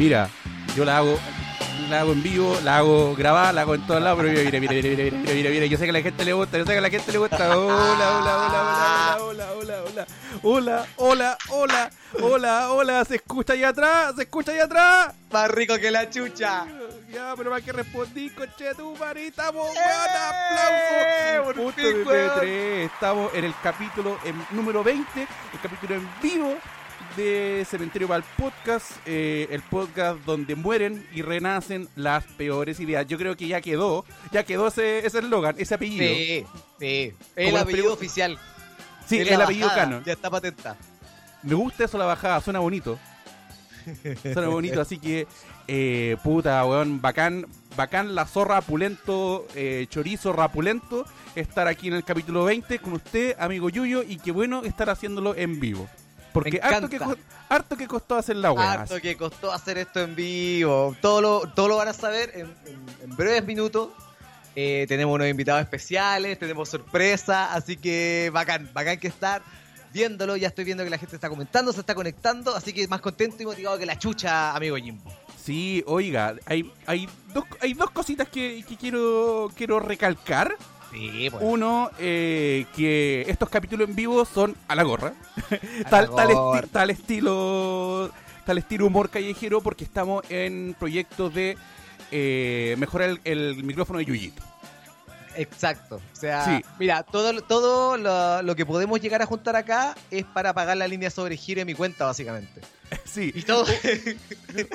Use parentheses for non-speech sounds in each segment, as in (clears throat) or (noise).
Mira, yo la hago, la hago en vivo, la hago grabada, la hago en todos lados, pero mira, mira, mira, mira, mira, mira, mira, mira, yo sé que a la gente le gusta, yo sé que a la gente le gusta. Hola, hola, hola, hola, hola, hola, hola, hola, hola, hola, hola, hola, se escucha allá atrás, se escucha allá atrás. Más rico que la chucha. Ya, pero para que respondí, coche tu marita, ¡Eh! aplauso. Fin, MP3, estamos en el capítulo en- número 20, el capítulo en vivo de Cementerio el Podcast, eh, el podcast donde mueren y renacen las peores ideas. Yo creo que ya quedó, ya quedó ese ese eslogan, ese apellido. Sí, sí. El Como apellido oficial. Sí, Es el apellido bajada, canon. Ya está patenta. Me gusta eso la bajada, suena bonito. (laughs) Suena bonito, así que, eh, puta, weón, bacán, bacán la zorra pulento, eh, chorizo rapulento, estar aquí en el capítulo 20 con usted, amigo Yuyo, y qué bueno estar haciéndolo en vivo. Porque harto que, harto costó hacer la weá. Harto que costó hacer esto en vivo. Todo lo, todo lo van a saber en, en- en breves minutos. Eh, tenemos unos invitados especiales, tenemos sorpresa, así que bacán, bacán que estar viéndolo. Ya estoy viendo que la gente está comentando, se está conectando, así que más contento y motivado que la chucha, amigo Jimbo. Sí, oiga, hay, hay, dos, hay dos cositas que, que quiero, quiero recalcar. Sí, pues. Uno, eh, que estos capítulos en vivo son a la gorra. (laughs) A tal, la tal, esti- tal estilo tal estilo humor callejero porque estamos en proyectos de eh, mejorar el, el micrófono de Yuyito. Exacto. O sea, Sí. mira, todo, todo lo, lo que podemos llegar a juntar acá es para pagar la línea sobre giro de mi cuenta, básicamente. (laughs) Sí. Y todo.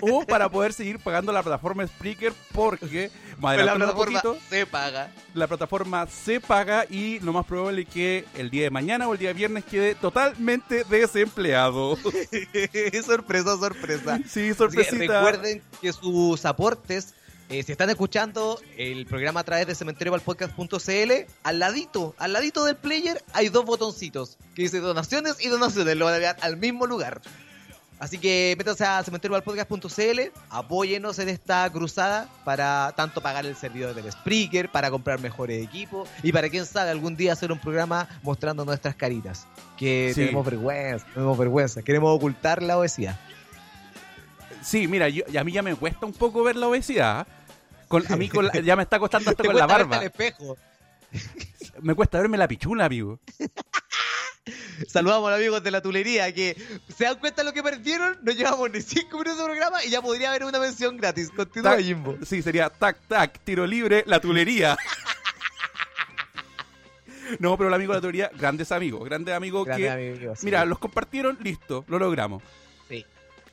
O para poder seguir pagando la plataforma Spreaker porque más la plataforma poquito, se paga. la plataforma se paga y lo más probable es que el día de mañana o el día de viernes quede totalmente desempleado. (laughs) sorpresa, sorpresa. Sí, sorpresita. recuerden que sus aportes, eh, si están escuchando el programa a través de cementeriopalpodcast.cl, al ladito, al ladito del player hay dos botoncitos que dice donaciones y donaciones, lo van a ver al mismo lugar. Así que métanse a cementeriopalpodcast.cl, apóyenos en esta cruzada para tanto pagar el servidor del Spreaker, para comprar mejores equipos y para quién sabe algún día hacer un programa mostrando nuestras caritas. Que Sí. tenemos vergüenza, tenemos vergüenza, queremos ocultar la obesidad. Sí, mira, yo, a mí ya me cuesta un poco ver la obesidad. Con, a mí con la- (laughs) ya me está costando hasta con la barba. espejo. Me cuesta verme la pichula, amigo. (laughs) Saludamos a los amigos de la tulería que se dan cuenta de lo que perdieron. No llevamos ni 5 minutos de programa y ya podría haber una mención gratis. Continúa, Tac, Jimbo. Sí, sería tac, tac, tiro libre, la tulería. (laughs) No, pero el amigo de la tulería, grandes amigos, grandes amigos Grande que, amigo, sí. mira, los compartieron, listo, lo logramos. Sí.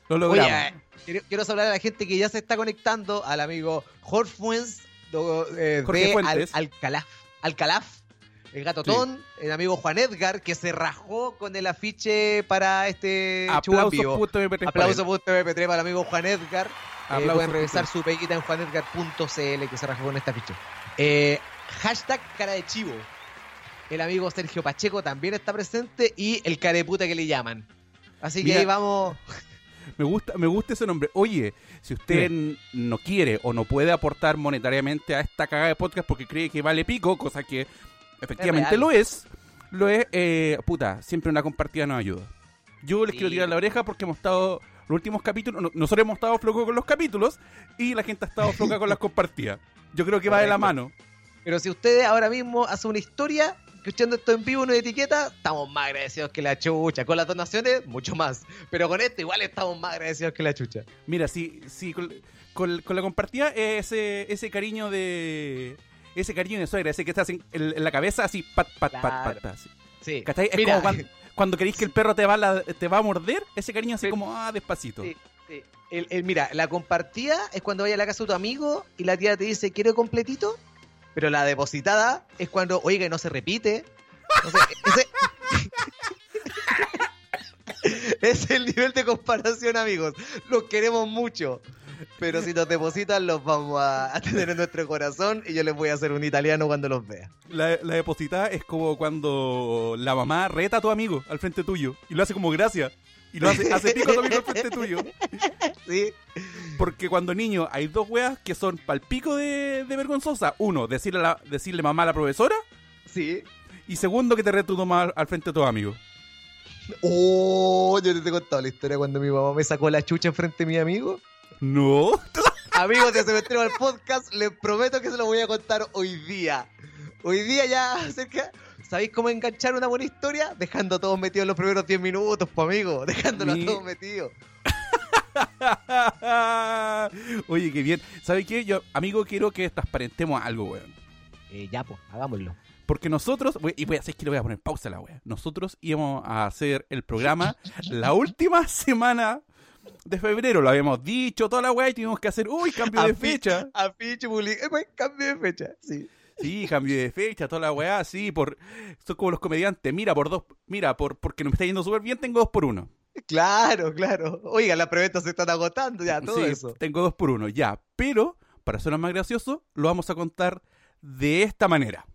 Lo logramos. Quiero, quiero saludar a la gente que ya se está conectando, al amigo Jorge Fuens do- eh, Jorge de Al- Fuentes. Alcalaf, Alcalaf, el gato Ton, el amigo Juan Edgar, que se rajó con el afiche para este show en vivo. Aplausos.mp3. Aplauso.mp3 para el amigo Juan Edgar. Eh, pueden revisar su peguita en juanedgar.cl que se rajó con esta ficha. Eh, hashtag cara de chivo. El amigo Sergio Pacheco también está presente y el cara de puta que le llaman. Así que Mira, ahí vamos. Me gusta, me gusta ese nombre. Oye, si usted no quiere o no puede aportar monetariamente a esta cagada de podcast porque cree que vale pico, cosa que efectivamente lo es, lo es, eh, puta, siempre una compartida nos ayuda. Yo les Sí. quiero tirar la oreja porque hemos estado, los últimos capítulos, no- nosotros hemos estado flojos con los capítulos y la gente ha estado floja con las (laughs) compartidas. Yo creo que va de la mano. Pero si ustedes ahora mismo hacen una historia, escuchando esto en vivo, una etiqueta, estamos más agradecidos que la chucha. Con las donaciones, mucho más. Pero con esto igual estamos más agradecidos que la chucha. Mira, sí, sí, con, con- con la compartida, ese, ese cariño de... Ese cariño de suegra, ese que estás en, la cabeza así, pat, pat, pat, Claro. pat, así. Sí. ¿Cachai? Es Mira, como cuando, cuando queréis que el perro te va, a la- te va a morder, ese cariño así Sí. como, ah, despacito. Sí, sí. El, el- mira, la compartida es cuando vaya a la casa de tu amigo y la tía te dice, quiero completito. Pero la depositada es cuando, oiga, no se repite. Entonces, ese... (laughs) es el nivel de comparación, amigos. Los queremos mucho. Pero si nos depositan, los vamos a, a tener en nuestro corazón y yo les voy a hacer un italiano cuando los vea. La, la depositada es como cuando la mamá reta a tu amigo al frente tuyo y lo hace como gracia. Y lo hace, hace pico amigo al frente tuyo. (laughs) ¿Sí? Porque cuando niño hay dos weas que son pal pico de, de vergonzosa. Uno, decirle, a la- decirle mamá a la profesora. Sí. Y segundo, que te reta tu mamá al frente de tus amigos. Oh, yo te he contado la historia cuando mi mamá me sacó la chucha enfrente de mi amigo. No. (laughs) Amigos de Cementerio al Podcast, les prometo que se lo voy a contar hoy día. Hoy día ya acerca. ¿Sabéis cómo enganchar una buena historia? Dejando a todos metidos los primeros 10 minutos, pues amigo. (laughs) Dejándolos Mi- a todos metidos. (laughs) Oye, qué bien. ¿Sabes qué? Yo, amigo, quiero que transparentemos algo, weón. Eh, ya, pues, hagámoslo. Porque nosotros, we- y voy a hacer que le voy a poner pausa a la wea. Nosotros íbamos a hacer el programa (laughs) la última semana de febrero, lo habíamos dicho, toda la wea, y tuvimos que hacer, uy, cambio de fecha. Afiche, public... eh, cambio de fecha, sí. Sí, cambio de fecha, toda la weá, sí, por. Son como los comediantes, mira, por dos, mira, por porque no me está yendo súper bien, tengo dos por uno. Claro, claro. Oiga, las preventas se están agotando ya, todo Sí, eso. tengo dos por uno, ya. Pero, para hacerlo más gracioso, lo vamos a contar de esta manera.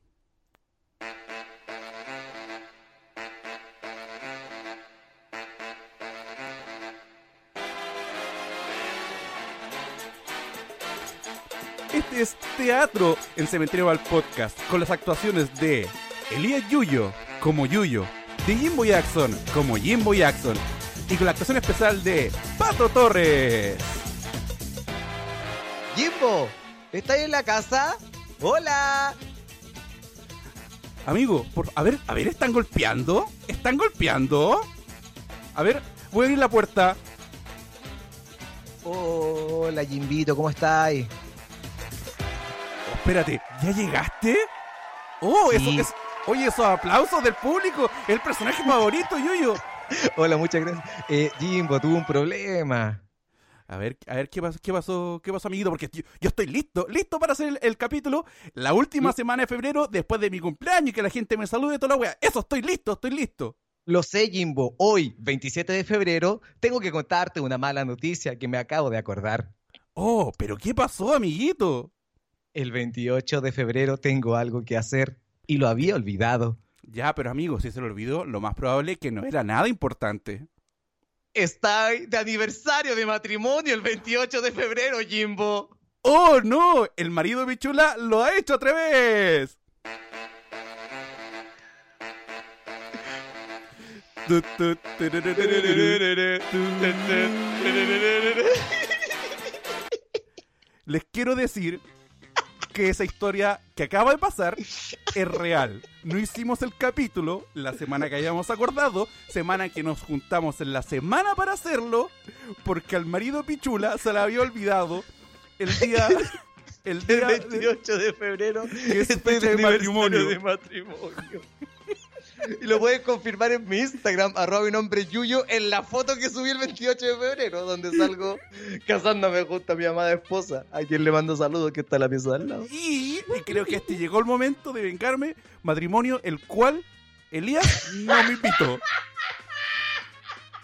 Es Teatro en Cementerio al Podcast, con las actuaciones de Elías Yuyo como Yuyo, de Jimbo Jackson como Jimbo Jackson, y con la actuación especial de Pato Torres. Jimbo, ¿estáis en la casa? Hola. Amigo, por, a ver, a ver, ¿están golpeando? ¿Están golpeando? A ver, voy a abrir la puerta. Hola, Jimbito, ¿cómo estáis? Espérate, ¿ya llegaste? Oh, eso Sí. es. Oye, esos aplausos del público. El personaje favorito, Yuyo. (laughs) Hola, muchas gracias. Eh, Jimbo, tuve un problema. A ver, a ver qué pasó, qué pasó, qué pasó, amiguito, porque yo, yo estoy listo, listo para hacer el, el capítulo la última semana de febrero, después de mi cumpleaños y que la gente me salude toda la wea. Eso, estoy listo, estoy listo. Lo sé, Jimbo. Hoy, 27 de febrero, tengo que contarte una mala noticia que me acabo de acordar. Oh, pero ¿qué pasó, amiguito? El 28 de febrero tengo algo que hacer y lo había olvidado. Ya, pero amigo, si se lo olvidó, lo más probable es que no era nada importante. Está de aniversario de matrimonio el 28 de febrero, Jimbo. ¡Oh, no! El marido de mi chula lo ha hecho otra vez. Les quiero decir que esa historia que acaba de pasar es real. No hicimos el capítulo la semana que habíamos acordado, semana que nos juntamos en la semana para hacerlo, porque al marido Pichula se le había olvidado el día. El El día de- 28 de febrero que es fecha de matrimonio. de matrimonio. Y lo puedes confirmar en mi Instagram, arroba mi nombre Yuyo, en la foto que subí el 28 de febrero, donde salgo casándome junto a mi amada esposa, a quien le mando saludos que está en la pieza al lado. Y, y creo que este llegó el momento de vengarme, matrimonio el cual Elías no me invitó.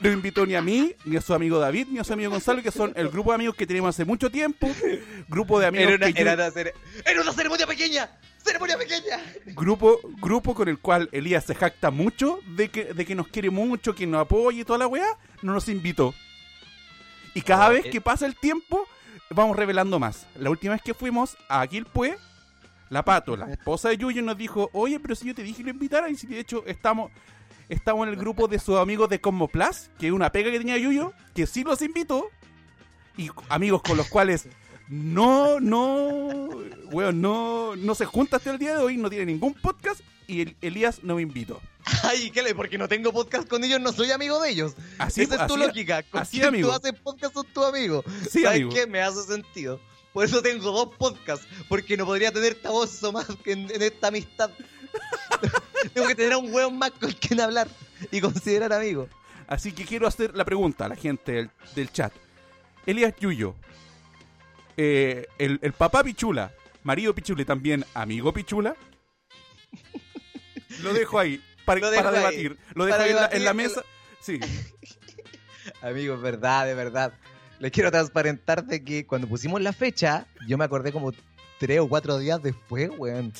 No invitó ni a mí, ni a su amigo David, ni a su amigo Gonzalo, que son el grupo de amigos que tenemos hace mucho tiempo. Grupo de amigos Era una, que yo- era una cere- era una ceremonia pequeña, ceremonia pequeña. grupo, grupo con el cual Elías se jacta mucho de que, de que nos quiere mucho, que nos apoya y toda la weá, no nos invitó. Y cada Oh, vez eh. que pasa el tiempo, vamos revelando más. La última vez que fuimos a Quilpue, la Pato, la esposa de Yuyo, nos dijo, oye, pero si yo te dije que lo invitara, y si de hecho estamos, estamos en el grupo de sus amigos de Cosmo Plus, que es una pega que tenía Yuyo, que sí los invitó, y amigos con los cuales no, no, weón, no, no se junta hasta el día de hoy, no tiene ningún podcast, y el- Elías no me invitó. Ay, ¿qué le? Porque no tengo podcast con ellos, no soy amigo de ellos. Así, Esa es tu lógica. Con así, quien amigo. tú haces podcast son tu amigo. Sí, ¿Sabes amigo. qué? Me hace sentido. Por eso tengo dos podcasts, porque no podría tener taboso más que en, en esta amistad. (laughs) tengo que tener a un hueón más con quien hablar y considerar amigo. Así que quiero hacer la pregunta a la gente del, del chat. Elías Yuyo, eh, el, el papá Pichula, marido Pichula y también amigo Pichula. Lo dejo ahí para, Lo dejo para ahí, debatir. Lo dejo ahí en la, en mesa. Sí. (laughs) Amigo, es verdad, de verdad. Les quiero transparentar de que cuando pusimos la fecha, yo me acordé como tres o cuatro días después, weón.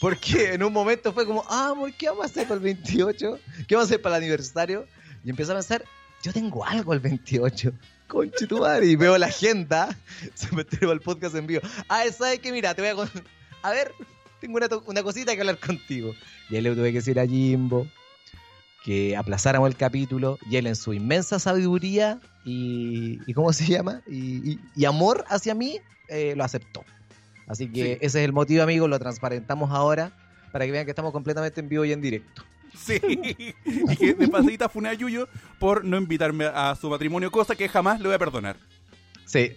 Porque en un momento fue como, ah, amor, ¿qué vamos a hacer para el 28? ¿Qué vamos a hacer para el aniversario? Y empecé a pensar, yo tengo algo el 28. Conche tu madre. Y veo la agenda, (laughs) se me al podcast en vivo. Ah, ¿sabes qué? Mira, te voy a... con- A ver, tengo una, una cosita que hablar contigo. Y ahí le tuve que decir a Jimbo. que aplazáramos el capítulo y él en su inmensa sabiduría y, y ¿cómo se llama? Y, y- y amor hacia mí eh, lo aceptó. Así que Sí. ese es el motivo, amigos, lo transparentamos ahora para que vean que estamos completamente en vivo y en directo. Sí. y (laughs) que de pasadita fue a Yuyo por no invitarme a su matrimonio, cosa que jamás le voy a perdonar. Sí.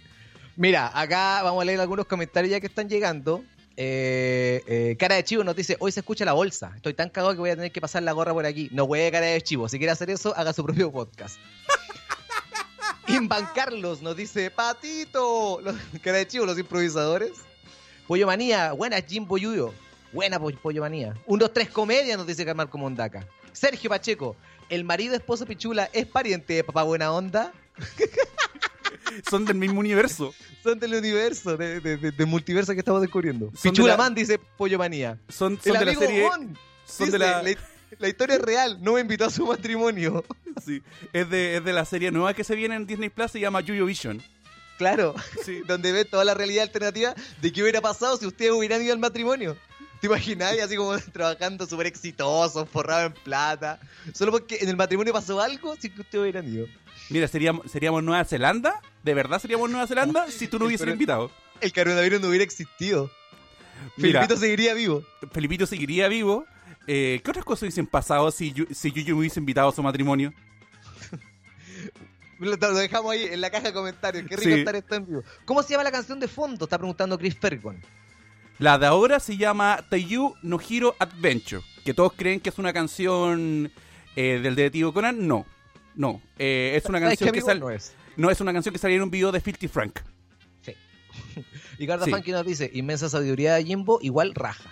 Mira, acá vamos a leer algunos comentarios ya que están llegando. Eh, eh, cara de chivo nos dice, hoy se escucha la bolsa. Estoy tan cagado que voy a tener que pasar la gorra por aquí. No huele cara de chivo. Si quiere hacer eso, haga su propio podcast. (laughs) Invan Carlos nos dice, patito. Los- cara de chivo, los improvisadores. Pollo Manía, buena Jimbo Yuyo. Buena po- Pollo Manía. Un, dos, tres comedia nos dice Marco Mondaca. Sergio Pacheco, el marido esposo Pichula es pariente de papá buena onda. (laughs) Son del mismo universo. Son del universo, de, de- de- multiverso que estamos descubriendo. Son Pichula de la- Man dice Pollo Manía. Son, son El de la serie. Gon Son dice, de la. la historia es real, no me invitó a su matrimonio. (laughs) sí, es, de, es de la serie nueva que se viene en Disney Plus, se llama Yuyo Vision. Claro, Sí. (laughs) donde ve toda la realidad alternativa de qué hubiera pasado si ustedes hubieran ido al matrimonio. ¿Te imagináis? Así como (laughs) trabajando súper exitosos, forrados en plata. Solo porque en el matrimonio pasó algo sin que ustedes hubieran ido. Mira, seríamos, seríamos Nueva Zelanda. ¿De verdad seríamos Nueva Zelanda (laughs) si tú no hubieses invitado? El coronavirus no hubiera existido. Mira. Felipito seguiría vivo. Felipito seguiría vivo. Eh, ¿Qué otras cosas hubiesen pasado si, Yu- si Yuyo me hubiese invitado a su matrimonio? (laughs) Lo, lo dejamos ahí en la caja de comentarios. Qué rico Sí. estar esto en vivo. ¿Cómo se llama la canción de fondo? Está preguntando Chris Fergon. La de ahora se llama Taiyu no Hero Adventure. Que todos creen que es una canción eh, del detective Conan. No. No. Eh, es una (laughs) ¿Sabes canción que sale. No es. No, es una canción que salió en un video de Filthy Frank. (laughs) Y Garda Sí. Funky nos dice, inmensa sabiduría de Jimbo igual raja.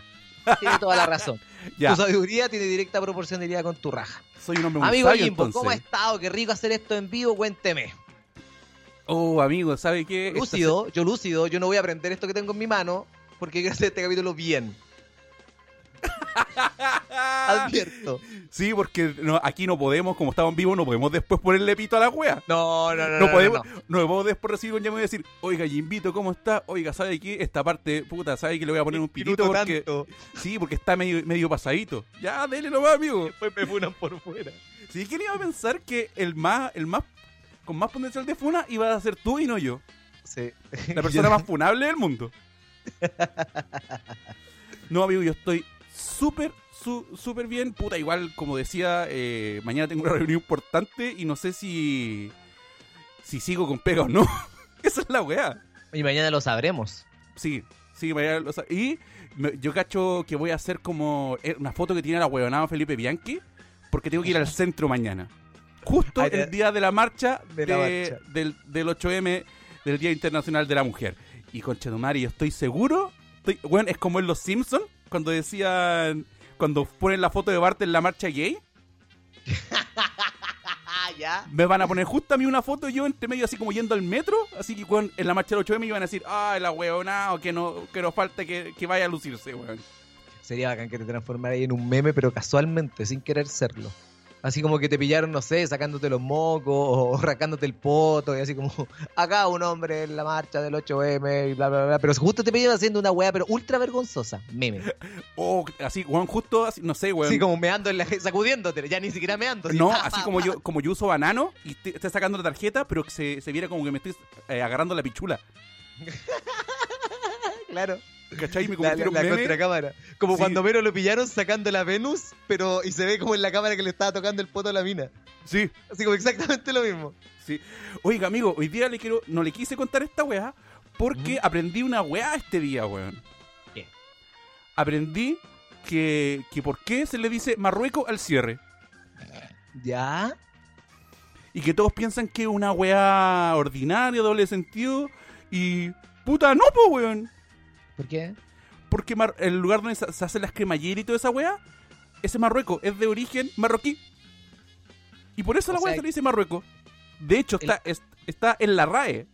Tiene toda la razón. (laughs) Ya. Tu sabiduría tiene directa proporcionalidad con tu raja. Soy un hombre muy Amigo sabio, Jimbo, entonces. ¿cómo ha estado? Qué rico hacer esto en vivo, cuénteme. Oh, amigo, ¿sabe qué? Esta Lúcido, yo lúcido, yo no voy a aprender esto que tengo en mi mano porque quiero hacer este capítulo bien. (laughs) Advierto. Sí, porque no, aquí no podemos, como estamos en vivo, no podemos después ponerle pito a la wea. No, no, no. No, podemos, no, podemos después recibir un llamado y decir, oiga, Jimbito, ¿cómo está? Oiga, ¿sabe qué? Esta parte, puta, ¿sabe que le voy a poner un pitito? Porque, tanto. sí, porque está medio, medio pasadito. Ya, dele nomás, amigo. Después me funan por fuera. Sí, ¿quién iba a pensar que el más, el más, con más potencial de funa iba a ser tú y no yo? Sí. La (laughs) persona más funable del mundo. (laughs) No, amigo, yo estoy súper, súper bien. Puta, igual, como decía, eh, mañana tengo una reunión importante y no sé si, si sigo con pega o no. (laughs) Esa es la weá. Y mañana lo sabremos. Sí, sí, mañana lo sa- Y me- yo cacho que voy a hacer como eh, una foto que tiene la huevonada Felipe Bianchi, porque tengo que ir al (laughs) centro mañana. Justo el día de la marcha, de de la marcha. Del, del 8M, del Día Internacional de la Mujer. Y con Chetumari, yo estoy seguro, estoy, bueno, es como en Los Simpsons, cuando decían, cuando ponen la foto de Bart en la marcha gay, (laughs) ya. me van a poner justo a mí una foto yo entre medio así como yendo al metro, así que weón, en la marcha del 8M me iban a decir, ah, la huevonada, o que no, que nos falta que, que vaya a lucirse, weón. Sería bacán que te transformara ahí en un meme, pero casualmente, sin querer serlo. Así como que te pillaron, no sé, sacándote los mocos o (laughs) rascándote el poto y así como, (laughs) acá un hombre en la marcha del 8M y bla, bla, bla. Pero justo te pillaron haciendo una weá, pero ultra vergonzosa. Meme. (laughs) O así, weón, justo así, no sé, weón. Así como meando en la sacudiéndote, ya ni siquiera meando. no, pa, así pa, como pa. yo, como yo uso banano y te- estoy sacando la tarjeta, pero que se, se viera como que me estoy eh, agarrando la pichula. Claro. ¿Cachai? Y me La, contracámara. Como Sí. cuando Mero lo pillaron sacando la Venus, pero y se ve como en la cámara que le estaba tocando el poto a la mina. Sí, Así como exactamente lo mismo. sí. Oiga, amigo, hoy día le quiero, no le quise contar esta weá porque aprendí una weá este día, weón. ¿Qué? Aprendí que, que por qué se le dice Marruecos al cierre. ¿Ya? Y que todos piensan que es una weá ordinaria, doble sentido. Y puta, no, po, weón. ¿Por qué? Porque Mar- el lugar donde se, hacen las cremalleras y toda esa weá, ese Marruecos es de origen marroquí. Y por eso O la weá se le dice Marruecos. De hecho, el- está, es- está en la RAE.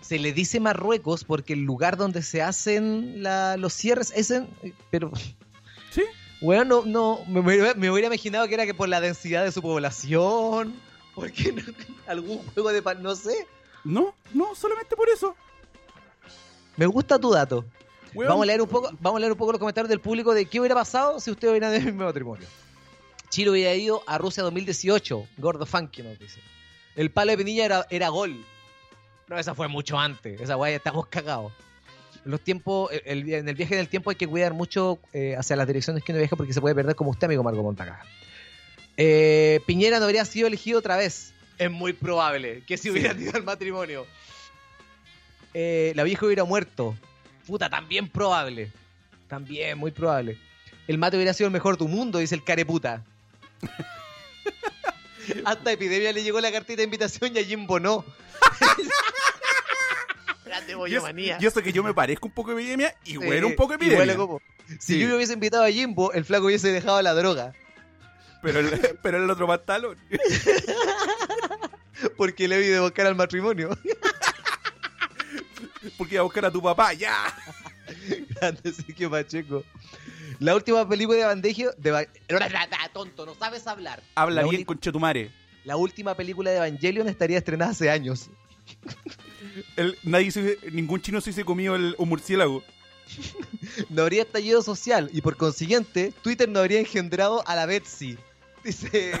Se le dice Marruecos porque el lugar donde se hacen la- los cierres es en... Pero, ¿Sí? bueno, no, no me, hubiera imaginado que era que por la densidad de su población, porque no- algún juego de... pa- No sé. No, no, solamente por eso. Me gusta tu dato. Weón. Vamos a leer un poco, vamos a leer un poco los comentarios del público de qué hubiera pasado si usted hubiera de mi matrimonio. Chile hubiera ido a Rusia 2018. Gordo funky nos dice. El palo de Pinilla era, era gol. No, esa fue mucho antes. Esa weá estamos cagados. Los tiempos, el- el- en el viaje del tiempo hay que cuidar mucho eh, hacia las direcciones que uno viaja porque se puede perder como usted, amigo Marco Montacaga. Eh, Piñera no habría sido elegido otra vez. Es muy probable que si hubiera tenido el matrimonio. Eh, la vieja hubiera muerto. Puta, también probable. También, muy probable. El mate hubiera sido el mejor tu mundo, dice el careputa. (laughs) Hasta Epidemia le llegó la cartita de invitación y a Jimbo no. Grande Y eso, bollomanía. y eso que yo me parezco un poco de epidemia y Sí, huele un poco huele epidemia. como- Si Sí. yo me hubiese invitado a Jimbo, el flaco hubiese dejado la droga. Pero, el, (laughs) pero el otro pantalón. (laughs) Porque le vi de buscar al matrimonio. Porque iba a buscar a tu papá, ya. (laughs) Grande Sergio Pacheco. La última película de Bandejo. De Tonto, no sabes hablar. Habla La bien con Chetumare. La última película de Evangelion estaría estrenada hace años. El, nadie se- ningún chino se hubiese comido el, un murciélago. (laughs) No habría estallido social y por consiguiente, Twitter no habría engendrado a la Betsy. Dice. (laughs)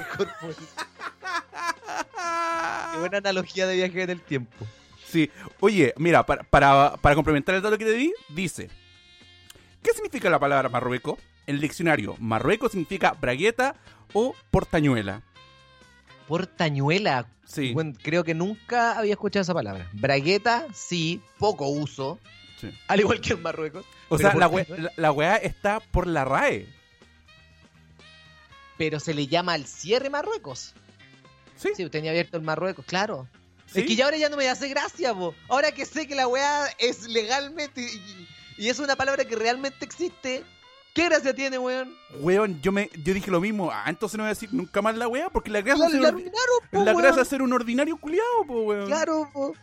Qué buena analogía de viaje en el tiempo. Sí. Oye, mira, para, para, para complementar el dato que te di, dice: ¿Qué significa la palabra Marruecos? En el diccionario, Marruecos significa bragueta o portañuela. Portañuela. Sí. Bueno, creo que nunca había escuchado esa palabra. Bragueta, sí, poco uso. Sí. Al igual que en Marruecos. O sea, la, we- la, la weá está por la RAE. Pero se le llama al cierre Marruecos. Sí. Sí, tenía abierto el Marruecos, claro. Sí. Es que ya ahora ya no me hace gracia, po. Ahora que sé que la weá es legalmente y, y es una palabra que realmente existe, ¿qué gracia tiene, weón? Weón, yo, me, yo dije lo mismo. Ah, entonces no voy a decir nunca más la weá, porque la gracia ser, la po, gracia es ser un ordinario culiado, po, weón. Claro, po.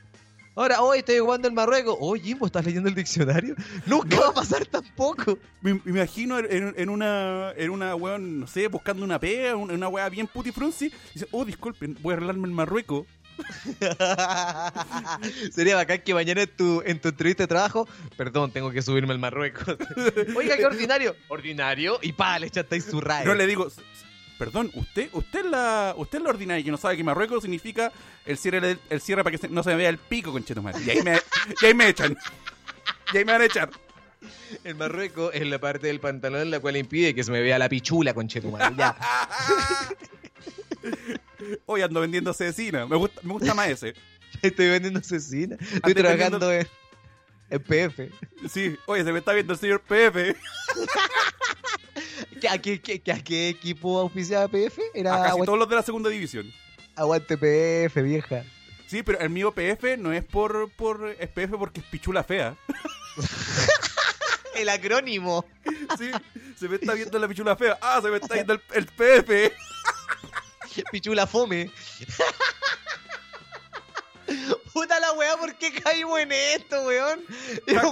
Ahora, hoy estoy jugando el Marruecos. Oye, Jimbo, ¿estás leyendo el diccionario? Nunca va a pasar tampoco. Me, me imagino en, en una, en una weón, no sé, buscando una pega, un- una weá bien puti frunzi. Dice, oh, disculpen, voy a arreglarme en Marruecos. (laughs) Sería bacán que mañana en tu, en tu entrevista de trabajo, perdón, tengo que subirme al Marruecos. (laughs) Oiga, qué ordinario. Ordinario y pa, le echaste ahí su rayo. No le digo, "S- s- perdón, usted, usted es la, usted es la ordinaria que no sabe que Marruecos significa el cierre, el cierre para que se- no se me vea el pico con Chetumare. Y ahí me, y ahí me echan. Y ahí me van a echar. El Marruecos es la parte del pantalón la cual impide que se me vea la pichula, conchetumare. Ya. (laughs) Hoy ando vendiendo cecina. Me gusta, me gusta más ese. (laughs) Estoy vendiendo cecina. Estoy Antes trabajando en, en PF. Sí, oye, se me está viendo el señor PF. (laughs) ¿Qué- ¿A qué, qué- qué- a qué equipo auspiciaba PF? Era A casi Aguante, todos los de la segunda división. Aguante PF, vieja. Sí, pero el mío PF no es por, por es PF porque es pichula fea. (laughs) El acrónimo. Sí, se me está viendo la pichula fea. Ah, se me está viendo el, el PF. (laughs) Pichula fome. (laughs) Puta la weá, ¿por qué caímos en esto, weón?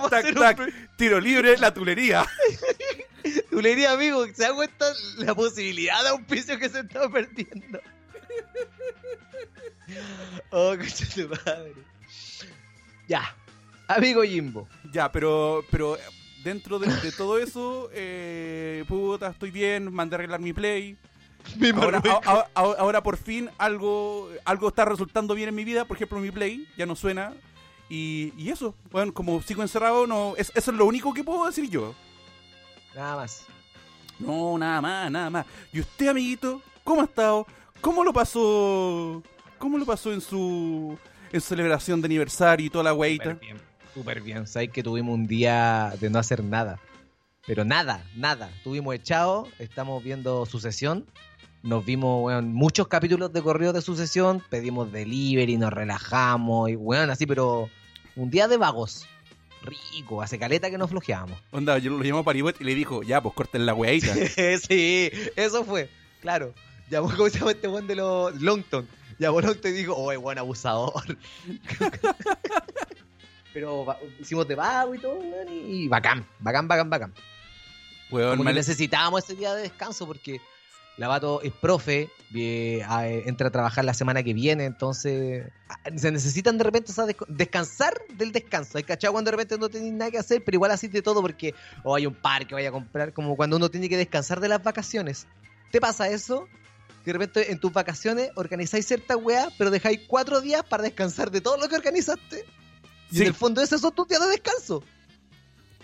Tac, tac, un. Tiro libre, la tulería. (laughs) Tulería, amigo, ¿se da cuenta la posibilidad de auspicio que se está perdiendo? Oh, coche tu madre. Ya. Amigo Jimbo. Ya, pero, pero dentro de, de todo eso, eh, puta, estoy bien, mandé a arreglar mi play. (laughs) Ahora, Marruecos. a- a- a- ahora por fin algo, algo está resultando bien en mi vida. Por ejemplo, mi play ya no suena. Y, y eso, bueno, como sigo encerrado, no, es- eso es lo único que puedo decir yo. Nada más. No, nada más, nada más. ¿Y usted, amiguito, cómo ha estado? ¿Cómo lo pasó? ¿Cómo lo pasó en su en su celebración de aniversario y toda la weita? Súper bien. Súper bien. Sabes que tuvimos un día de no hacer nada. Pero nada, nada. Tuvimos echado, estamos viendo sucesión. Nos vimos, weón, muchos capítulos de correo de sucesión. Pedimos delivery, nos relajamos. Y, weón, así, pero un día de vagos. Rico, hace caleta que nos flojeábamos. Onda, yo lo llamó a Paribet y le dijo, ya, pues corten la weita. (laughs) sí, eso fue. Claro. Llamó, ¿cómo se llama este weón de los Longton? Llamó Longton y dijo, oh, buen abusador. (laughs) Pero hicimos de vago y todo, weón, y bacán, bacán, bacán, bacán. Weón, Como que necesitábamos ese día de descanso porque Lavato es profe, a- eh, entra a trabajar la semana que viene, entonces ah, se necesitan de repente o sea, descansar del descanso. Hay cachado cuando de repente no tenéis nada que hacer, pero igual así de todo porque o hay un parque, vaya a comprar, como cuando uno tiene que descansar de las vacaciones. ¿Te pasa eso? Que de repente en tus vacaciones organizáis cierta weá, pero dejáis cuatro días para descansar de todo lo que organizaste. Y en el fondo esos son tus días de descanso.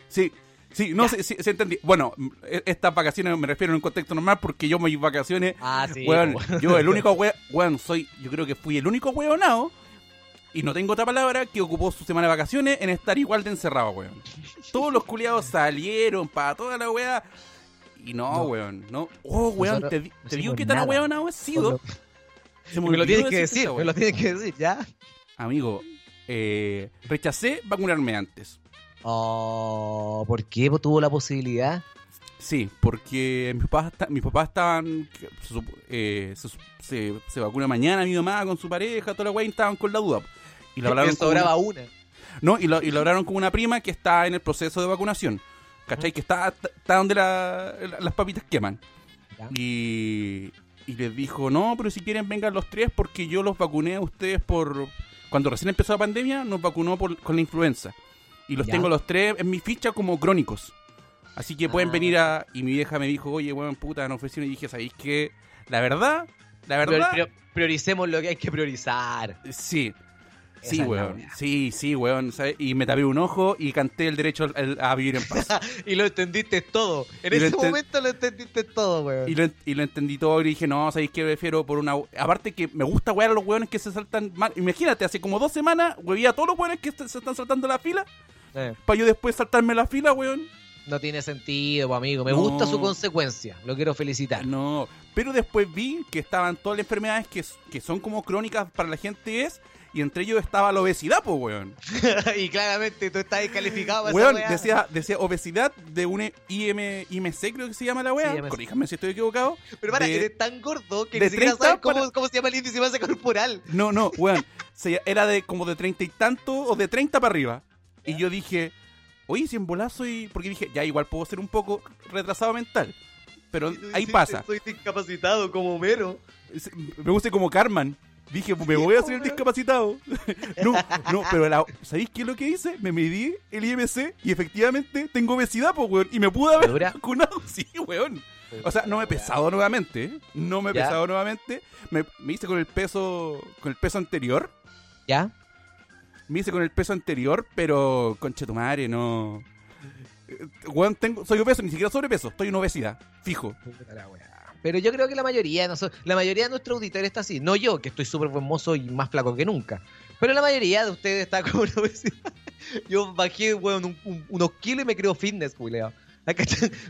Sí, sí, no se entendí. Bueno, e- estas vacaciones me refiero en un contexto normal porque yo mis vacaciones, Ah, sí. weón, yo el único (laughs) weón, weón, soy, yo creo que fui el único weonado, y no tengo otra palabra, que ocupó su semana de vacaciones en estar igual de encerrado, weón. Todos los culiados salieron para toda la weá. Y no, No. weón, no. Oh, weón, Nosotros te, no te digo que tan weonado he sido. Se me (laughs) lo tienes que decir, me lo tienes que decir, ¿ya? Amigo, eh, rechacé vacunarme antes. Oh, ¿por qué tuvo la posibilidad? Sí, porque mis papás, mis papás estaban. eh, se, se- se vacuna mañana mi mamá con su pareja, toda la weá, y estaban con la duda. Y lo hablaron sobraba una, una. no, y lo, y lo hablaron con una prima que está en el proceso de vacunación. ¿Cachai? Que está, está donde la- las papitas queman. Ya. Y, y les dijo, no, pero si quieren vengan los tres porque yo los vacuné a ustedes por... Cuando recién empezó la pandemia, nos vacunó por- con la influenza. Y los Ya. tengo los tres en mi ficha como crónicos. Así que pueden Ah. venir a... Y mi vieja me dijo, oye, weón, puta, nos ofrecieron. Y dije, ¿sabéis qué? La verdad, la verdad... pero prioricemos lo que hay que priorizar. Sí. Sí, Esa weón. Sí, sí, weón. ¿sabes? Y me tapé un ojo y canté el derecho al- al- a vivir en paz. (laughs) y lo entendiste todo. En Y ese enten- momento lo entendiste todo, weón. Y lo, y lo entendí todo y dije, no, ¿sabéis qué? Prefiero por una... Aparte que me gusta wear a los weones que se saltan mal. Imagínate, hace como dos semanas huevía a todos los weones que se están saltando la fila Eh, para yo después saltarme la fila, weón. no tiene sentido, amigo. Me No. gusta su consecuencia. Lo quiero felicitar. No, pero después vi que estaban todas las enfermedades que, que son como crónicas para la gente es... Y entre ellos estaba la obesidad, pues, weón. (laughs) y claramente tú estás descalificado para Weón, esa weá. decía, decía obesidad de un IM, IMC, creo que se llama la weá. Corríjame si estoy equivocado. Pero para, de- eres tan gordo que ni siquiera 30 sabes cómo, para- cómo se llama el índice de masa corporal. No, no, weón. se- era de como de treinta y tanto o de 30 para arriba. Y yo dije, oye, si en volar soy. Porque dije, ya igual puedo ser un poco retrasado mental. Pero Y ahí pasa. Soy discapacitado como Homero. Me puse como Carman. Dije, me voy a hacer el discapacitado. (laughs) no, no, pero la- ¿sabéis qué es lo que hice? Me medí el IMC y efectivamente tengo obesidad, pues, weón. Y me pude haber ¿Dura? vacunado. (laughs) Sí, weón. O sea, no me he pesado nuevamente. ¿eh? No me he Ya. pesado nuevamente. Me, me hice con el peso con el peso anterior. ¿Ya? Me hice con el peso anterior, pero conche tu madre, no. Weón, tengo, soy obeso, ni siquiera sobrepeso, estoy en obesidad, fijo. Pero yo creo que la mayoría de la mayoría de nuestros auditores está así. No yo, que estoy súper buen mozo y más flaco que nunca. Pero la mayoría de ustedes está (laughs) con obesidad. Yo bajé, weón, un- un- unos kilos y me creo fitness, Julio.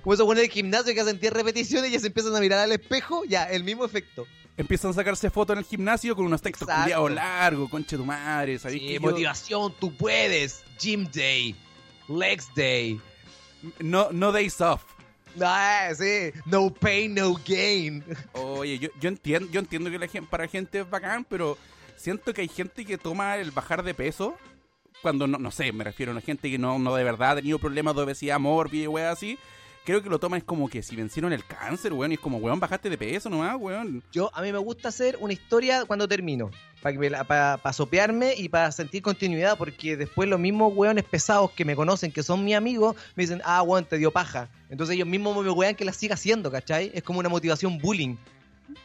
Como esos buenos del gimnasio que hacen 10 repeticiones y ya se empiezan a mirar al espejo, ya, el mismo efecto. Empiezan a sacarse fotos en el gimnasio con unos textos culiados largos, conche tu madre, ¿sabéis Sí, que yo- motivación, tú puedes. Gym day, legs day. no, no days off. Ah, sí, no pain, no gain. (laughs) Oye, yo, yo entiendo, yo entiendo que la gente, para gente es bacán, pero siento que hay gente que toma el bajar de peso cuando no, no sé, me refiero a una gente que no, no de verdad ha tenido problemas de obesidad, mórbida y así. Creo que lo toman es como que si vencieron el cáncer, weón, y es como, weón, bajaste de peso nomás, weón. Yo, a mí me gusta hacer una historia cuando termino. Para para sopearme y para sentir continuidad, porque después los mismos weones pesados que me conocen, que son mis amigos, me dicen, ah, weón, te dio paja. Entonces ellos mismos me wean que la siga haciendo, ¿cachai? Es como una motivación bullying.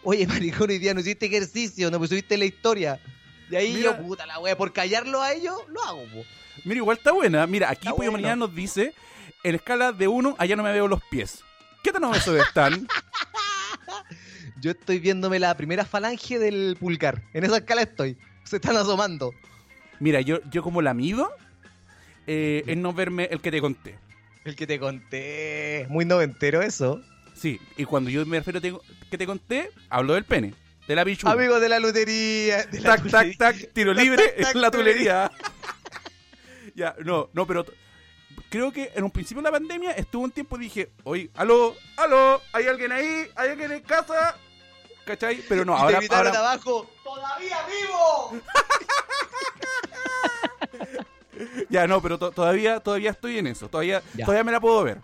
Oye, maricón, hoy día no hiciste ejercicio, no pusiste la historia. Y ahí Mira. yo, puta la wea, por callarlo a ellos, lo hago, po. Mira, igual está buena. Mira, aquí Pollo bueno. Mañana nos dice, en escala de 1, allá no me veo los pies. ¿Qué tan obesos están? (laughs) Yo estoy viéndome la primera falange del pulgar. En esa escala estoy. Se están asomando. Mira, yo, yo como la mido, eh, es no verme el que te conté. El que te conté. Muy noventero eso. Sí, y cuando yo me refiero a que te conté, hablo del pene, de la pichula. Amigo de la de la tac, tac, tac, tiro libre Tac, tac, en la tulería. (laughs) ya, no, no, pero creo que en un principio de la pandemia estuvo un tiempo y dije, oye, aló, aló, ¿hay alguien ahí? ¿Hay alguien en casa? ¿Cachai? Pero no, Y ahora, te gritaron ahora abajo. ¡Todavía vivo! (laughs) ya no, pero to- todavía, todavía estoy en eso, todavía, Ya. todavía me la puedo ver.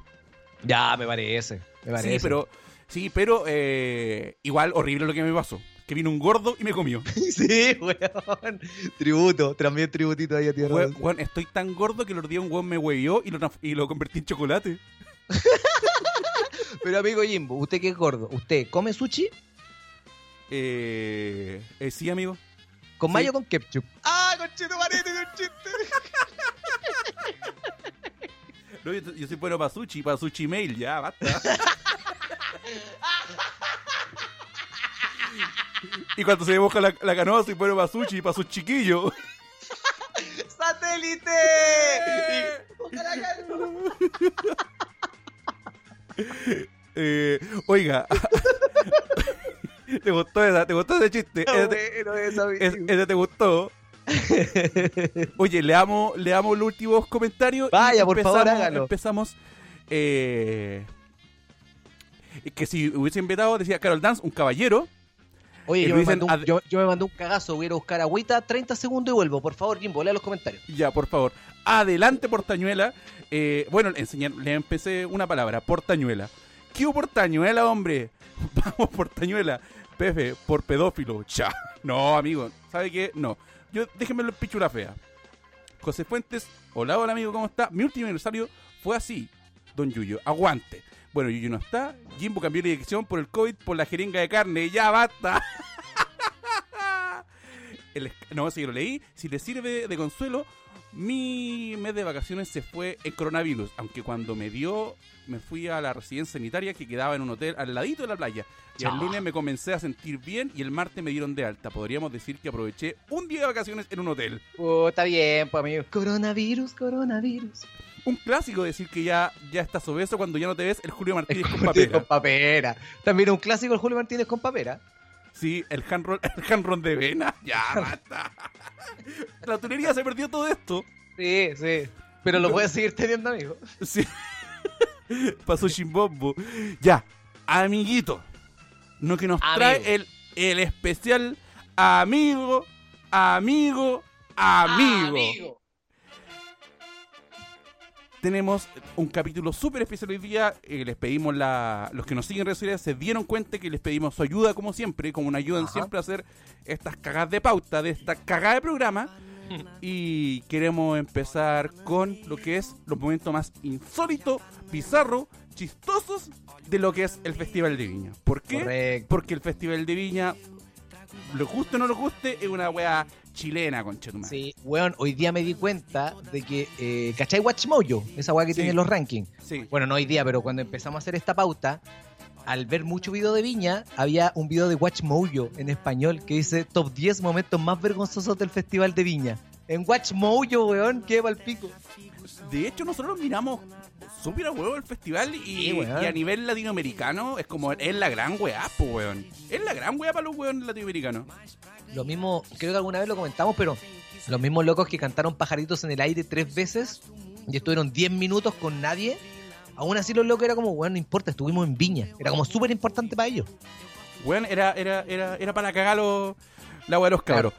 Ya, me parece. Me parece. Sí, pero, sí, pero eh, igual horrible lo que me pasó. Que vino un gordo y me comió. (laughs) sí, weón. Tributo. También tributito ahí a tierra. Weón, weón, estoy tan gordo que el otro día un weón me huevió y lo, y lo convertí en chocolate. (laughs) Pero amigo Jimbo, usted que es gordo, ¿usted come sushi? Eh, eh, sí, amigo. ¿Con Sí. mayo o con ketchup? ¡Ah, con chino marete, con chiste! (laughs) No, yo, yo soy bueno para sushi, para sushi mail, ya, basta. (laughs) y cuando se moja la, la canoa, soy bueno para sushi, para sus chiquillos. (laughs) ¡Satélite! (laughs) Eh, oiga. ¿Te gustó, esa, ¿Te gustó ese chiste? Ese eso, amigo. es- ese te gustó. Oye, leamos, leamos los últimos comentarios. y Vaya, por favor, empezamos- hágalo. Empezamos. Eh, que si hubiese invitado, decía Carol Dance, un caballero. Oye, yo lo me, dicen un, ad- yo, yo me mandé un cagazo, voy a ir a buscar agüita, 30 segundos y vuelvo. Por favor, Jimbo, lea los comentarios. Ya, por favor. Adelante, Portañuela. Eh, bueno, enseñar, le empecé una palabra, Portañuela. ¿Qué hubo Portañuela, hombre? (laughs) Vamos, Portañuela. Pepe, por pedófilo. Ya. No, amigo. ¿Sabe qué? No. Yo, déjenmelo en pichula fea. José Fuentes, hola, hola, amigo, ¿cómo está? Mi último aniversario fue así. Don Yuyo, aguante. Bueno, Yuyo no está. Jimbo cambió la dirección por el COVID, por la jeringa de carne. Ya basta. (laughs) El no, si lo leí. Si le sirve de consuelo, mi mes de vacaciones se fue en coronavirus. Aunque cuando me dio, me fui a la residencia sanitaria que quedaba en un hotel al ladito de la playa. Y el lunes me comencé a sentir bien y el martes me dieron de alta. Podríamos decir que aproveché un día de vacaciones en un hotel. Oh, está bien, pues amigo. Coronavirus, coronavirus. Un clásico decir que ya, ya estás obeso cuando ya no te ves el Julio (laughs) Martínez con papera. Con papera. También un clásico el Julio Martínez con papera. Sí, el handron, el handron de vena. (laughs) Ya, basta. (laughs) La tunería se perdió todo esto. Sí, sí. Pero lo puedes seguir teniendo, amigo. Sí. Pasó chimbombo. Ya, amiguito. No que nos Amigo. trae el, el especial amigo, amigo, amigo. Tenemos un capítulo súper especial hoy día. eh, les pedimos la. Los que nos siguen en redes sociales se dieron cuenta que les pedimos su ayuda, como siempre, como una ayuda en Ajá. siempre a hacer estas cagadas de pauta, de esta cagada de programa. (laughs) Y queremos empezar con lo que es los momentos más insólitos, bizarros, chistosos de lo que es el Festival de Viña. ¿Por qué? Correcto. Porque el Festival de Viña, lo guste o no lo guste, es una wea chilena, conchetumare. Sí, weón, hoy día me di cuenta de que, eh, ¿cachai Watchmojo? Esa weá que Sí. tiene los rankings. Sí. Bueno, no hoy día, pero cuando empezamos a hacer esta pauta, al ver mucho video de Viña, había un video de Watchmojo en español que dice Top 10 momentos más vergonzosos del Festival de Viña. En Watchmojo, weón, qué pico. De hecho, nosotros miramos súper a huevo el festival y, Sí, weón. y a nivel latinoamericano es como, es la gran weá, pues weón. Es la gran weá para los weones latinoamericanos. Lo mismo, creo que alguna vez lo comentamos, pero los mismos locos que cantaron pajaritos en el aire tres veces y estuvieron 10 minutos con nadie. Aún así los locos era como, bueno, no importa, estuvimos en Viña. Era como súper importante para ellos. Weón, era, era, era, era para cagar los- la de los cabros.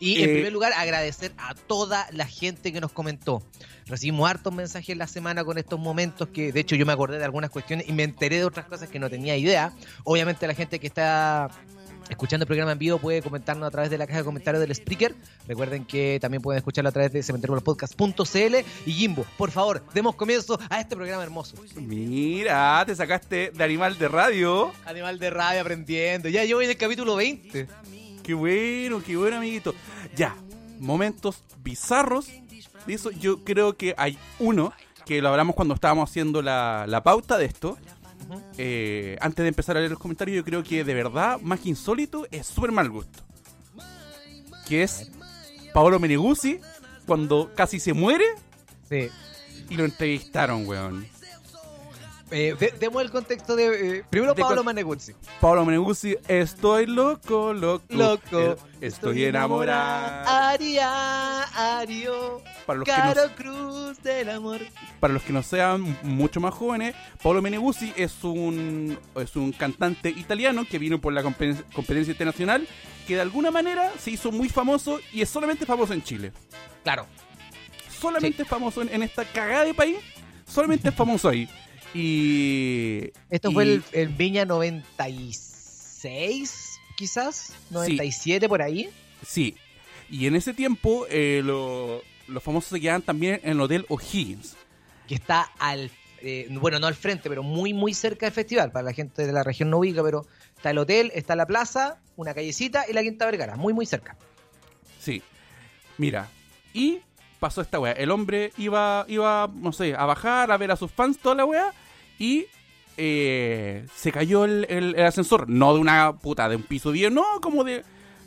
Y en Eh, primer lugar, agradecer a toda la gente que nos comentó. Recibimos hartos mensajes en la semana con estos momentos que, de hecho, yo me acordé de algunas cuestiones y me enteré de otras cosas que no tenía idea. Obviamente, la gente que está escuchando el programa en vivo puede comentarnos a través de la caja de comentarios del Spreaker. Recuerden que también pueden escucharlo a través de cementeriopodcast.cl. Y Jimbo, por favor, demos comienzo a este programa hermoso. Mira, te sacaste de animal de radio. Animal de radio aprendiendo. Ya yo voy en el capítulo 20. Qué bueno, qué bueno, amiguito. Ya, momentos bizarros. De eso yo creo que hay uno que lo hablamos cuando estábamos haciendo la, la pauta de esto. Eh, antes de empezar a leer los comentarios, yo creo que de verdad, más que insólito, es súper mal gusto. Que es Paolo Meneguzzi cuando casi se muere Sí. y lo entrevistaron, weón. Eh, de- demos el contexto de. eh, primero, De Pablo Maneguzzi. Paolo Meneguzzi, estoy loco, loco. Loco. eh, estoy enamorado. Aria, Ario. Para los, que no, Caro Cruz del amor. para los que no sean mucho más jóvenes, Paolo Meneguzzi es un, es un cantante italiano que vino por la competen- competencia internacional que de alguna manera se hizo muy famoso y es solamente famoso en Chile. Claro. Solamente famoso en, en esta cagada de país, solamente es famoso ahí. Y. Esto y- fue el, el Viña 96, quizás. 97 por ahí. Sí. Y en ese tiempo, eh, lo- los famosos se quedaban también en el Hotel O'Higgins. Que está al, eh, bueno, no al frente, pero muy, muy cerca del festival. Para la gente de la región no ubica, pero está el hotel, está la plaza, una callecita y la Quinta Vergara, muy, muy cerca. Sí. Mira, y pasó esta weá. El hombre iba, iba, no sé, a bajar, a ver a sus fans, toda la weá, y eh, se cayó el, el- el ascensor. No de una puta, de un piso 10, no, como de,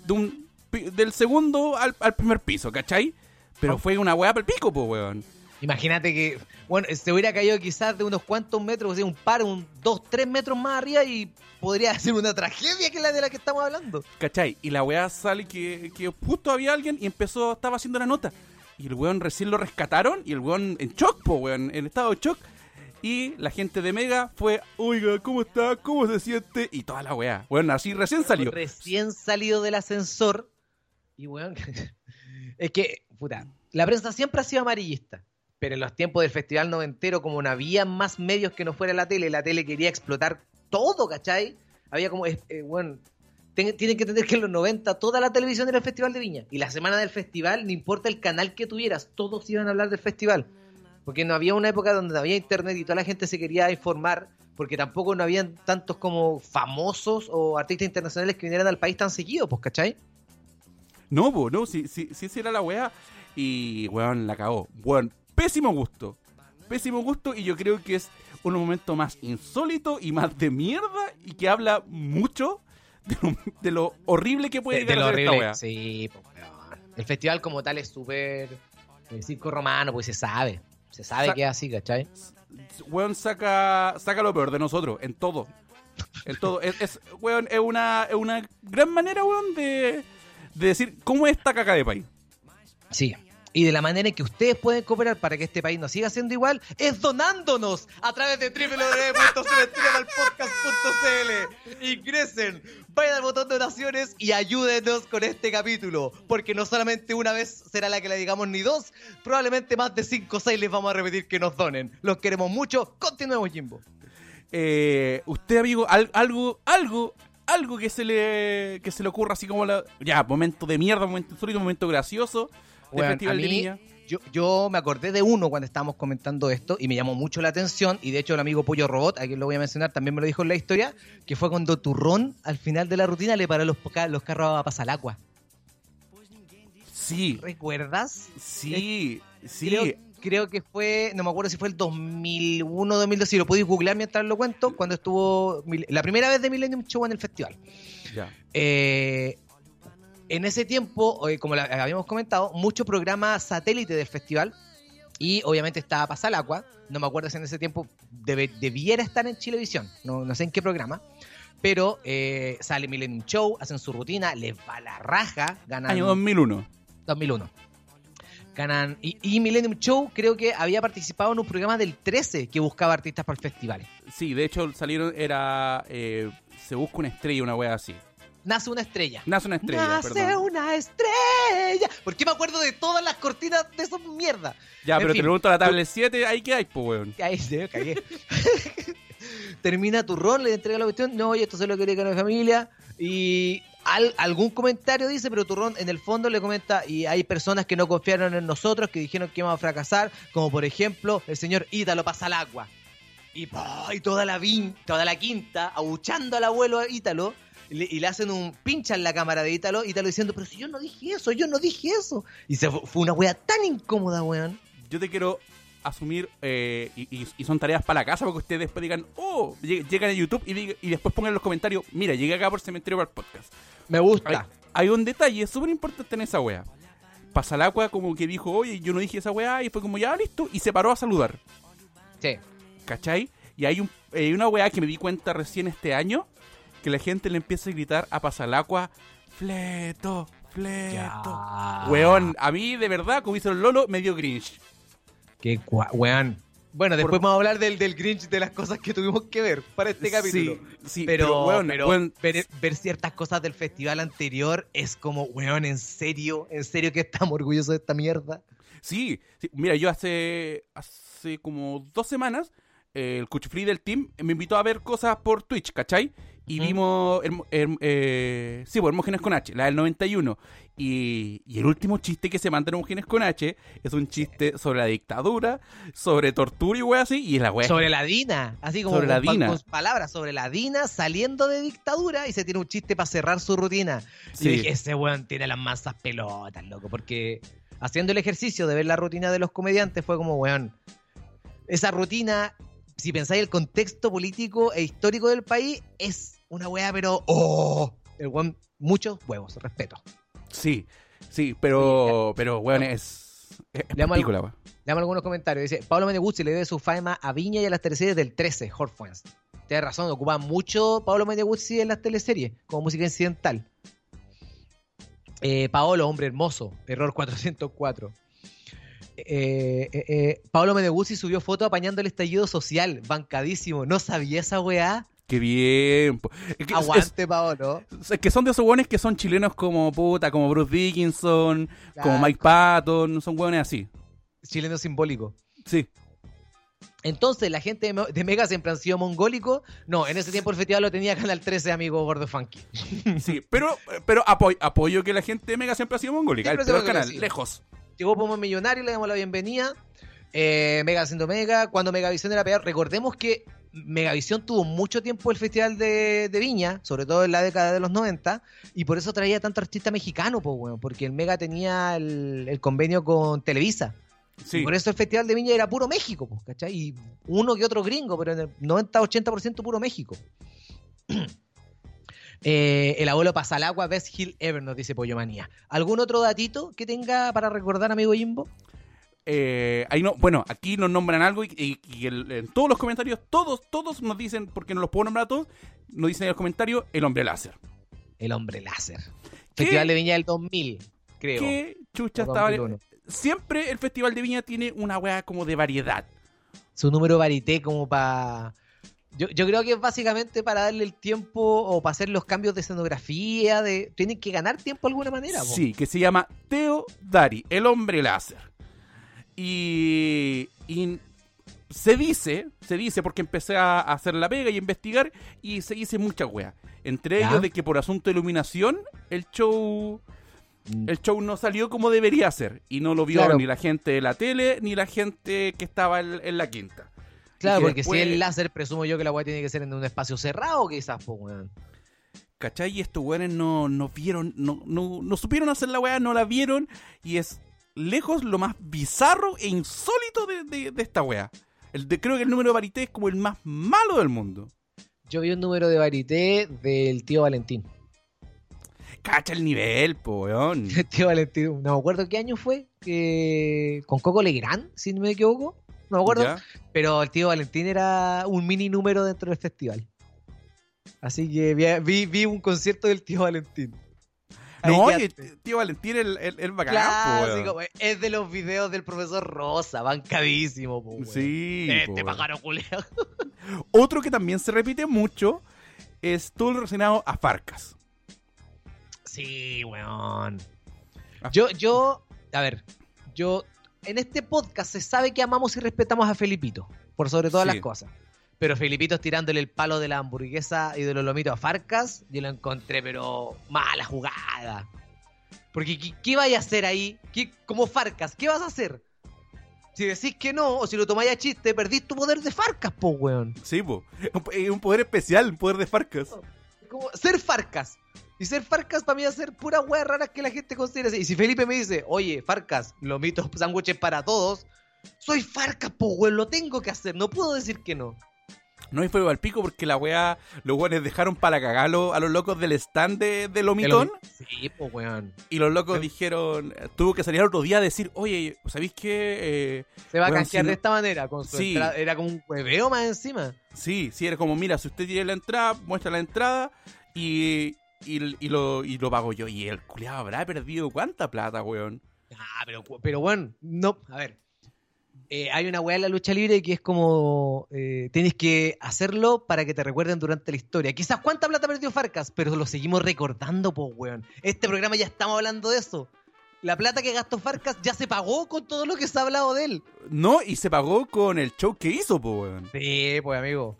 de un, del segundo al, al primer piso, ¿cachai? Pero Ah. fue una weá para el pico, pues, weón. Imagínate que, bueno, se hubiera caído quizás de unos cuantos metros, o sea, un par, un dos, tres metros más arriba y podría (laughs) ser una tragedia que la de la que estamos hablando. ¿Cachai? Y la weá sale que, que justo había alguien y empezó, estaba haciendo la nota. Y el weón recién lo rescataron y el weón en shock, po, weón, en estado de shock. Y la gente de Mega fue, oiga, ¿cómo está? ¿Cómo se siente? Y toda la weá. Bueno, así recién salió. Recién salido del ascensor. Y weón, (laughs) es que, puta, la prensa siempre ha sido amarillista. Pero en los tiempos del festival noventero, como no había más medios que no fuera la tele, la tele quería explotar todo, ¿cachai? Había como, eh, bueno, tienen que entender que en los 90 toda la televisión era el Festival de Viña. Y la semana del festival, no importa el canal que tuvieras, todos iban a hablar del festival. Porque no había una época donde no había internet y toda la gente se quería informar, porque tampoco no habían tantos como famosos o artistas internacionales que vinieran al país tan seguido, pues, ¿cachai? No, po, no, sí, sí, sí, sí era la weá. Y, weón, la cagó. Weón, pésimo gusto. Pésimo gusto y yo creo que es un momento más insólito y más de mierda y que habla mucho de (laughs) lo, de lo horrible que puede De, de lo a ser esta horrible. Sí, pues. El festival como tal es súper eh, circo romano, pues se sabe. Se sabe Sa- que es así, ¿cachai? Weón saca, saca lo peor de nosotros, en todo. En todo. Es, es, weón, es una, es una gran manera, weón, de, de decir cómo es esta caca de país. Sí. Y de la manera en que ustedes pueden cooperar para que este país no siga siendo igual es donándonos a través de www.cementeriomalpodcast.cl. Ingresen, vayan al botón de donaciones y ayúdenos con este capítulo. Porque no solamente una vez será la que le digamos ni dos, probablemente más de cinco o seis les vamos a repetir que nos donen. Los queremos mucho. Continuemos, Jimbo. Eh, usted, amigo, al- algo, algo, algo que se le que se le ocurra así como la. Ya, momento de mierda, momento insólito, momento gracioso Festival de Viña. Yo, yo me acordé de uno cuando estábamos comentando esto y me llamó mucho la atención. Y de hecho, el amigo Pollo Robot, a quien lo voy a mencionar, también me lo dijo en la historia: que fue cuando Turrón, al final de la rutina, le paró los, los carros a pasar agua. Sí, ¿Recuerdas? sí, sí. Creo, creo que fue, no me acuerdo si fue el 2001 2002, si lo podéis googlear mientras lo cuento, cuando estuvo la primera vez de Millennium Show en el festival. Ya. Eh, en ese tiempo, eh, como la- habíamos comentado, mucho programa satélite del festival. Y obviamente estaba Pasalacua. No me acuerdo si en ese tiempo debe- debiera estar en Chilevisión. No, no sé en qué programa. Pero eh, sale Millennium Show, hacen su rutina, les va la raja, ganan Año 2001. 2001. Ganan. Y, y Millennium Show creo que había participado en un programa del 13 que buscaba artistas para el festival. Sí, de hecho salieron, era. eh, se busca una estrella, una wea así. Nace una estrella. Nace una estrella, Nace perdón. una estrella. ¿Por qué me acuerdo de todas las cortinas de esas mierda? Ya, En pero fin. te pregunto la tablet 7, ahí que hay, pues, weón. (laughs) Ahí se cagué. (laughs) Termina turrón, le entrega la cuestión. No, oye, esto se lo quería con mi familia. Y al- algún comentario dice, pero Turrón en el fondo le comenta, y hay personas que no confiaron en nosotros, que dijeron que íbamos a fracasar, como por ejemplo el señor Ítalo pasa al agua. Y, ¡po! y toda la vin, toda la quinta, abuchando al abuelo Ítalo, le, y le hacen un pincha en la cámara de Ítalo, Ítalo diciendo, pero si yo no dije eso, yo no dije eso. Y se fu- fue una wea tan incómoda, weón. Yo te quiero asumir, eh, y, son tareas para la casa, porque ustedes después digan, oh, lleg- llegan a YouTube y, diga- y después pongan en los comentarios, mira, llegué acá por Cementerio para el podcast. Me gusta. hay un detalle súper importante en esa wea. Pasalacua como que dijo, oye, yo no dije esa wea, y fue como, ya, listo, y se paró a saludar. Sí. ¿Cachai? Y hay, un, hay una weá que me di cuenta recién este año, que la gente le empieza a gritar a Pasalacua, fleto, fleto. Ya. Weón, a mí de verdad, como hizo el Lolo, me dio cringe. Qué weón. Bueno, después Por- vamos a hablar del, del Grinch, de las cosas que tuvimos que ver para este capítulo. Sí, sí, pero, weón, pero weón, ver, ver ciertas cosas del festival anterior es como, weón, ¿en serio? ¿En serio que estamos orgullosos de esta mierda? Sí, sí. mira, yo hace, hace como dos semanas, el Cuchifree del team me invitó a ver cosas por Twitch, ¿cachai? Y ¿Mm? vimos. Hermo- eh, sí, pues Hermógenes con H, la del 91. Y, y el último chiste que se manda en Hermógenes con H es un chiste sobre la dictadura, sobre tortura y wea así. Y la wea. Sobre la Dina, así como Sobre la con, Dina. con palabras sobre la Dina saliendo de dictadura y se tiene un chiste para cerrar su rutina. Sí. Y dije, ese weón tiene las masas pelotas, loco, porque haciendo el ejercicio de ver la rutina de los comediantes fue como, weón, esa rutina, si pensáis el contexto político e histórico del país, es una weá, pero, oh, el weón, muchos huevos, respeto. Sí, sí, pero, pero weón, es. Es, es Le. Leamos algunos comentarios. Dice, Pablo Meneguzzi le debe su fama a Viña y a las teleseries del 13, Horfans. Tienes razón, ocupa mucho Pablo Meneguzzi en las teleseries, como música incidental. Eh, Paolo, hombre hermoso, error 404. Eh, eh, eh, Pablo Meneguzzi subió foto apañando el estallido social, bancadísimo. No sabía esa weá. Qué bien. Es que, es- Aguante, Paolo. es- es que son de esos weones que son chilenos como puta, como Bruce Dickinson, como. Mike Patton, son weones así. Chileno simbólico. Sí. Entonces, la gente de Mega siempre han sido mongólico. No, en ese tiempo el festival lo tenía Canal 13, amigo Gordo Funky. Sí, pero, pero apoyo, apoyo que la gente de Mega siempre ha sido mongólica. Siempre El peor canal, sí. lejos. Llegó Pomo Millonario, le damos la bienvenida. Eh, Mega siendo Mega. Cuando Megavisión era peor, recordemos que Megavisión tuvo mucho tiempo el Festival de, de Viña, sobre todo en la década de los 90, y por eso traía tanto artista mexicano, pues, bueno, porque el Mega tenía el, el convenio con Televisa. Sí. Y por eso el Festival de Viña era puro México, pues, ¿cachai? Y uno que otro gringo, pero en el 90-80% puro México. (clears throat) Eh, el abuelo pasa al agua, Best Hill Ever, nos dice Pollo Manía. ¿Algún otro datito que tenga para recordar, amigo Jimbo? Eh, ahí no, bueno, aquí nos nombran algo y, y- y el- en todos los comentarios, todos, todos nos dicen, porque no los puedo nombrar a todos, nos dicen en los comentarios el hombre láser. El hombre láser. ¿Qué? Festival de Viña del 2000, creo. Que chucha estaba. 2001. Siempre el Festival de Viña tiene una weá como de variedad. Su número varité como para... Yo, yo creo que es básicamente para darle el tiempo o para hacer los cambios de escenografía, de tienen que ganar tiempo de alguna manera. po. Sí, que se llama Teo Dari, el hombre láser. Y, y se dice, se dice porque empecé a hacer la pega y a investigar y se dice mucha wea. Entre Ya. ellos de que por asunto de iluminación el show Mm. el show no salió como debería ser y no lo vio Claro. ni la gente de la tele ni la gente que estaba en, en la quinta. Claro, porque después- si es láser, presumo yo que la weá tiene que ser en un espacio cerrado, quizás, po, weón. ¿Cachai? Y estos weones no, no vieron, no, no, no supieron hacer la weá, no la vieron y es lejos lo más bizarro e insólito de, de- de esta. El de, creo que el número de varité es como el más malo del mundo. Yo vi un número de varité del tío Valentín. Cacha el nivel, po, weón. (laughs) El tío Valentín, no me acuerdo qué año fue, que con Coco Legrand, si no me equivoco. No me acuerdo. ¿Ya? Pero el tío Valentín era un mini número dentro del festival. Así que vi, vi, vi un concierto del tío Valentín. No, el tío Valentín, el, el, el bacán, Clásico, wey. es de los videos del profesor Rosa, bancadísimo, po. Sí. Este pájaro culeado. (laughs) Otro que también se repite mucho es todo lo relacionado a Farcas. Sí, weón. Ah. Yo, yo, a ver, yo, en este podcast se sabe que amamos y respetamos a Felipito, por sobre todas Sí. las cosas. Pero Felipito tirándole el palo de la hamburguesa y de los lomitos a Farcas, yo lo encontré, pero mala jugada. Porque, ¿qué, qué vaya a hacer ahí? ¿Qué, como Farcas, ¿qué vas a hacer? Si decís que no, o si lo tomáis a chiste, perdís tu poder de Farcas, po, weón. Sí, po. Es un poder especial, un poder de Farcas. Como ser Farcas. Y ser Farcas para mí es hacer pura wea rara que la gente considera. Y si Felipe me dice, oye, Farcas, lomitos, sándwiches para todos, soy Farcas, po, weón, lo tengo que hacer, no puedo decir que no. No y fue al pico porque la weá, los weones dejaron para cagarlo a los locos del stand de, de El Lomitón. lomi- Sí, po, weón. Y los locos dijeron, tuvo que salir al otro día a decir, oye, ¿sabéis qué? Eh, Se va a canjear si de esta manera, con su Sí. entrada- Era como un hueveo más encima. sí, sí, era como, mira, si usted tiene la entrada, muestra la entrada y, y, y lo, y lo pago yo. Y el culiado habrá perdido cuánta plata, weón. Ah, pero, pero bueno, no, a ver. Eh, hay una weá en la lucha libre que es como eh, tienes que hacerlo para que te recuerden durante la historia. Quizás cuánta plata perdió Farcas, pero lo seguimos recordando, pues weón. Este programa ya estamos hablando de eso. La plata que gastó Farcas ya se pagó con todo lo que se ha hablado de él. No, y se pagó con el show que hizo, po, weón. Sí, pues amigo.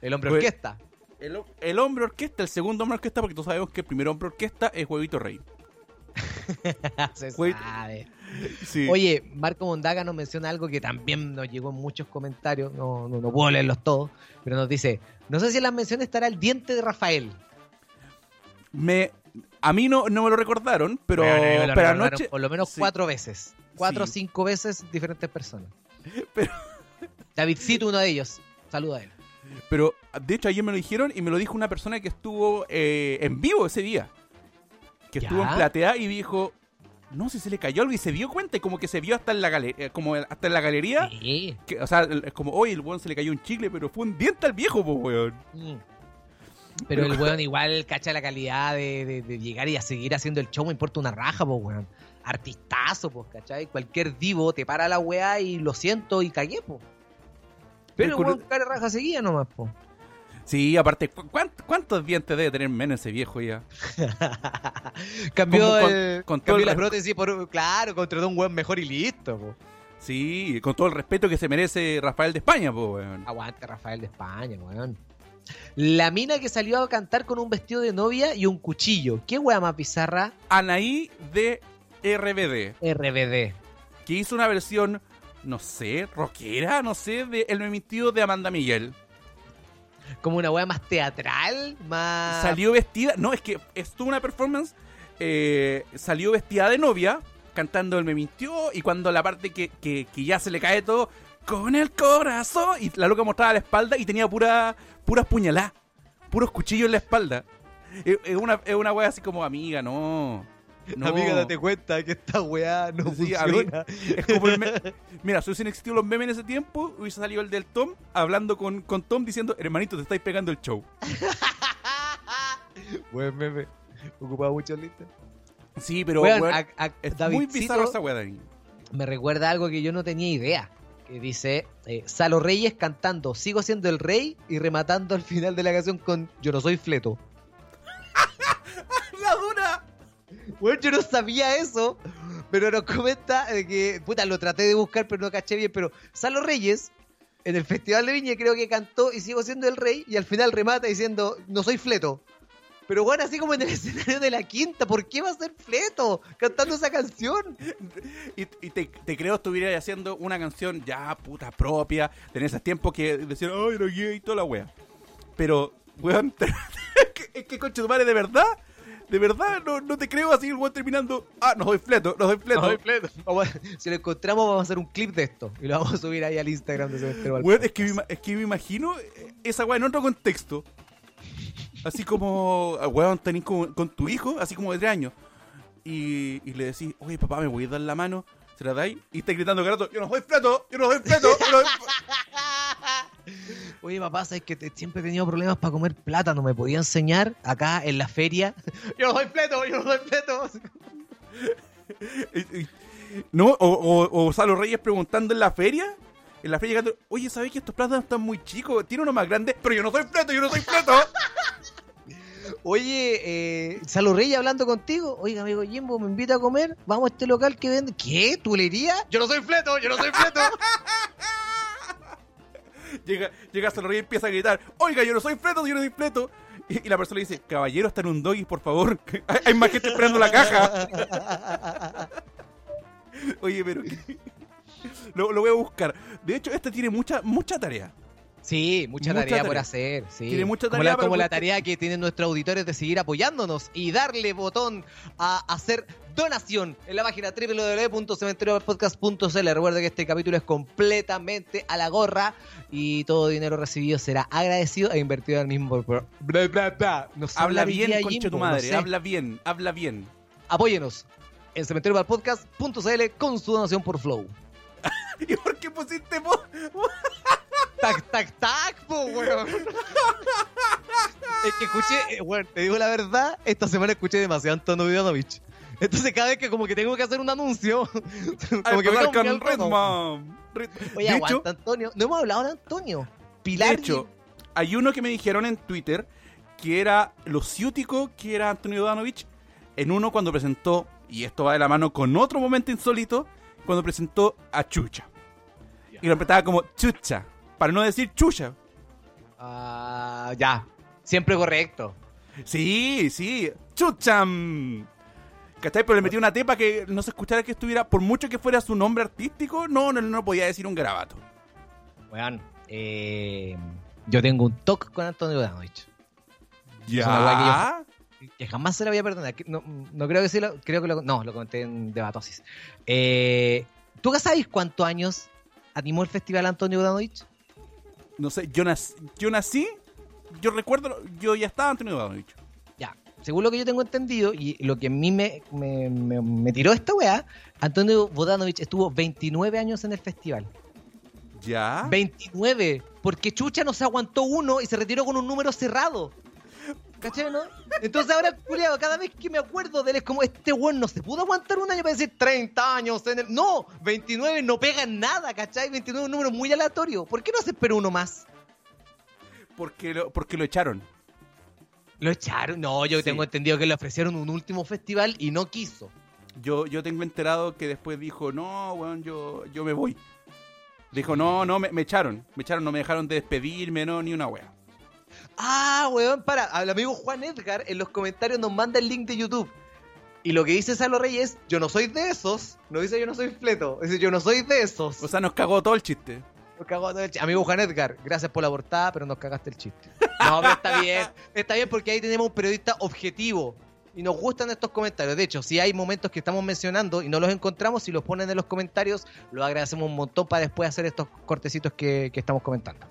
El hombre Pues- orquesta. El, ho- el hombre orquesta, el segundo hombre orquesta, porque tú sabemos que el primer hombre orquesta es Huevito Rey. (laughs) Se sabe. Sí. Oye, Marco Mondaga nos menciona algo que también nos llegó en muchos comentarios, no, no, no puedo leerlos todos, pero nos dice, no sé si en las menciones estará el diente de Rafael. Me, a mí no, no me lo recordaron, pero, Bueno, me lo pero anoche. Por lo menos sí. cuatro veces. Cuatro o Sí. cinco veces diferentes personas. (laughs) Pero- Davidcito, uno de ellos. Saluda a él. Pero de hecho ayer me lo dijeron y me lo dijo una persona que estuvo eh, en vivo ese día. Que ¿Ya? estuvo en platea y dijo, no, si se le cayó algo y se dio cuenta y como que se vio hasta en la galería, como hasta en la galería. Sí. Que, o sea, es como, oye, el weón se le cayó un chicle, pero fue un diente al viejo, pues, weón. Mm. Pero el weón (laughs) igual cacha la calidad de, de- de llegar y a seguir haciendo el show, me importa una raja, pues weón. Artistazo, pues, ¿cachai? Cualquier divo te para la weá y lo siento y cagué, pues. Pero el Recuerdo- weón cara raja seguía nomás, pues. Sí, aparte, ¿cu- cuánt- ¿cuántos dientes debe tener menos ese viejo ya? (laughs) cambió con- el- con todo cambió la prótesis por, claro, contrató un weón mejor y listo, pues. Sí, con todo el respeto que se merece Rafael de España, weón. Aguante Rafael de España, weón. La mina que salió a cantar con un vestido de novia y un cuchillo. ¿Qué weá más bizarra? Anaí de RBD, RBD. que hizo una versión, no sé, rockera, no sé, de El Memitido de Amanda Miguel. Como una weá más teatral, más. Salió vestida, no, es que estuvo una performance, eh, salió vestida de novia, cantando El Me mintió, y cuando la parte que, que, que ya se le cae todo, con el corazón, y la loca mostraba la espalda y tenía pura, puras puñaladas, puros cuchillos en la espalda. Es es una, es una wea así como, amiga, no. No. Amiga, date cuenta que esta weá no Sí, funciona. Es como el me- (laughs) Mira, si hubiesen existido los memes en ese tiempo, hubiese salido el del Tom hablando con, con Tom diciendo, hermanito, te estáis pegando el show. (laughs) Buen meme. Ocupaba mucho lista. Sí, pero Weón, weón, a- a- es muy Davidcito bizarro esa wea de ahí. me recuerda algo que yo no tenía idea. Que dice eh, Salo Reyes cantando Sigo siendo el rey y rematando al final de la canción con Yo no soy fleto. (laughs) ¡La dura! Bueno, yo no sabía eso, pero nos comenta que, puta, lo traté de buscar, pero no caché bien. Pero Salo Reyes, en el Festival de Viña, creo que cantó y sigo siendo el rey, y al final remata diciendo, no soy fleto. Pero bueno, así como en el (laughs) escenario de la quinta, ¿por qué va a ser fleto cantando esa canción? Y, te, te creo estuvieras haciendo una canción ya puta propia, en esos tiempos que decían, ay, gay y toda la wea. Pero, weón, (laughs) es que, es que de verdad, de verdad, no, no te creo así el weón terminando, ah, no soy fleto, no soy fleto. No soy fleto. (laughs) Vamos si lo encontramos, vamos a hacer un clip de esto y lo vamos a subir ahí al Instagram de Cementerio Weón, es que, me, es que me imagino eh, esa weá en otro contexto. Así como, ah, weón, tenés con, con tu hijo, así como de tres años. Y, y le decís, oye, papá, ¿me voy a dar la mano? ¿Se la dais? Y está gritando cada rato, yo no soy fleto, yo no soy fleto. yo no soy-". (laughs) Oye, papá, sabes que te- siempre he tenido problemas para comer plátano. ¿Me podía enseñar acá en la feria? (laughs) Yo no soy fleto, yo no soy (laughs) y- No, o, o, o Salo Reyes preguntando en la feria. En la feria, llegando, oye, ¿sabes que estos plátanos están muy chicos? Tiene uno más grande, pero yo no soy fleto, yo no soy fleto. Oye, eh, Salo Reyes hablando contigo. Oiga, amigo Jimbo, me invita a comer. Vamos a este local que vende. ¿Qué? ¿Tulería? Yo no soy fleto, yo no soy fleto. (laughs) llega, llega Salo Reyes y empieza a gritar, oiga, yo no soy fleto, yo no soy fleto. Y, la persona le dice, caballero, está en un doggy, por favor. (laughs) hay, más gente esperando la caja. (laughs) Oye, pero... Lo, lo voy a buscar. De hecho, este tiene mucha, mucha tarea. Sí, mucha, Mucha tarea, por hacer. Sí. Tiene mucha como tarea la, para como la tarea que tienen nuestros auditores de seguir apoyándonos y darle botón a hacer donación en la página www.cementeriopodcast.cl. Recuerda que este capítulo es completamente a la gorra y todo dinero recibido será agradecido e invertido al mismo. Bla, bla, bla. Nos Habla bien, concha Jimbo, tu no madre. sé. Habla bien, habla bien. Apóyenos en cementeriopodcast.cl con su donación por Flow. (laughs) ¿Y por qué pusiste vos? Tac, tac, tac, po, weón. Es que escuché, eh, weón, te digo la verdad, esta semana escuché demasiado a Antonio Vidanovich. Entonces cada vez que como que tengo que hacer un anuncio, (laughs) como que me con. Redman. Red- Oye, de aguanta hecho, Antonio. No hemos hablado de Antonio. de Pilar. hecho, hay uno que me dijeron en Twitter que era lo ciútico que era Antonio Danovich en uno cuando presentó, y esto va de la mano con otro momento insólito, cuando presentó a Chucha. Y lo empezaba como Chucha, para no decir Chucha. Ah, ya. Siempre correcto. Sí, sí. ¡Chucham! ¿Cachai? Pero le metí una tepa que no se escuchara que estuviera, por mucho que fuera su nombre artístico, no, no, no podía decir un garabato. Weón, eh, yo tengo un toque con Antonio Bodanovich. Ya. weá Que jamás se la voy a perdonar. Que No, no creo que sí, lo, creo que lo, no, lo comenté en Debatosis. Eh, ¿Tú qué sabes cuántos años animó el festival Antonio Bodanovich? No sé, yo nací, yo nací, yo recuerdo, yo ya estaba Antonio Ivanovich. Ya, según lo que yo tengo entendido y lo que a mí me, me, me- me tiró esta weá, Antonio Bodanovich estuvo 29 años en el festival. ¿Ya? 29, porque Chucha no se aguantó uno y se retiró con un número cerrado. ¿Cachai, no? Entonces ahora, culiado, cada vez que me acuerdo de él es como, este weón no se pudo aguantar un año para decir 30 años en el... No, 29 no pega en nada, ¿cachai? 29 es un número muy aleatorio. ¿Por qué no se esperó uno más? Porque lo, porque lo echaron. ¿Lo echaron? No, yo Sí. tengo entendido que le ofrecieron un último festival y no quiso. Yo, yo tengo enterado que después dijo, no, weón, yo, yo me voy. Dijo, no, no, me, me echaron. Me echaron, no me dejaron de despedirme, no, ni una wea. Ah, weón, para. Al amigo Juan Edgar en los comentarios nos manda el link de YouTube. Y lo que dice Salo Reyes, yo no soy de esos. No dice yo no soy fleto. Dice yo no soy de esos. O sea, nos cagó todo el chiste. Nos cagó todo el chi- Amigo Juan Edgar, gracias por la portada, pero nos cagaste el chiste. (laughs) No, pero está bien. Está bien porque ahí tenemos un periodista objetivo. Y nos gustan estos comentarios. De hecho, si hay momentos que estamos mencionando y no los encontramos, si los ponen en los comentarios, lo agradecemos un montón para después hacer estos cortecitos que, que estamos comentando.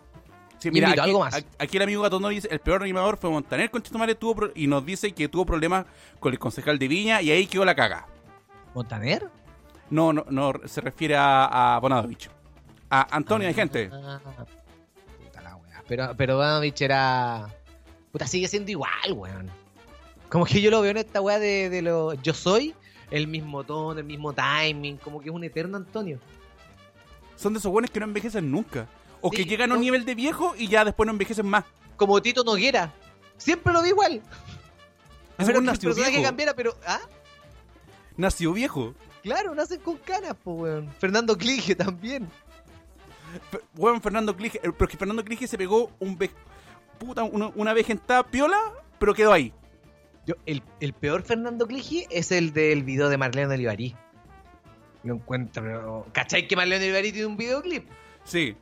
Sí, Invito, aquí, algo más. Aquí el amigo Gato dice, el peor animador fue Montaner con Chetumare tuvo pro- y nos dice que tuvo problemas con el concejal de Viña y ahí quedó la caga. ¿Montaner? No, no, no se refiere a, a Bonadovich. A Antonio de gente. Ah, puta la wea. Pero, pero Bodanovich era. Puta, sigue siendo igual, weón. Como que yo lo veo en esta weá de, de lo. Yo soy el mismo tono, el mismo timing. Como que es un eterno Antonio. Son de esos buenos que no envejecen nunca. O Sí, que llegan a un nivel de viejo y ya después no envejecen más. Como Tito Noguera. Siempre lo vi igual. Que el nació viejo. cambiara, pero. ¿Ah? Nació viejo. Claro, nacen con canas, pues, weón. Fernando Clige también. Weón, Fernando Clige. eh, Pero es que Fernando Clige se pegó un ve- puta, una, una vejentada piola, pero quedó ahí. Yo, el, el peor Fernando Clige es el del video de Marlene Olivarí. Lo encuentro, pero... ¿Cachai que Marlene Olivarí tiene un videoclip? Sí.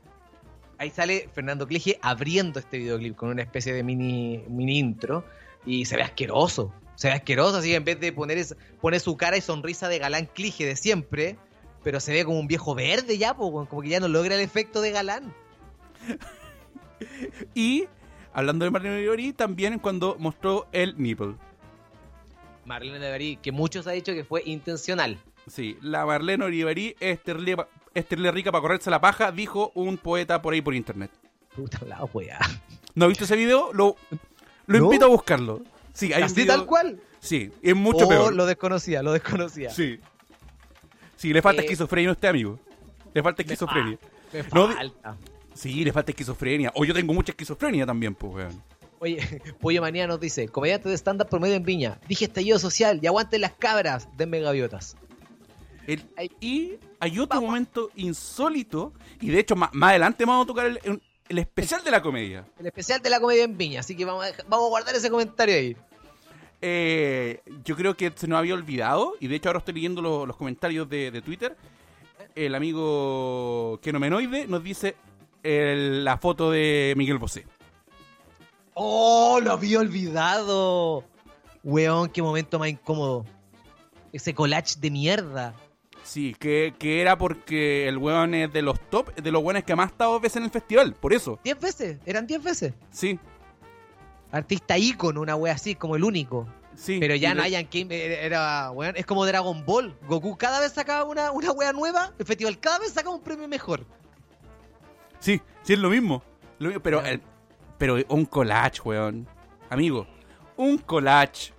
Ahí sale Fernando Clige abriendo este videoclip con una especie de mini, mini intro y se ve asqueroso. Se ve asqueroso, así que en vez de poner, es- pone su cara y sonrisa de galán Clige de siempre, pero se ve como un viejo verde ya, po, como que ya no logra el efecto de galán. (laughs) Y, hablando de Marlene Olivari, también cuando mostró el nipple. Marlene Olivarí, que muchos han dicho que fue intencional. Sí, la Marlene Olivari es terrible, es terrible rica para correrse la paja, dijo un poeta por ahí por internet. Puta la weá. ¿No has visto ese video? Lo, lo ¿No? invito a buscarlo. Sí, hay un Así video- tal cual. Sí, es mucho Oh, peor. Lo desconocía, lo desconocía. Sí. Sí, le falta Eh, esquizofrenia a usted, amigo. Le falta esquizofrenia. Me falta. Sí, le falta esquizofrenia. O yo tengo mucha esquizofrenia también, pues, weón. Oye, (laughs) Pollo Manía nos dice, comediante de stand-up promedio en Viña, dije estallido social y aguanten las cabras, denme gaviotas. El- y hay otro Vamos. momento insólito, y de hecho más, más adelante vamos a tocar el, el- especial de la comedia. El especial de la comedia en Viña, así que vamos a, dejar- vamos a guardar ese comentario ahí. Eh, yo creo que se nos había olvidado, y de hecho ahora estoy leyendo lo- los comentarios de, de Twitter. El amigo Kenomenoide nos dice el- la foto de Miguel Bosé. ¡Oh, lo había olvidado! Weón, qué momento más incómodo. Ese collage de mierda. Sí, que, que era porque el weón es de los top, de los weones que más ha estado veces en el festival, por eso. Diez veces, eran diez veces. Sí, Artista ícono, una wea así, como el único. sí. Pero ya de- hayan que era, weón, es como Dragon Ball. Goku cada vez sacaba una, una wea nueva, el festival cada vez sacaba un premio mejor. Sí, sí es lo mismo. Lo mismo, pero, el- pero un collage, weón. Amigo, un collage.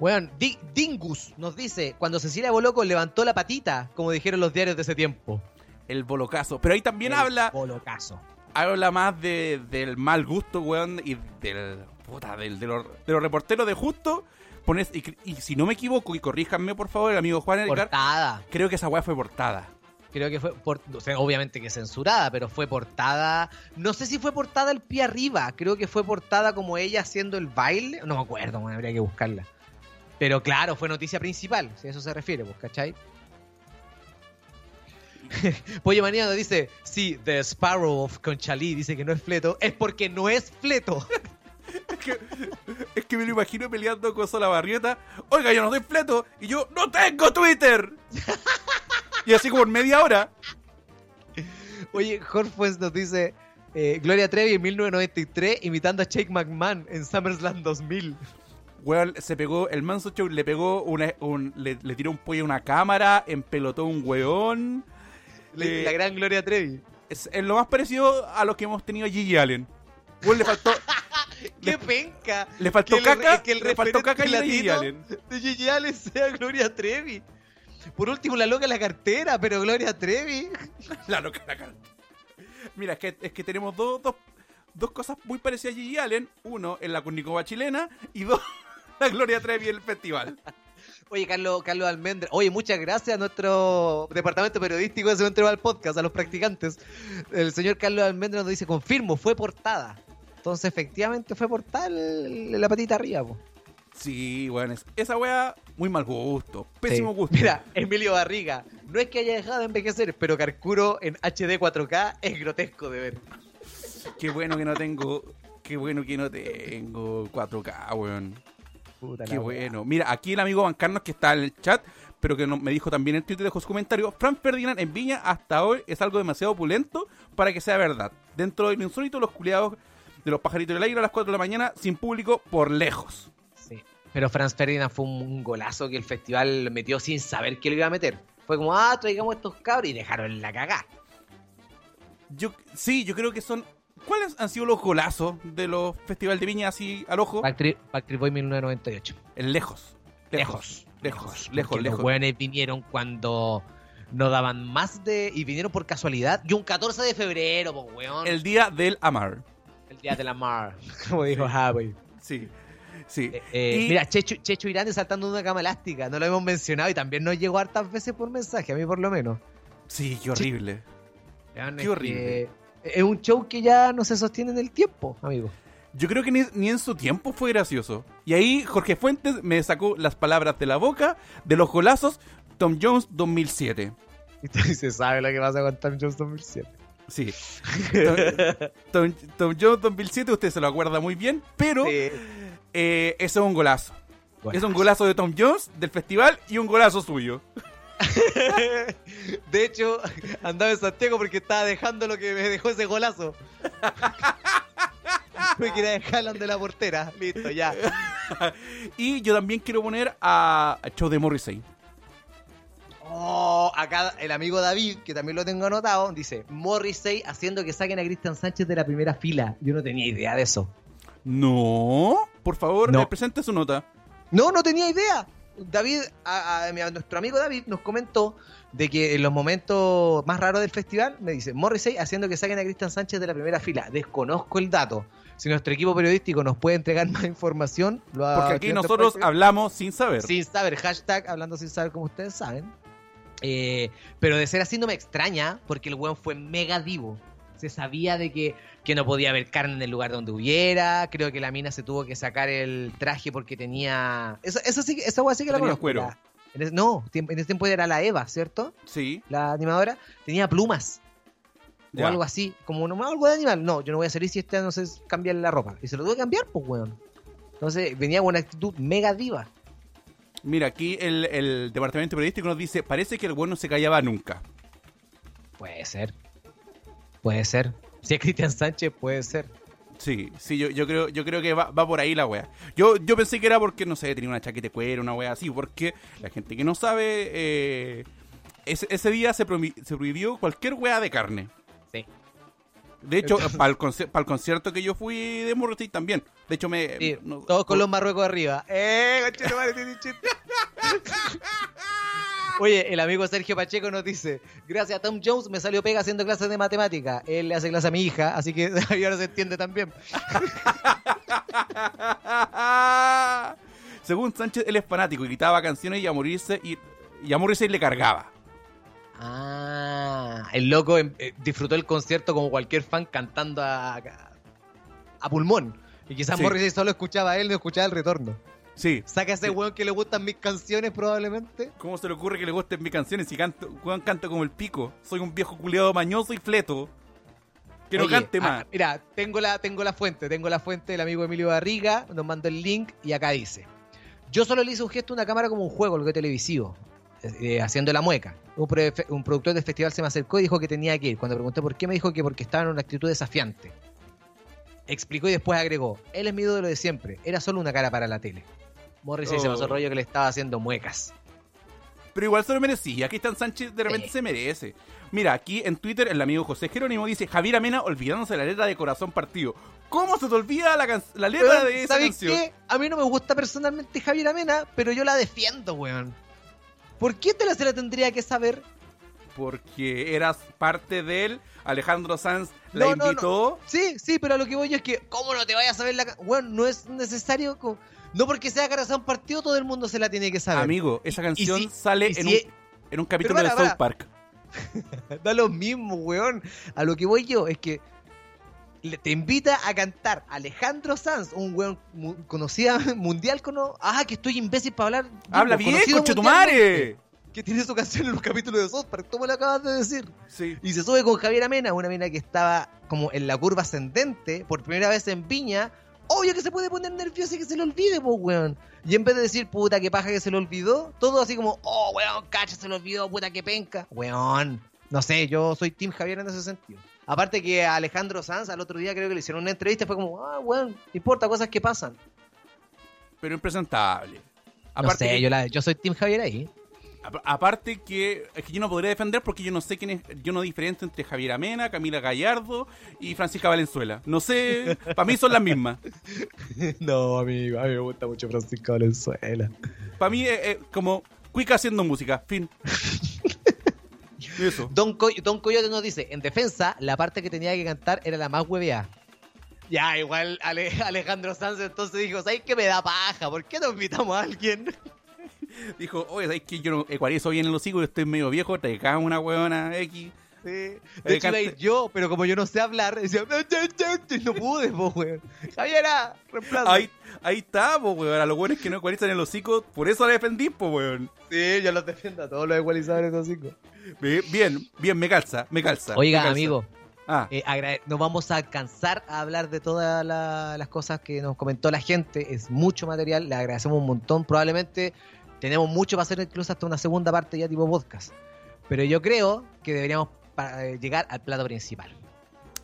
Weón, Di- Dingus nos dice, cuando Cecilia Boloco levantó la patita, como dijeron los diarios de ese tiempo. El bolocazo. Pero ahí también El habla Bolocazo. habla más de, del mal gusto, weón, y del. Puta, del, de, los, de los reporteros de justo. Pones, y, y si no me equivoco, y corríjanme por favor, el amigo Juan Edgar, Portada. creo que esa weá fue portada. Creo que fue, por, o sea, obviamente que censurada, pero fue portada. No sé si fue portada el pie arriba. Creo que fue portada como ella haciendo el baile. No me acuerdo, man, habría que buscarla. Pero claro, fue noticia principal, si a eso se refiere, pues, ¿cachai? (laughs) Pollo Maniano dice: Sí, The Sparrow of Conchalí dice que no es fleto. Es porque no es fleto. (laughs) Es que, es que me lo imagino peleando con Sola Barrieta. Oiga, yo no soy fleto y yo no tengo Twitter. Y así como en media hora. Oye, Horfues nos dice: eh, Gloria Trevi en 1993 imitando a Jake McMahon en SummerSlam 2000. Weón, se pegó, el Manso Show le pegó una, un, le, le tiró un pollo a una cámara, empelotó un weón. Eh, la gran Gloria Trevi. es, es lo más parecido a lo que hemos tenido a Gigi Allen. Weón, le faltó, (laughs) ¡Qué le- penca! le faltó Que el- caca, que el le faltó caca y de Gigi Allen. De Gigi Allen sea Gloria Trevi. Por último, la loca en la cartera, pero Gloria Trevi. (laughs) La loca la cara. Mira, es que, es que tenemos dos, dos, dos cosas muy parecidas a Gigi Allen. Uno, en la Curnicova chilena. Y dos, (laughs) la Gloria Trevi en el festival. Oye, Carlos, Carlos Almendra. Oye, muchas gracias a nuestro departamento periodístico de Cementerio al Podcast, a los practicantes. El señor Carlos Almendra nos dice, confirmo, fue portada. Entonces, efectivamente, fue portada el- la patita arriba, po. Sí, bueno, es- esa wea, muy mal gusto. Pésimo Sí. gusto. Mira, Emilio Barriga, no es que haya dejado de envejecer, pero Carcuro en HD 4K es grotesco de ver. Qué bueno que no tengo. Qué bueno que no tengo 4K, weón. Puta Qué bueno. Mira, aquí el amigo Van Carlos que está en el chat, pero que no- me dijo también en Twitter, dejó su comentario. Fran Ferdinand en Viña hasta hoy es algo demasiado opulento para que sea verdad. Dentro del insólito, los culiados de los pajaritos del aire a las 4 de la mañana, sin público, por lejos. Sí. Pero Franz Ferdinand fue un golazo que el festival metió sin saber que lo iba a meter. Fue como, ah, traigamos estos cabros y dejaron la cagá. Yo, sí, yo creo que son. ¿Cuáles han sido los golazos de los festivales de Viña así al ojo? Backstreet, Boy 1998. El lejos. Lejos. Lejos. Lejos, lejos. Los buenos vinieron cuando no daban más de. Y vinieron por casualidad. Y un 14 de febrero, pues, weón. El, El día del Amar. día de la mar. (laughs) Como dijo Javi. Sí. Sí. Eh, eh, Y- Mira, Checho, Checho Irán saltando de una cama elástica. No lo hemos mencionado y también nos llegó hartas veces por mensaje, a mí por lo menos. Sí, qué horrible. Qué horrible. que Es un show que ya no se sostiene en el tiempo, amigo. Yo creo que ni, ni en su tiempo fue gracioso. Y ahí Jorge Fuentes me sacó las palabras de la boca de los golazos Tom Jones 2007. (laughs) Y se sabe lo que pasa con Tom Jones 2007. Sí. Tom, Tom- Tom Jones 2007, usted se lo acuerda muy bien, pero Sí. eh, eso es un golazo. Bueno. Es un golazo de Tom Jones del festival y un golazo suyo. (laughs) De hecho, andaba en Santiago porque estaba dejando lo que me dejó ese golazo. Me quería dejar de la portera. Listo, ya. (laughs) Y yo también quiero poner a, a Show de Morrissey. Oh, acá el amigo David, que también lo tengo anotado, dice Morrissey haciendo que saquen a Cristian Sánchez de la primera fila. Yo no tenía idea de eso. No, por favor, No. presente su nota. No, no tenía idea. David, a, a- a nuestro amigo David nos comentó de que en los momentos más raros del festival, me dice Morrissey haciendo que saquen a Cristian Sánchez de la primera fila. Desconozco el dato. Si nuestro equipo periodístico nos puede entregar más información, lo Porque aquí nosotros hablamos sin saber. sin saber, hashtag hablando sin saber como ustedes saben. Eh, pero de ser así no me extraña, porque el weón fue mega divo. Se sabía de que, que no podía haber carne en el lugar donde hubiera. Creo que la mina se tuvo que sacar el traje porque tenía. Eso, eso sí, esa sí que la Tenía conozco. cuero. La- en ese- no, en ese tiempo era la Eva, ¿cierto? Sí. La animadora. Tenía plumas. O Ya. algo así. Como no, algo de animal. No, yo no voy a salir si este no sé cambiar la ropa. Y se lo tuve que cambiar, pues, weón. Entonces venía con una actitud mega diva. Mira, aquí el, el departamento periodístico nos dice, parece que el bueno no se callaba nunca. Puede ser. Puede ser. Si es Cristian Sánchez, puede ser. Sí, sí, yo, yo creo, yo creo que va, va por ahí la wea. Yo, yo pensé que era porque, no sé, tenía una chaqueta de cuero, una wea así, porque la gente que no sabe, eh, ese, ese día se, prohi- se prohibió cualquier wea de carne. Sí. De hecho, para el, conci- para el concierto que yo fui de Morrissey también. De hecho, me... Sí, no- todos con los marruecos arriba. ¡Eh, (laughs) Oye, el amigo Sergio Pacheco nos dice: Gracias a Tom Jones me salió pega haciendo clases de matemática. Él le hace clase a mi hija, así que (laughs) ahora se entiende también. (laughs) Según Sánchez, él es fanático y gritaba canciones y a morirse y, y a Morrissey le cargaba. Ah. El loco em, eh, disfrutó el concierto como cualquier fan cantando a, a, a pulmón. Y quizás Sí. Morrissey solo escuchaba a él, no escuchaba el retorno. Sí. Saca a ese Sí. weón que le gustan mis canciones probablemente. ¿Cómo se le ocurre que le gusten mis canciones si canto, weón, canto como el pico? Soy un viejo culiado mañoso y fleto. Que no cante ah, más. mira, tengo la, tengo la fuente, tengo la fuente del amigo Emilio Barriga, nos mandó el link y acá dice. Yo solo le hice un gesto a una cámara como un juego, algo televisivo, eh, haciendo la mueca. Un, un productor del festival se me acercó y dijo que tenía que ir. Cuando pregunté por qué, me dijo que porque estaba en una actitud desafiante. Explicó y después agregó, él es mi ídolo de siempre, era solo una cara para la tele. Morrissey se Oh. pasó el rollo que le estaba haciendo muecas. Pero igual se lo merecía. Aquí están Sánchez, de repente Sí. se merece. Mira, aquí en Twitter el amigo José Jerónimo dice Javier Amena olvidándose la letra de Corazón Partido. ¿Cómo se te olvida la, can- la letra Weón, de esa ¿sabes canción? qué? A mí no me gusta personalmente Javier Amena, pero yo la defiendo, weón. ¿Por qué te la se la tendría que saber? Porque eras parte de él. Alejandro Sanz la No, no, no. invitó. Sí, sí, pero a lo que voy yo es que, ¿cómo no te vayas a saber la ca- Weón, no es necesario. No porque sea Corazón Partido, todo el mundo se la tiene que saber. Amigo, esa canción si- sale en, un, en un capítulo para, de para. South Park. (laughs) Da lo mismo, weón. A lo que voy yo es que te invita a cantar Alejandro Sanz, un weón mu- conocida (laughs) mundial cono Ah, que estoy imbécil para hablar. ¡Habla bien, conocido conchetumare! mundialmente, Que tiene su canción en los capítulos de South Park, tú me lo acabas de decir. Sí. Y se sube con Javier Amena, una mina que estaba como en la curva ascendente, por primera vez en Viña. Obvio que se puede poner nervioso y que se le olvide, pues, weón. Y en vez de decir, puta, que paja que se le olvidó, todo así como, oh, weón, cacha, se le olvidó, puta, que penca. Weón. No sé, yo soy Team Javier en ese sentido. Aparte que a Alejandro Sanz al otro día creo que le hicieron una entrevista y fue como, ah, weón, no importa, cosas que pasan. Pero impresentable. no sé, que- yo, la- yo soy Team Javier ahí. Apa- Aparte que es que yo no podría defender porque yo no sé quién es, yo no diferencio entre Javier Amena, Camila Gallardo y Francisca Valenzuela. No sé, para mí son las mismas. (laughs) no, amigo, a mí me gusta mucho Francisco Valenzuela. Para mí es, es como Cuica haciendo música, fin. Eso. (laughs) Don, Coy- Don Coyote nos dice, en defensa, la parte que tenía que cantar era la más hueveada. Ya, igual Ale- Alejandro Sanz entonces dijo, ¿sabes qué me da paja? ¿Por qué no invitamos a alguien? Dijo, oye, ¿sabes que yo no ecualizo bien en los hocico? Yo estoy medio viejo, te cago una huevona X. Sí. De hecho, iba a ir cante- yo, pero como yo no sé hablar, decía, no pude, po, weón. Javiera, reemplazo. Ahí, ahí está, po, weón. A los buenos que no ecualizan el hocico, por eso la defendí, po, weón. Sí, yo los defiendo a todos los igualizadores de hocico. Bien, bien, bien, me calza, me calza. Oiga, me calza. amigo, Ah, eh, agrade- no vamos a alcanzar a hablar de todas la- las cosas que nos comentó la gente. Es mucho material, le agradecemos un montón. Probablemente tenemos mucho para hacer, incluso hasta una segunda parte ya tipo podcast. Pero yo creo que deberíamos eh, llegar al plato principal.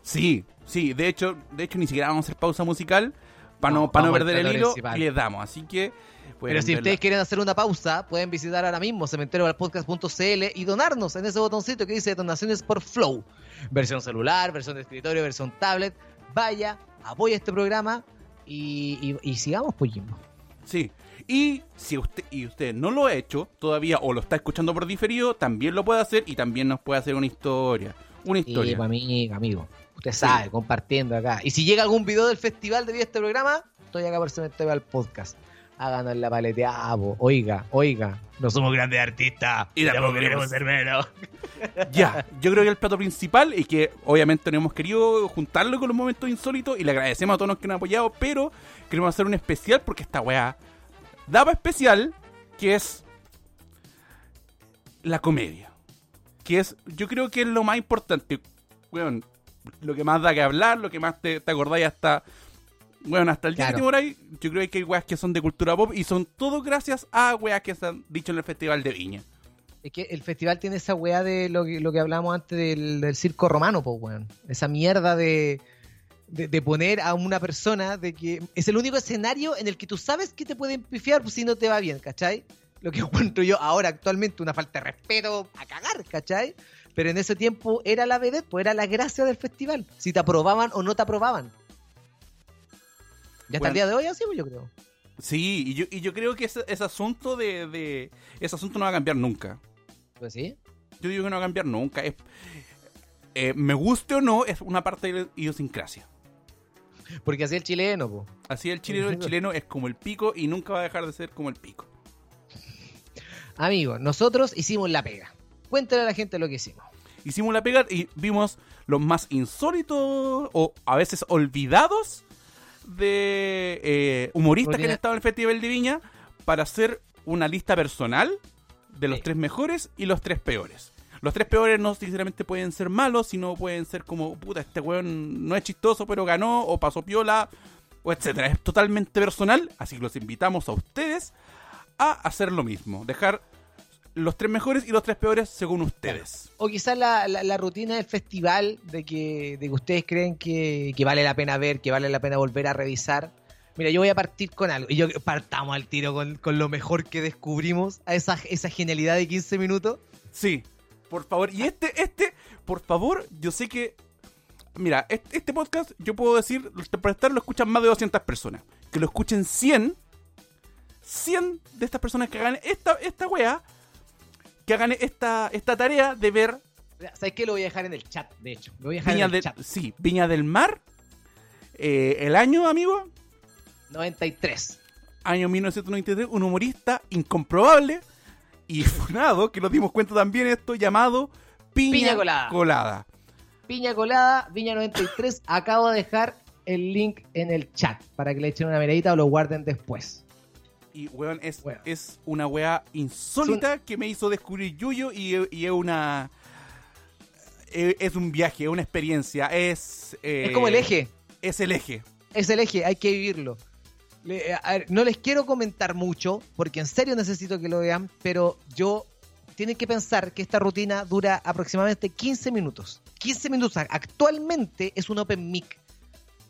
sí, sí. De hecho, de hecho ni siquiera vamos a hacer pausa musical para no, No, para no perder el hilo principal. y les damos. Así que. Pero si verla. ustedes quieren hacer una pausa, pueden visitar ahora mismo cementerioalpodcast.cl y donarnos en ese botoncito que dice donaciones por Flow. Versión celular, versión de escritorio, versión tablet. Vaya, apoya este programa y, y- y sigamos, pues, Jimbo. Sí. Y si usted y usted no lo ha hecho todavía o lo está escuchando por diferido, también lo puede hacer y también nos puede hacer una historia. Una historia. para mí, amigo, usted sabe, compartiendo acá. Y si llega algún video del festival de este programa, estoy acá por Cementerio al Podcast. Háganos la paleteada, po. oiga, oiga. No somos grandes artistas. Y tampoco queremos ser menos. (laughs) Ya, yo creo que el plato principal y que obviamente no hemos querido juntarlo con los momentos insólitos y le agradecemos a todos los que nos han apoyado, pero queremos hacer un especial porque esta weá daba especial que es la comedia. Que es, yo creo que es lo más importante, weón, lo que más da que hablar, lo que más te, te acordáis hasta, bueno, hasta el día que moráis, yo creo que hay weas que son de cultura pop y son todo gracias a weas que se han dicho en el Festival de Viña. Es que el festival tiene esa weá de lo que, lo que hablábamos antes del, del circo romano, pues, weón. Esa mierda de, de, de poner a una persona de que es el único escenario en el que tú sabes que te pueden pifiar si no te va bien, ¿cachai? Lo que (laughs) encuentro yo ahora actualmente una falta de respeto a cagar, ¿cachai? Pero en ese tiempo era la vedette, pues era la gracia del festival. Si te aprobaban o no te aprobaban. Y hasta Bueno. el día de hoy así, pues, yo creo. Sí, y yo, y yo creo que ese, ese asunto de, de- Ese asunto no va a cambiar nunca. Pues sí. Yo digo que no va a cambiar nunca. Es, eh, me guste o no, es una parte de la idiosincrasia. Porque así el chileno. Así el chileno, el chileno es como el pico y nunca va a dejar de ser como el pico. Amigos, nosotros hicimos la pega. Cuéntale a la gente lo que hicimos. hicimos la pega y vimos los más insólitos o a veces olvidados de eh, humoristas que han estado en el Festival de Viña para hacer una lista personal de los Sí. tres mejores y los tres peores. Los tres peores no sinceramente pueden ser malos, sino pueden ser como, puta, este weón no es chistoso, pero ganó, o pasó piola, o etcétera. Es totalmente personal, así que los invitamos a ustedes a hacer lo mismo. Dejar los tres mejores y los tres peores según ustedes. O quizás la, la- la rutina del festival de que, de que ustedes creen que, que vale la pena ver, que vale la pena volver a revisar. Mira, yo voy a partir con algo. Y yo partamos al tiro con, con lo mejor que descubrimos, a esa, esa genialidad de 15 minutos. Sí, por favor. Y este, este, por favor, yo sé que. Mira, este, este podcast, yo puedo decir, por estar lo escuchan más de 200 personas. Que lo escuchen 100. 100 de estas personas que hagan esta, esta wea. Que hagan esta, esta tarea de ver ¿Sabes qué? Lo voy a dejar en el chat, de hecho. Lo voy a dejar Viña en el del, chat. sí, Viña del Mar. eh, el año, amigo, 93. año 1993, un humorista incomprobable y funado, que nos dimos cuenta también esto, llamado Piña, Piña Colada. Colada. Piña Colada, Viña 93. Acabo de dejar el link en el chat para que le echen una miradita o lo guarden después. Y, weón, es, Weón. es una weá insólita que me hizo descubrir Yuyo y, y es una... eh, Es un viaje, es una experiencia, es... eh, es como el eje. Es el eje. Es el eje, hay que vivirlo. Le- a ver, no les quiero comentar mucho, porque en serio necesito que lo vean, pero yo tienen que pensar que esta rutina dura aproximadamente 15 minutos. 15 minutos. Actualmente es un open mic.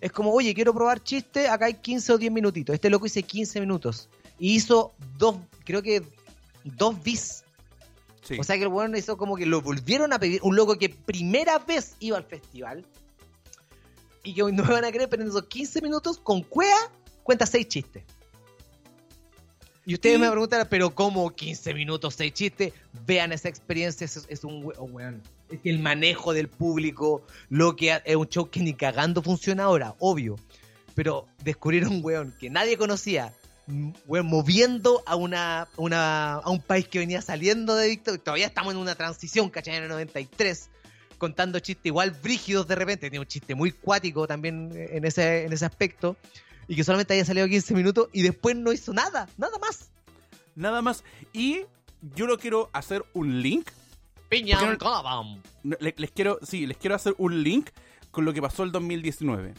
Es como, oye, quiero probar chiste, acá hay 15 o 10 minutitos. Este loco hice 15 minutos. Y hizo dos, creo que dos bis. Sí. O sea que el bueno hizo como que lo volvieron a pedir. Un loco que primera vez iba al festival. Y que no me van a creer, pero en esos 15 minutos, con cuea, cuenta 6 chistes. Y ustedes me preguntan, pero ¿cómo 15 minutos, 6 chistes? Vean esa experiencia, es, es un oh, weón. Es que el manejo del público, lo que ha- es un show que ni cagando funciona ahora, obvio. Pero descubrir un (laughs) weón que nadie conocía, m- weón, moviendo a una, una a un país que venía saliendo de dictadura. Todavía estamos en una transición, ¿cachai? En el 93. Contando chistes igual brígidos de repente. Tiene un chiste muy cuático también en ese, en ese aspecto. Y que solamente haya salido 15 minutos y después no hizo nada, nada más. Nada más. Y yo lo quiero hacer un link. Piña ¿Por qué no- Les, quiero, sí, les quiero hacer un link con lo que pasó el 2019.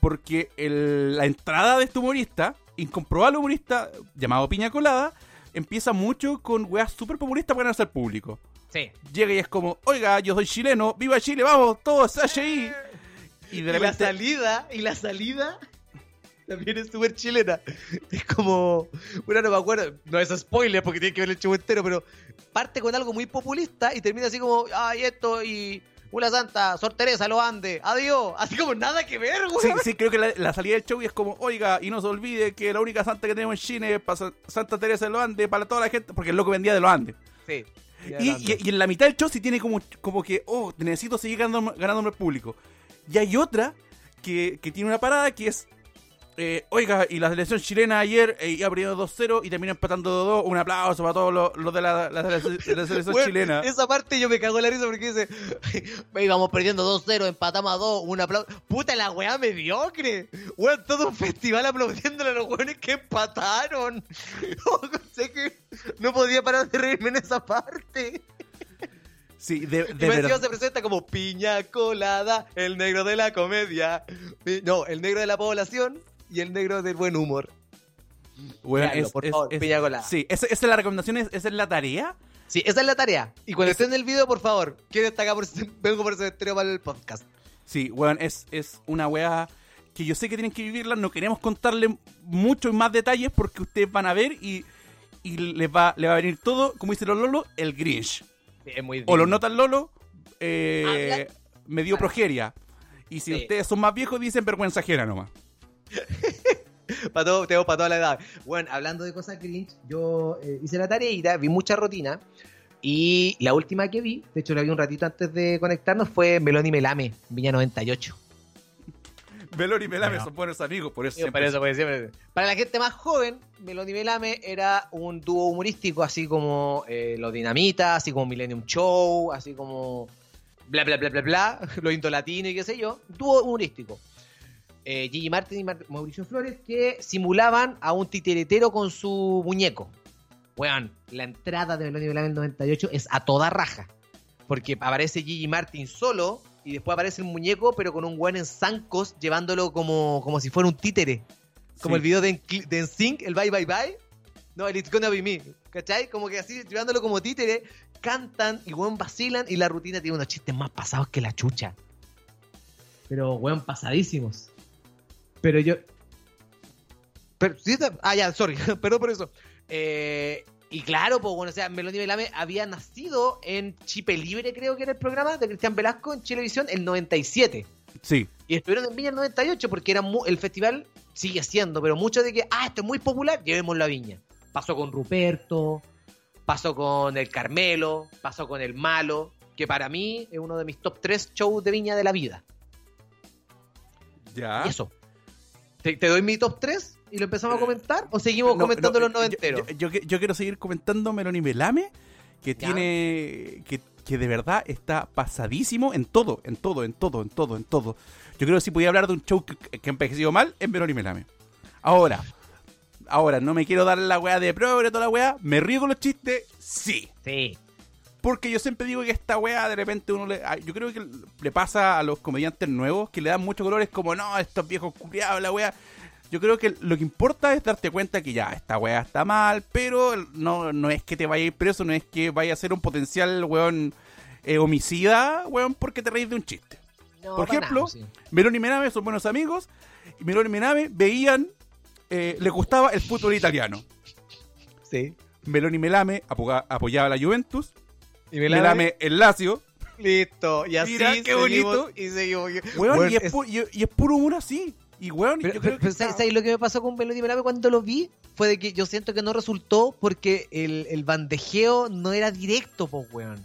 Porque el- la entrada de este humorista, incomprobable humorista llamado Piña Colada, empieza mucho con weas súper populistas para hacer público. Sí. Llega y es como, oiga, yo soy chileno, viva Chile, vamos, todos, ahí. Y Y de la repente, salida, y la salida también es súper chilena. (laughs) Es como, bueno, no me acuerdo, no es spoiler porque tiene que ver el show entero, pero parte con algo muy populista y termina así como, ay, esto y una santa, Sor Teresa lo ande, adiós. Así como nada que ver, güey. Sí, sí, creo que la, la salida del show es como, oiga, y no se olvide que la única santa que tenemos en Chile es pa- Santa Teresa de los Andes, para toda la gente, porque el loco vendía de los Andes. Sí. Y, y- y en la mitad del show sí tiene como, como que, oh, necesito seguir ganando, ganándome el público. Y hay otra que, que tiene una parada que es, eh, oiga, y la selección chilena ayer eh, iba perdiendo 2-0 y terminó empatando 2-2. Un aplauso para todos los, los de, la, la- de la (laughs) selección Bueno, chilena. Esa parte yo me cago en la risa porque dice, (laughs) íbamos perdiendo 2-0, empatamos a 2, un aplauso. Puta la weá mediocre. Weón, todo un festival aplaudiéndole a los weones que empataron. (laughs) que no podía parar de reírme en esa parte. Sí, de, Y de encima verdad. se presenta como piña colada, el negro de la comedia. No, el negro de la población y el negro del buen humor. Weón, Véanlo, por favor, piña colada. Sí, esa, esa es la recomendación, es- esa es la tarea. Sí, esa es la tarea. Y cuando esté en el video, por favor, quiero destacar por ese- vengo por ese estreno para el podcast. Sí, weón, es, es una weá que yo sé que tienen que vivirla. No queremos contarle muchos más detalles porque ustedes van a ver y, y les, va, les va a venir todo, como dicen los Lolo, el Grinch. Es muy O los notan Lolo, eh, Habla- me dio progeria. Y si Sí. ustedes son más viejos, dicen vergüenza ajena nomás. Para todo, tengo para toda la edad. Bueno, hablando de cosas cringe, yo eh, hice la tareita, vi mucha rutina. Y la última que vi, de hecho la vi un ratito antes de conectarnos, fue Melón y Melame, Viña 98. Melón y Melame son buenos amigos, por eso siempre. para, eso, porque siempre- para la gente más joven, Melón y Melame era un dúo humorístico, así como eh, Los Dinamita, así como Millennium Show, así como bla bla bla bla bla, (laughs) Los Indolatino y qué sé yo. Dúo humorístico. Eh, Gigi Martin y Mar- Mauricio Flores que simulaban a un titeretero con su muñeco. Weón, la entrada de Melón y Melame en el 98 es a toda raja. Porque aparece Gigi Martin solo y después aparece el muñeco, pero con un weón en zancos llevándolo como, como si fuera un títere. Como Sí. el video de, de NSYNC, el Bye Bye Bye. No, el It's Gonna Be Me. ¿Cachai? Como que así, llevándolo como títere, cantan y weón vacilan y la rutina tiene unos chistes más pasados que la chucha. Pero weón, pasadísimos. Pero yo. Pero, ¿sí está? Ah, ya, sorry, (laughs) perdón por eso. Eh, y claro, pues bueno, o sea, Meloni Belame había nacido en Chipe Libre, creo que era el programa de Cristian Velasco en Chilevisión, el 97. Sí. Y estuvieron en Viña el 98 porque era mu- el festival sigue siendo, pero mucho de que, ah, esto es muy popular, llevémoslo a Viña. Pasó con Ruperto, pasó con el Carmelo, pasó con el Malo, que para mí es uno de mis top 3 shows de Viña de la vida. Ya. Y eso. ¿Te, te doy mi top 3 y lo empezamos a comentar? ¿O seguimos No, comentando no, los noventeros? Yo, yo- quiero seguir comentando Melón y Melame, que Ya. tiene. Que, que de verdad está pasadísimo en todo, en todo, en todo, en todo, en todo. Yo creo que si podía hablar de un show que, que ha envejecido mal, es Melón y Melame. Ahora, ahora, no me quiero dar la weá de progre, toda la weá. ¿Me río con los chistes? Sí. Sí. Porque yo siempre digo que esta weá de repente uno le. a- Yo creo que le pasa a los comediantes nuevos que le dan muchos colores como no, estos viejos culiados, la weá. Yo creo que lo que importa es darte cuenta que ya, esta weá está mal, pero no, no es que te vaya a ir preso, no es que vaya a ser un potencial weón eh, homicida, weón, porque te reís de un chiste. No, Por ejemplo, nada, sí. Melón y Mename son buenos amigos, y Melón y Mename veían, eh, les gustaba el fútbol italiano. Sí. Melón y Melame apoyaba a la Juventus, Y Melame el Lazio, Listo. Y así Mira, qué bonito. Y seguimos. Weón, Weón, y, es es- pu- y- y es puro humor así. Y weón, Pero, yo pero- creo que pero está- ¿sabes, sabes lo que me pasó con Melody Melame cuando lo vi? Fue de que yo siento que no resultó porque el, el bandejeo no era directo, pues, weón.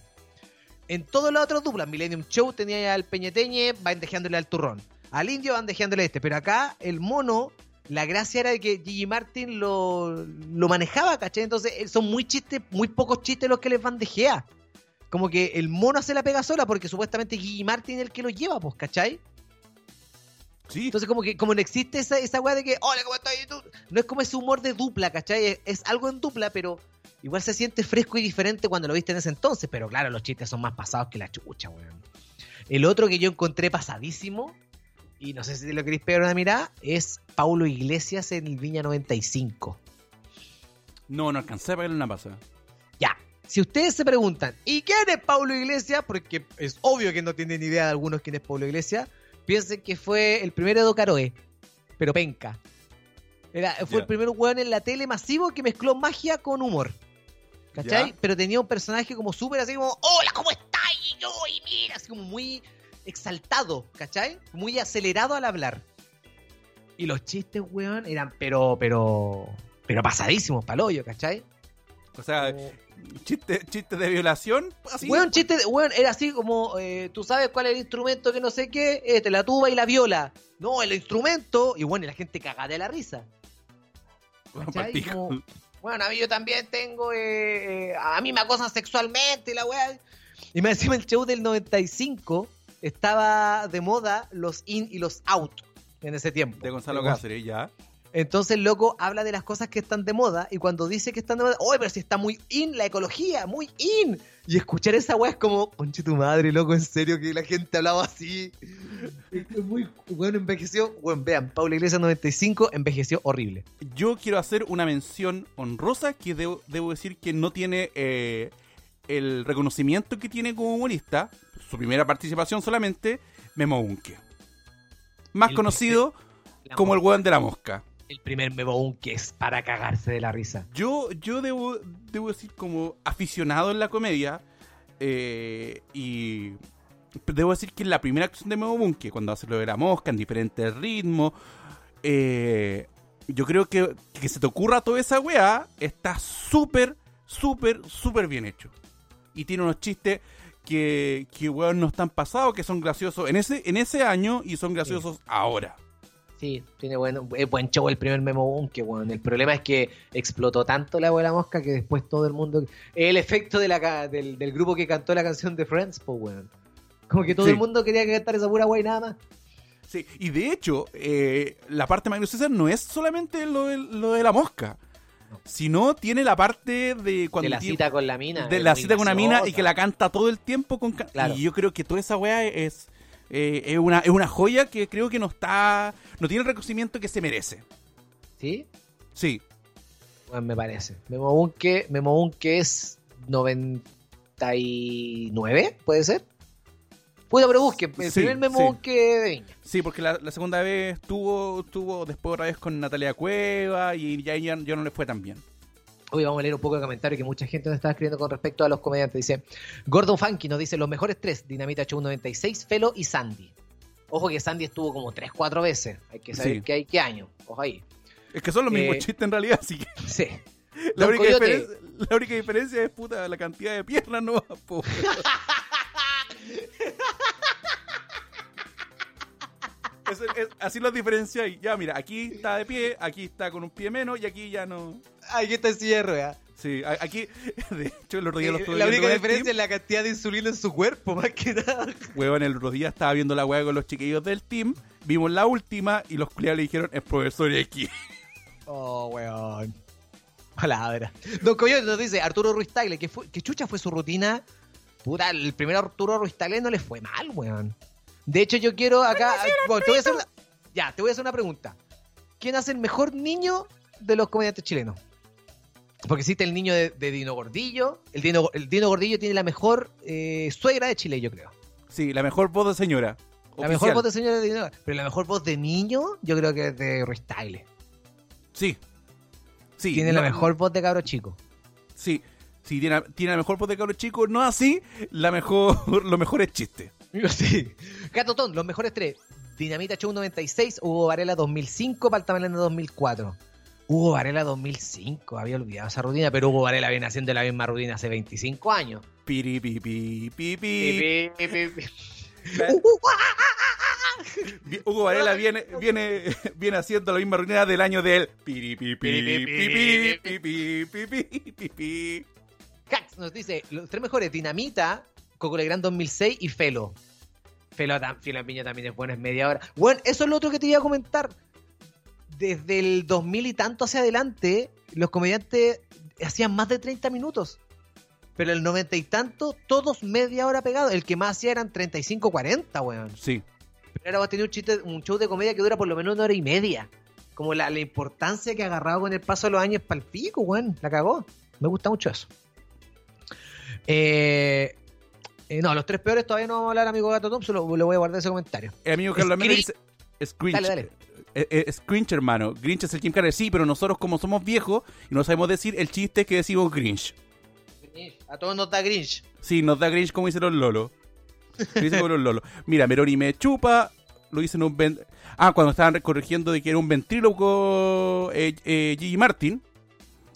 En todas las otras duplas, Millennium Show tenía al Peñeteñe bandejeándole al turrón. Al indio bandejeándole a este. Pero acá, el mono, la gracia era de que Gigi Martin lo, lo manejaba, ¿cachai? Entonces, eh, son muy chistes, muy pocos chistes los que les bandejea. Como que el mono se la pega sola porque supuestamente Gigi Martin es el que lo lleva, pues, ¿cachai? Sí, Entonces, como que como no existe esa, esa weá de que, hola, ¿cómo estás? No es como ese humor de dupla, ¿cachai? Es, es algo en dupla, pero igual se siente fresco y diferente cuando lo viste en ese entonces. Pero claro, los chistes son más pasados que la chucha, weón. El otro que yo encontré pasadísimo, y no sé si lo queréis pegar una mirada, es Paulo Iglesias en el Viña 95. no, no alcancé a pagarle una pasada. Si ustedes se preguntan, ¿y quién es Paulo Iglesias? Porque es obvio que no tienen idea de algunos quién es Paulo Iglesias. Piensen que fue el primer Edo Caroe, pero penca. Era, fue el primer weón en la tele masivo que mezcló magia con humor. ¿Cachai? Pero tenía un personaje como súper así como, hola, ¿cómo estás? Y yo, y mira, así como muy exaltado, ¿cachai? Muy acelerado al hablar. Y los chistes, weón, eran pero, pero, pero pasadísimos, palollo, ¿cachai? O sea, Chistes chiste de violación, así. Weón, chiste, de- weón, era así como, eh, tú sabes cuál es el instrumento que no sé qué, este, la tuba y la viola. No, el instrumento, y bueno, y la gente cagada de la risa. Bueno, bueno, a mí yo también tengo, eh, eh, a mí me acosan sexualmente y la weá. Y me encima el show del 95 estaba de moda los in y los out en ese tiempo. De Gonzalo Cáceres, ya. Entonces loco habla de las cosas que están de moda y cuando dice que están de moda, oye, pero si está muy in la ecología, muy in. Y escuchar esa weá es como, conche tu madre, loco, en serio que la gente hablaba así. Es muy, bueno, envejeció. Bueno, vean, Paula Iglesias 95 envejeció horrible. Yo quiero hacer una mención honrosa que debo, debo decir que no tiene eh, el reconocimiento que tiene como humorista. Su primera participación solamente, Memo Unke. Más El conocido (laughs) como el weón de la mosca. El primer mebón que es para cagarse de la risa. Yo, yo debo, debo decir, como aficionado en la comedia, eh, y debo decir que en la primera acción de Memo Bunke, cuando hace lo de la mosca en diferentes ritmos, eh, yo creo que que se te ocurra toda esa weá está súper, súper, súper bien hecho. Y tiene unos chistes que, que weón, no están pasados, que son graciosos en ese, en ese año y son graciosos ahora. Sí, tiene bueno, es buen show el primer Memo Bunke, weón. El problema es que explotó tanto la abuela mosca que después todo el mundo. El efecto de la, del, del grupo que cantó la canción de Friends, pues, weón. Como que todo Sí. el mundo quería cantar esa pura wey nada más. Sí, y de hecho, eh, la parte de Magnus César no es solamente lo de, lo de la mosca, No. sino tiene la parte de cuando de la tiene- cita con la mina. de la cita con una mina y que la canta todo el tiempo con Claro. y yo creo que toda esa weá es eh, es una es una joya que creo que no está no tiene el reconocimiento que se merece ¿Sí? sí Bueno, me parece. Memo Bunke, Memo Bunke es 99, ¿puede ser? Puta, pero busque. El Sí, primer Memo sí. Bunke de Viña. sí porque la, la segunda vez estuvo estuvo después otra vez con Natalia Cueva y ya ya, ya no le fue tan bien Hoy vamos a leer un poco de comentario que mucha gente nos está escribiendo con respecto a los comediantes. Dice, Gordon Funky nos dice los mejores tres, Dinamita Show 96, Felo y Sandy. Ojo que Sandy estuvo como 3, 4 veces. Hay que saber Sí. qué hay, qué año. Ojo ahí. es que son los mismos Eh, chistes en realidad así que Sí. la única, diferencia, la única diferencia es puta la cantidad de piernas no (laughs) po. Es- es- así los diferencia y ya mira aquí está de pie aquí está con un pie menos y aquí ya no Ay, que está en silla de ruedas. Sí, aquí, (laughs) de hecho, el otro día lo Eh, estuve la única diferencia es la cantidad de insulina en su cuerpo, (laughs) más que nada. Huevón, el otro día estaba viendo la hueá con los chiquillos del team, vimos la última y los culiados le dijeron, es profesor X. (laughs) Oh, weón. Palabra. Don Coyote nos dice, Arturo Ruiz Tagle, que, fue, que chucha fue su rutina. Puta, el primer Arturo Ruiz Tagle no le fue mal, weón. De hecho, yo quiero acá. bueno, te voy a hacer una, ya, te voy a hacer una pregunta. ¿Quién hace el mejor niño de los comediantes chilenos? Porque existe el niño de, de Dino Gordillo. El Dino, el Dino Gordillo tiene la mejor eh, suegra de Chile, yo creo. Sí, la mejor voz de señora. La mejor voz de señora de Dino. Pero la mejor voz de niño, yo creo que es de Tagle. Sí. Sí. Tiene no- la mejor voz de cabro chico. Sí. Sí, tiene, tiene la mejor voz de cabros chicos, no así, la mejor, (laughs) los mejores chistes. (laughs) Sí. Gatotón, los mejores tres. Dinamita Show 96, Hugo Varela 2005, Paltamalena 2004. Hugo Varela 2005, había olvidado esa rutina, pero Hugo Varela viene haciendo la misma rutina hace 25 años. Piri, piri, piri, Hugo Varela viene, viene, viene haciendo la misma rutina del año del él. Cax nos dice, los tres mejores, Dinamita, Cocolegrand 2006 y Felo. Felo, Felo Piña también es bueno, es media hora. Bueno, eso es lo otro que te iba a comentar desde el 2000 y tanto hacia adelante, los comediantes hacían más de 30 minutos. Pero el 90 y tanto, todos media hora pegados. El que más hacía eran 35, 40, weón. Sí. Pero ahora vas a tener un, chiste, un show de comedia que dura por lo menos una hora y media. Como la, la importancia que ha agarrado con el paso de los años para el pico, weón. La cagó. Me gusta mucho eso. Eh, eh, no, los tres peores todavía no vamos a hablar, amigo Gato Tom, solo lo voy a guardar ese comentario. El amigo Carlos Screen- dice. Scrinch. Dale, dale. Eh, eh, Scrinch, hermano. Grinch es el Jim Carrey. Sí, pero nosotros, como somos viejos y no sabemos decir el chiste es que decimos Grinch. A todos nos da Grinch. Sí, nos da Grinch como dicen los Lolo. Dicen como los Lolo. Mira, Meroni me chupa. Lo dicen un. ven- Ah, cuando estaban corrigiendo de que era un ventríloco eh, eh, Gigi Martin.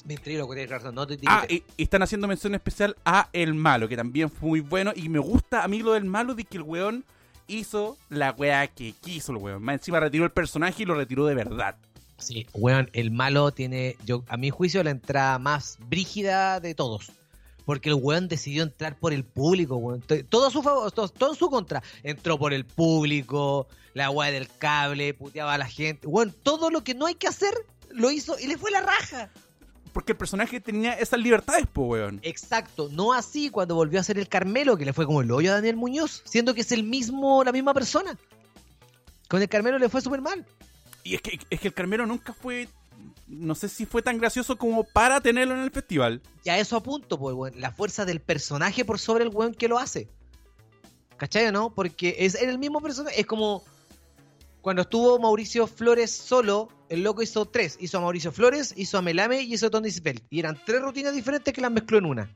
Ventríloco, tienes razón, no te Ah, y, y están haciendo mención especial a El Malo, que también fue muy bueno. Y me gusta a mí lo del Malo de que el weón hizo la weá que quiso el weón. Encima retiró el personaje y lo retiró de verdad. Sí, weón, el malo tiene, yo a mi juicio, la entrada más brígida de todos. Porque el weón decidió entrar por el público, weón. Todo a su favor, todo, todo en su contra. Entró por el público, la weá del cable, puteaba a la gente. Weón, todo lo que no hay que hacer, lo hizo y le fue la raja. Porque el personaje tenía esas libertades, po, weón. Exacto, no así cuando volvió a ser el Carmelo, que le fue como el hoyo a Daniel Muñoz, siendo que es el mismo, la misma persona. Con el Carmelo le fue súper mal. Y es que, es que el Carmelo nunca fue. No sé si fue tan gracioso como para tenerlo en el festival. Y a eso apunto, pues, weón, la fuerza del personaje por sobre el weón que lo hace. ¿Cachai o no? Porque es el mismo personaje. Es como cuando estuvo Mauricio Flores solo, el loco hizo tres. Hizo a Mauricio Flores, hizo a Melame y hizo a Tony Svel. Y eran tres rutinas diferentes que las mezcló en una.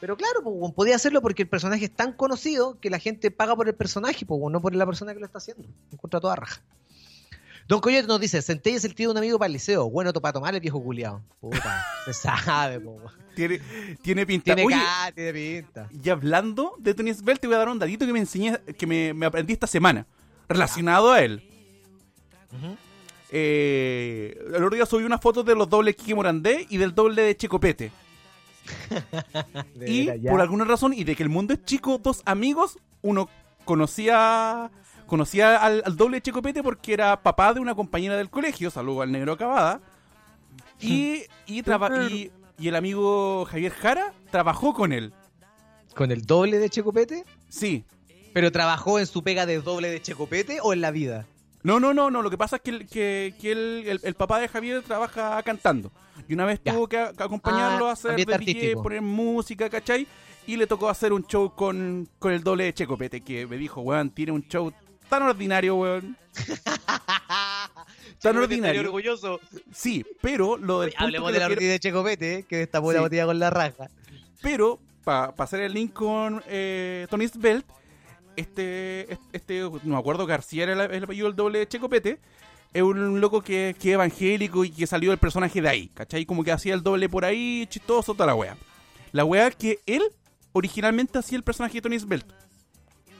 Pero claro, pues, podía hacerlo porque el personaje es tan conocido que la gente paga por el personaje, pues, no por la persona que lo está haciendo. Encuentra toda raja. Don Coyote nos dice, Centella es el tío de un amigo para el liceo. Bueno, para tomar el viejo culiao. Puta, (laughs) se sabe, po. Tiene, tiene pinta. Tiene Oye, cara, tiene pinta. y hablando de Tony Svel, te voy a dar un datito que me enseñé, que me, me aprendí esta semana. Relacionado a él. Eh, el otro día subí una foto de los dobles Kiki Morandé y del doble de Checopete. (laughs) De Y ya. por alguna razón, y de que el mundo es chico, dos amigos, uno conocía conocía al, al doble de Checopete porque era papá de una compañera del colegio, saludo al negro Acabada, y, y, traba- y, y el amigo Javier Jara trabajó con él. ¿Con el doble de Checopete? Sí. ¿Pero trabajó en su pega de doble de Checopete o en la vida? No, no, no, no. Lo que pasa es que, el, que, que el, el- el papá de Javier trabaja cantando. Y una vez Ya. tuvo que, a- que acompañarlo Ah, a hacer de DJ, poner música, ¿cachai? Y le tocó hacer un show con, con el doble de Checopete, que me dijo, weón, tiene un show tan ordinario, weón. (laughs) Tan ordinario. orgulloso. Sí, pero lo del Hablemos de la rutina de Checopete, eh, que destapó la Sí. botella con la raja. Pero, para hacer el link con eh, Tony Svelte, este, este, no me acuerdo, García era el, el apellido del doble de Checopete, es un loco que, que es evangélico y que salió el personaje de ahí, ¿cachai? Como que hacía el doble por ahí, chistoso, toda la wea. La wea que él originalmente hacía el personaje de Tony Svelte.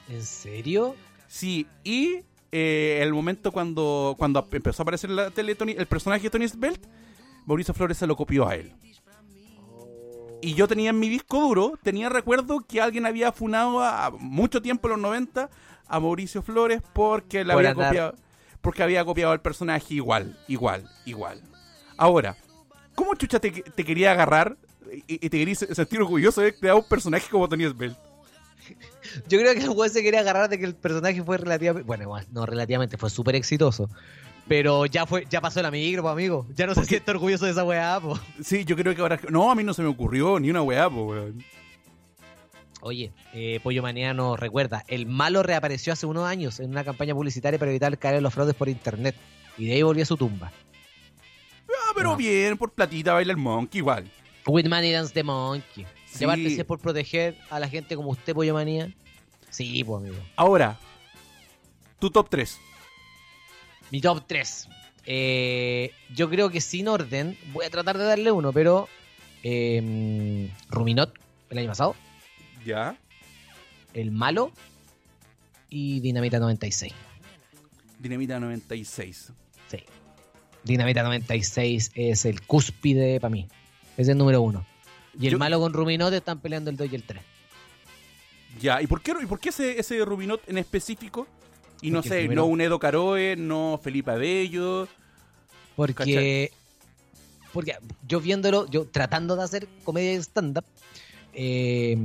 ¿En serio? Sí, y eh, el momento cuando, cuando empezó a aparecer en la tele Tony- el personaje de Tony Svelte, Mauricio Flores se lo copió a él. Y yo tenía en mi disco duro, tenía recuerdo que alguien había funado a, a mucho tiempo en los 90 a Mauricio Flores porque le había andar. copiado porque había copiado al personaje igual, igual, igual. Ahora, ¿cómo chucha te, te quería agarrar y, y te querías sentir orgulloso de crear un personaje como Tony Svelte? Yo creo que el weón se quería agarrar de que el personaje fue relativamente. Bueno, no relativamente, fue súper exitoso. Pero ya fue, ya pasó la micro, po, amigo. Ya no se siente orgulloso de esa weá, po. Sí, yo creo que ahora... No, a mí no se me ocurrió ni una weá, po, weón. Oye, eh, Pollo Manía nos recuerda, el malo reapareció hace unos años en una campaña publicitaria para evitar caer en los fraudes por internet. Y de ahí volvió a su tumba. Ah, pero No. bien, por platita baila el monkey igual. With Money Dance the Monkey. Sí. Llevarte si es por proteger a la gente como usted, Pollo Manía. Sí, pues amigo. Ahora, tu top 3. Mi top 3. yo creo que sin orden, voy a tratar de darle uno, pero eh, Ruminot, el año pasado, Ya. El Malo y Dinamita 96. Dinamita 96. Sí. Dinamita 96 es el cúspide para mí. Es el número uno. Y el Yo- malo con Ruminot están peleando el 2 y el 3. Ya, ¿y por qué, y por qué ese, ese Rubinot en específico? Y no Porque sé, primero- no un Edo Caroe, no Felipe Abello. Porque, ¿Cachai? porque yo viéndolo, yo tratando de hacer comedia de stand-up, eh,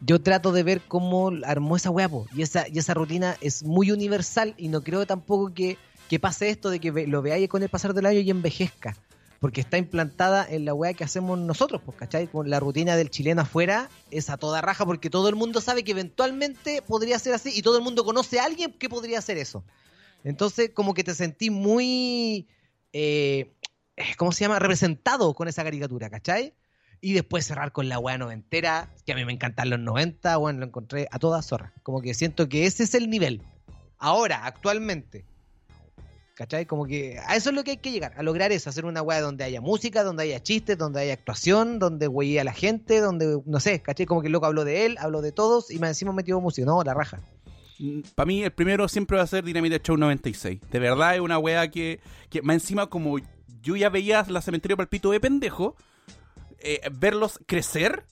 yo trato de ver cómo armó esa po. y esa, y esa rutina es muy universal y no creo tampoco que, que pase esto de que lo veáis con el pasar del año y envejezca. Porque está implantada en la weá que hacemos nosotros, pues, ¿cachai? Con la rutina del chileno afuera es a toda raja porque todo el mundo sabe que eventualmente podría ser así y todo el mundo conoce a alguien que podría hacer eso. Entonces, como que te sentí muy. eh, ¿Cómo se llama? Representado con esa caricatura, ¿cachai? Y después cerrar con la weá noventera, que a mí me encantan los 90, bueno, lo encontré a toda zorra. Como que siento que ese es el nivel. Ahora, actualmente. ¿Cachai? Como que a eso es lo que hay que llegar, a lograr eso, hacer una weá donde haya música, donde haya chistes, donde haya actuación, donde güey a la gente, donde, no sé, ¿cachai? Como que el loco habló de él, habló de todos y más encima metió música, no, la raja. Para mí, el primero siempre va a ser Dinamita Show 96. De verdad, es una wea que, que más encima, como yo ya veía la Cementerio Palpito de pendejo, eh, verlos crecer,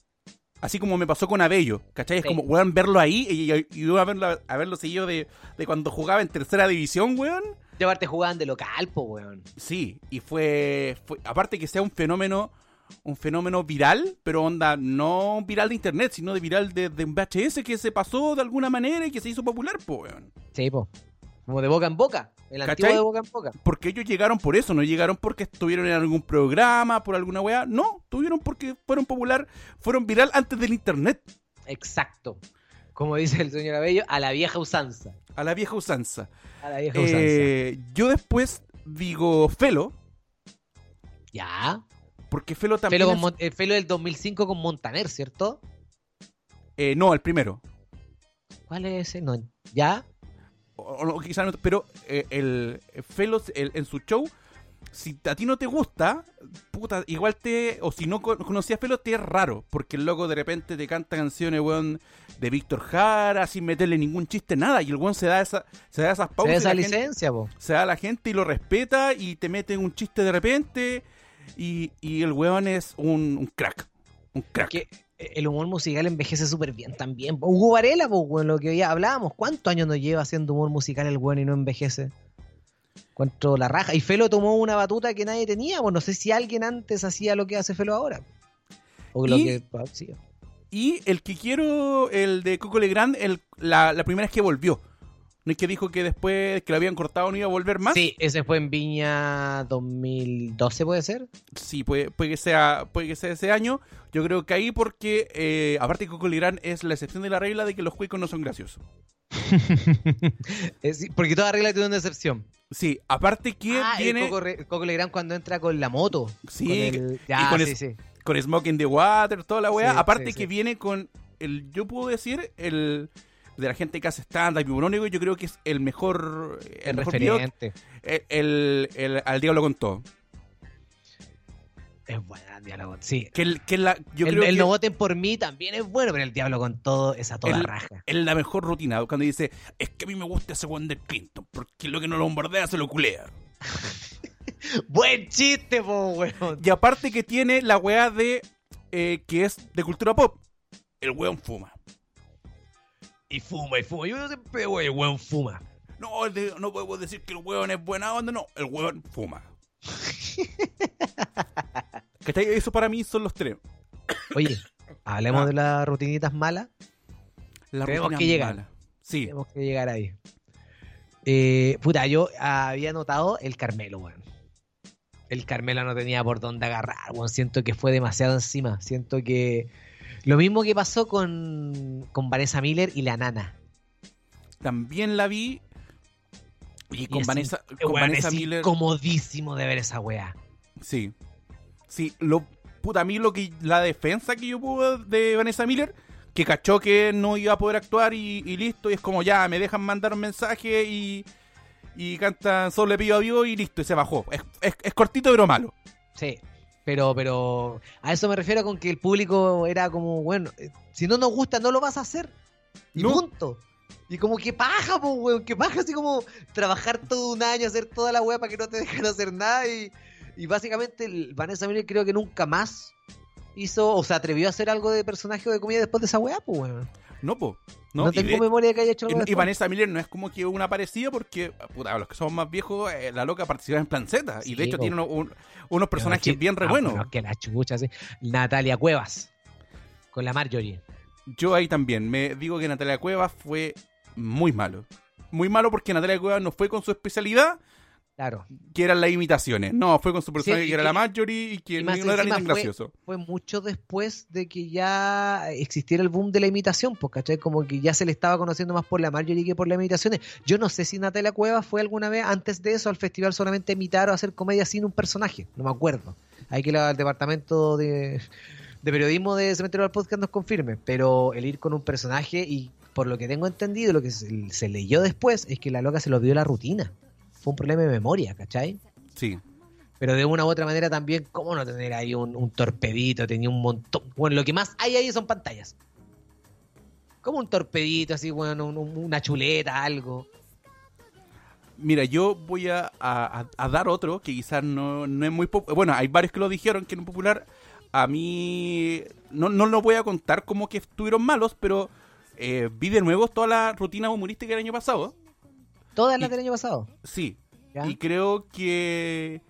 así como me pasó con Abello, ¿cachai? Es Sí. como, weón, verlo ahí y yo a verlo, a verlo seguido de, de cuando jugaba en tercera división, weón. Llevarte jugaban de local, po, weón. Sí, y fue, fue aparte que sea un fenómeno un fenómeno viral, pero onda no viral de internet, sino de viral de, de un VHS que se pasó de alguna manera y que se hizo popular, po, weón. Sí, po. Como de boca en boca. El antiguo de boca en boca. Porque ellos llegaron por eso, no llegaron porque estuvieron en algún programa, por alguna weá, no, tuvieron porque fueron popular, fueron viral antes del internet, Exacto. Como dice el señor Abello, a la vieja usanza. a la vieja usanza. A la vieja usanza. Eh, yo después digo Felo, Ya. porque Felo también... Felo, con es- eh, Felo del 2005 con Montaner, ¿cierto? eh, no, el primero. ¿Cuál es ese? No, ¿Ya? o- o quizá no, pero eh, el Felo el- en su show si a ti no te gusta, puta, igual te. O si no co- conocías Felo, te es raro. Porque el loco de repente te canta canciones, weón, de Víctor Jara, sin meterle ningún chiste, nada. Y el weón se da, esa, se da esas Se pausas. da y esa gente- licencia, po. se da a la gente y lo respeta y te mete un chiste de repente. Y, y el weón es un, un crack. Un crack. Que el humor musical envejece súper bien también. Hugo Varela, pues, weón, lo que ya hablábamos. ¿Cuántos años nos lleva haciendo humor musical el weón y no envejece? Cuánto la raja. Y Felo tomó una batuta que nadie tenía. Pues no sé si alguien antes hacía lo que hace Felo ahora. O lo Y- que ah, sí. Y el que quiero, el de Coco Legrand, el, la, la primera vez que volvió. ¿No es que dijo que después que lo habían cortado no iba a volver más? Sí, ese fue en Viña 2012, ¿puede ser? Sí, puede, puede, que sea, puede que sea ese año. Yo creo que ahí porque, eh, aparte Coco Legrand es la excepción de la regla de que los cuicos no son graciosos. (laughs) Sí, porque toda regla tiene una excepción. Sí, aparte que ah, el viene Coco, Re- Coco Legrand cuando entra con la moto. Sí, con el- ya, con sí, es- sí. con Smoke in the Water, toda la weá. Sí, aparte que viene con el, yo puedo decir, el de la gente que hace stand-up y yo creo que es el mejor, el, El mejor referente. el, el- el- al diablo con todo. Es buena, diálogo. Sí. Que, el- que es la, yo el creo el que no voten por mí también es bueno, pero el diablo con todo es a toda El- raja. es la mejor rutina. Cuando dice, es que a mí me gusta ese one de Clinton, porque lo que no lo bombardea se lo culea. (laughs) Buen chiste, po, weón. Y aparte que tiene la weá de, eh, que es de cultura pop. El weón fuma. Y fuma, y fuma. Yo siempre, wey, weón, fuma. No, el no podemos decir que el weón es buena onda, no, el weón fuma. (laughs) ¿Cachai? Eso para mí son los tres. Oye, hablemos Ah. de las rutinitas malas. La Tenemos rutina que llegar. mala. Sí, Tenemos que llegar ahí. Eh, puta, yo había notado el Carmelo, weón. El Carmelo no tenía por dónde agarrar, weón. Siento que fue demasiado encima. Siento que. Lo mismo que pasó con, con Vanessa Miller y la nana. también la vi. Y con es Vanessa, in- con Vanessa es Miller. incomodísimo de ver esa weá. Sí. Sí, lo puta a mí lo que la defensa que yo pude de Vanessa Miller que cachó que no iba a poder actuar y, y listo, y es como ya, me dejan mandar un mensaje y, y cantan solo le pido a Dios y listo, y se bajó. Es, es, es cortito pero malo. Sí, pero, pero a eso me refiero con que el público era como, bueno, eh, si no nos gusta, no lo vas a hacer. Y No. punto. Y como que paja, pues, weón, que paja así como trabajar todo un año, hacer toda la weá para que no te (laughs) dejen hacer nada. Y, y básicamente Vanessa Miller creo que nunca más hizo, o se atrevió a hacer algo de personaje o de comida después de esa weá, pues, weón. No, po. No, tengo de- memoria de que haya hecho algo y-. Vanessa Miller no es como que una parecida porque, puta, los que somos más viejos, eh, la loca participa en Planceta. y de hecho po. tiene uno- un- unos personajes bien re ah, buenos. bueno, que la chucha, sí. Natalia Cuevas. Con la Marjorie. Yo ahí también me digo que Natalia Cuevas fue muy malo. Muy malo porque Natalia Cuevas no fue con su especialidad, Claro. que eran las imitaciones. No, fue con su personaje que era la Marjorie y que y no era ni tan fue- gracioso. fue mucho después de que ya existiera el boom de la imitación, pues, ¿cachai? Como que ya se le estaba conociendo más por la Marjorie que por las imitaciones. Yo no sé si Natalia Cuevas fue alguna vez antes de eso al festival solamente a imitar o hacer comedia sin un personaje, no me acuerdo. Hay que ir al departamento de, de periodismo de Cementerio del Podcast nos confirme, pero el ir con un personaje y por lo que tengo entendido, lo que se, se leyó después es que la loca se lo vio la rutina. Fue un problema de memoria, ¿cachai? Sí. Pero de una u otra manera también, ¿cómo no tener ahí un, un torpedito? Tenía un montón. Bueno, lo que más hay ahí son pantallas. Como un torpedito, así, bueno, un- un- una chuleta, algo. Mira, yo voy a, a- a- a dar otro que quizás no, no es muy popular. Bueno, hay varios que lo dijeron que no es popular. A mí no, no lo voy a contar como que estuvieron malos, pero eh, vi de nuevo toda la rutina humorística del año pasado. Todas las del año pasado. Sí, ¿ya? Y creo que,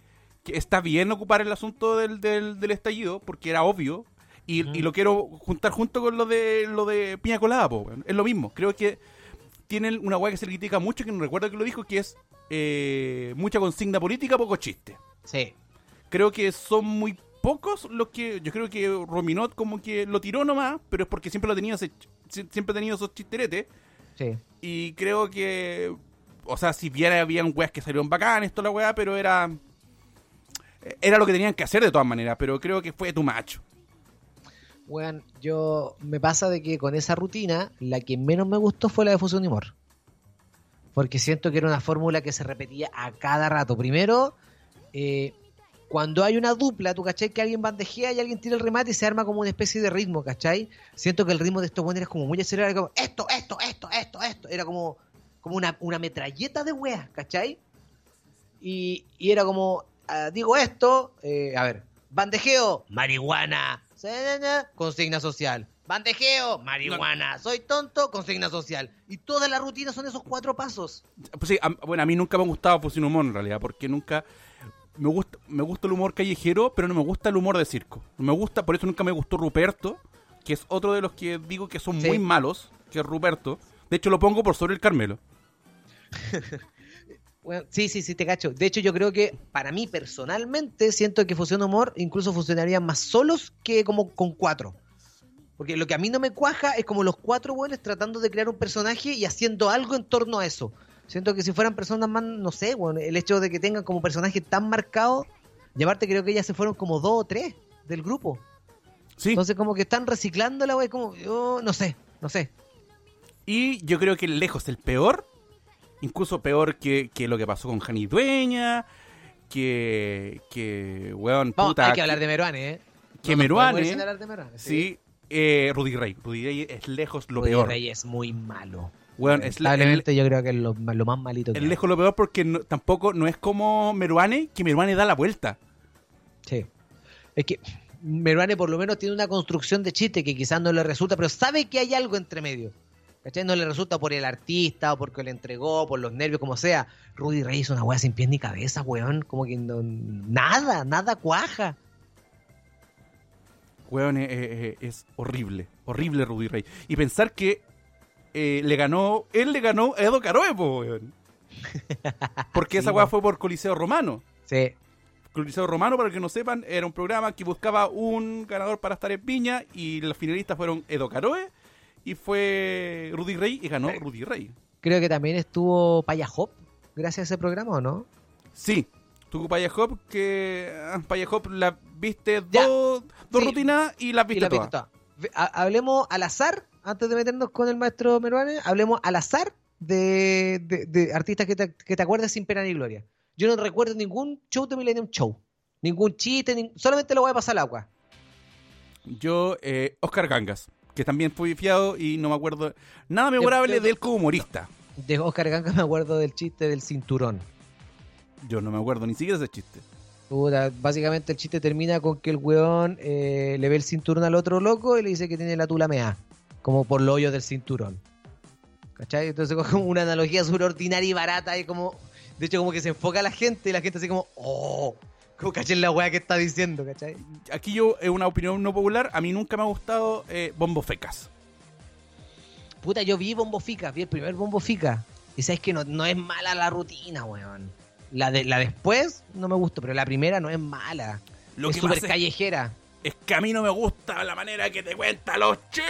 que está bien ocupar el asunto del, del, del estallido, porque era obvio. Y, y lo quiero juntar junto con lo de lo de Piña Colada, po, es lo mismo. Creo que tienen una weá que se le critica mucho, que no recuerdo que lo dijo, que es eh, mucha consigna política, poco chiste. Sí. Creo que son muy pocos los que. Yo creo que Rominot como que lo tiró nomás, pero es porque siempre lo tenía ese- sie- siempre ha tenido esos chisteretes. Sí. Y creo que. O sea, si bien habían weas que salieron bacanes, toda la wea, pero era. Era lo que tenían que hacer de todas maneras, pero creo que fue tu macho. Bueno, yo me pasa de que con esa rutina, la que menos me gustó fue la de Fusión y Humor. Porque siento que era una fórmula que se repetía a cada rato. Primero, eh, cuando hay una dupla, tú cachai que alguien bandejea y alguien tira el remate y se arma como una especie de ritmo, ¿cachai? Siento que el ritmo de estos buenos era como muy acelerado, como esto, esto, esto, esto, esto. Era como, como una, una metralleta de weas, ¿cachai? Y, y era como, ah, digo esto, eh, a ver, bandejeo, marihuana, consigna social. Bandejeo, marihuana, soy tonto, consigna social. Y toda la rutina son esos cuatro pasos. Pues sí, a- bueno, a mí nunca me ha gustado Fusión Humor en realidad, porque nunca me gusta, me gusta el humor callejero, pero no me gusta el humor de circo. Me gusta, por eso nunca me gustó Ruperto, que es otro de los que digo que son Sí. muy malos, que es Ruperto. De hecho, lo pongo por sobre el Carmelo. (laughs) Bueno, sí, sí, sí, te cacho. De hecho, yo creo que para mí personalmente siento que Fusión Humor incluso funcionarían más solos que como con cuatro. Porque lo que a mí no me cuaja es como los cuatro buenos tratando de crear un personaje y haciendo algo en torno a eso. Siento que si fueran personas más, no sé, bueno, el hecho de que tengan como personaje tan marcado, y aparte creo que ya se fueron como dos o tres del grupo. Sí. Entonces como que están reciclando la wey, como, yo no sé, no sé. Y yo creo que lejos el peor, incluso peor que, que lo que pasó con Jani Dueña, que, que, weón, Vamos, puta, hay que hablar de Meruane, ¿eh? que No Meruane, de Meruane, sí, eh, Rudy Rey. Rudy Rey es lejos lo Rudy peor. Rey es muy malo. Weón, es la- el, yo creo que es lo, lo más malito que es lejos lo peor porque no- tampoco no es como Meruane, que Meruane da la vuelta. Sí. Es que Meruane por lo menos tiene una construcción de chiste que quizás no le resulta, pero sabe que hay algo entre medio. ¿Cachai? No le resulta por el artista o porque le entregó, por los nervios, como sea. Rudy Rey es una wea sin pies ni cabeza, weón. Como que no, nada, nada cuaja. Weón, eh, eh, es horrible, horrible Rudy Rey. Y pensar que eh, le ganó, él le ganó a Edo Caroe, po, weón. (laughs) Porque esa weá fue por Coliseo Romano. Sí. Coliseo Romano, para que no sepan, era un programa que buscaba un ganador para estar en Piña y los finalistas fueron Edo Caroe y fue Rudy Rey y ganó Rudy Rey. Creo que también estuvo Paya Hop gracias a ese programa, ¿o no? Sí, tuvo Paya Hop que ah, Paya Hop la viste Ya. dos, dos Sí. rutinas y las Y viste la todas. viste toda. Hablemos al azar, antes de meternos con el maestro Meruane, hablemos al azar de, de- de artistas que te, que te acuerdas sin pena ni gloria. Yo no recuerdo ningún show de Millennium Show. Ningún chiste, solamente lo voy a pasar al agua. Yo, eh, Oscar Gangas, que también fue fiado y no me acuerdo nada memorable de- de él como humorista. De Oscar Ganga me acuerdo del chiste del cinturón. Yo no me acuerdo ni siquiera ese chiste. Puta, básicamente el chiste termina con que el weón eh, le ve el cinturón al otro loco y le dice que tiene la tula mea, como por los hoyos del cinturón. ¿Cachai? Entonces como (laughs) una analogía súper ordinaria y barata y como... De hecho como que se enfoca a la gente y la gente así como... ¡Oh! Como caché la weá que está diciendo, ¿cachai? Aquí yo, es una opinión no popular, a mí nunca me ha gustado eh, Bombo Fecas. Puta, yo vi Bombo Fica, vi el primer Bombo Fica. Y sabes que no, no es mala la rutina, weón. La, de, la después no me gustó, pero la primera no es mala. Lo es súper es- callejera. Es que a mí no me gusta la manera que te cuenta los chistes,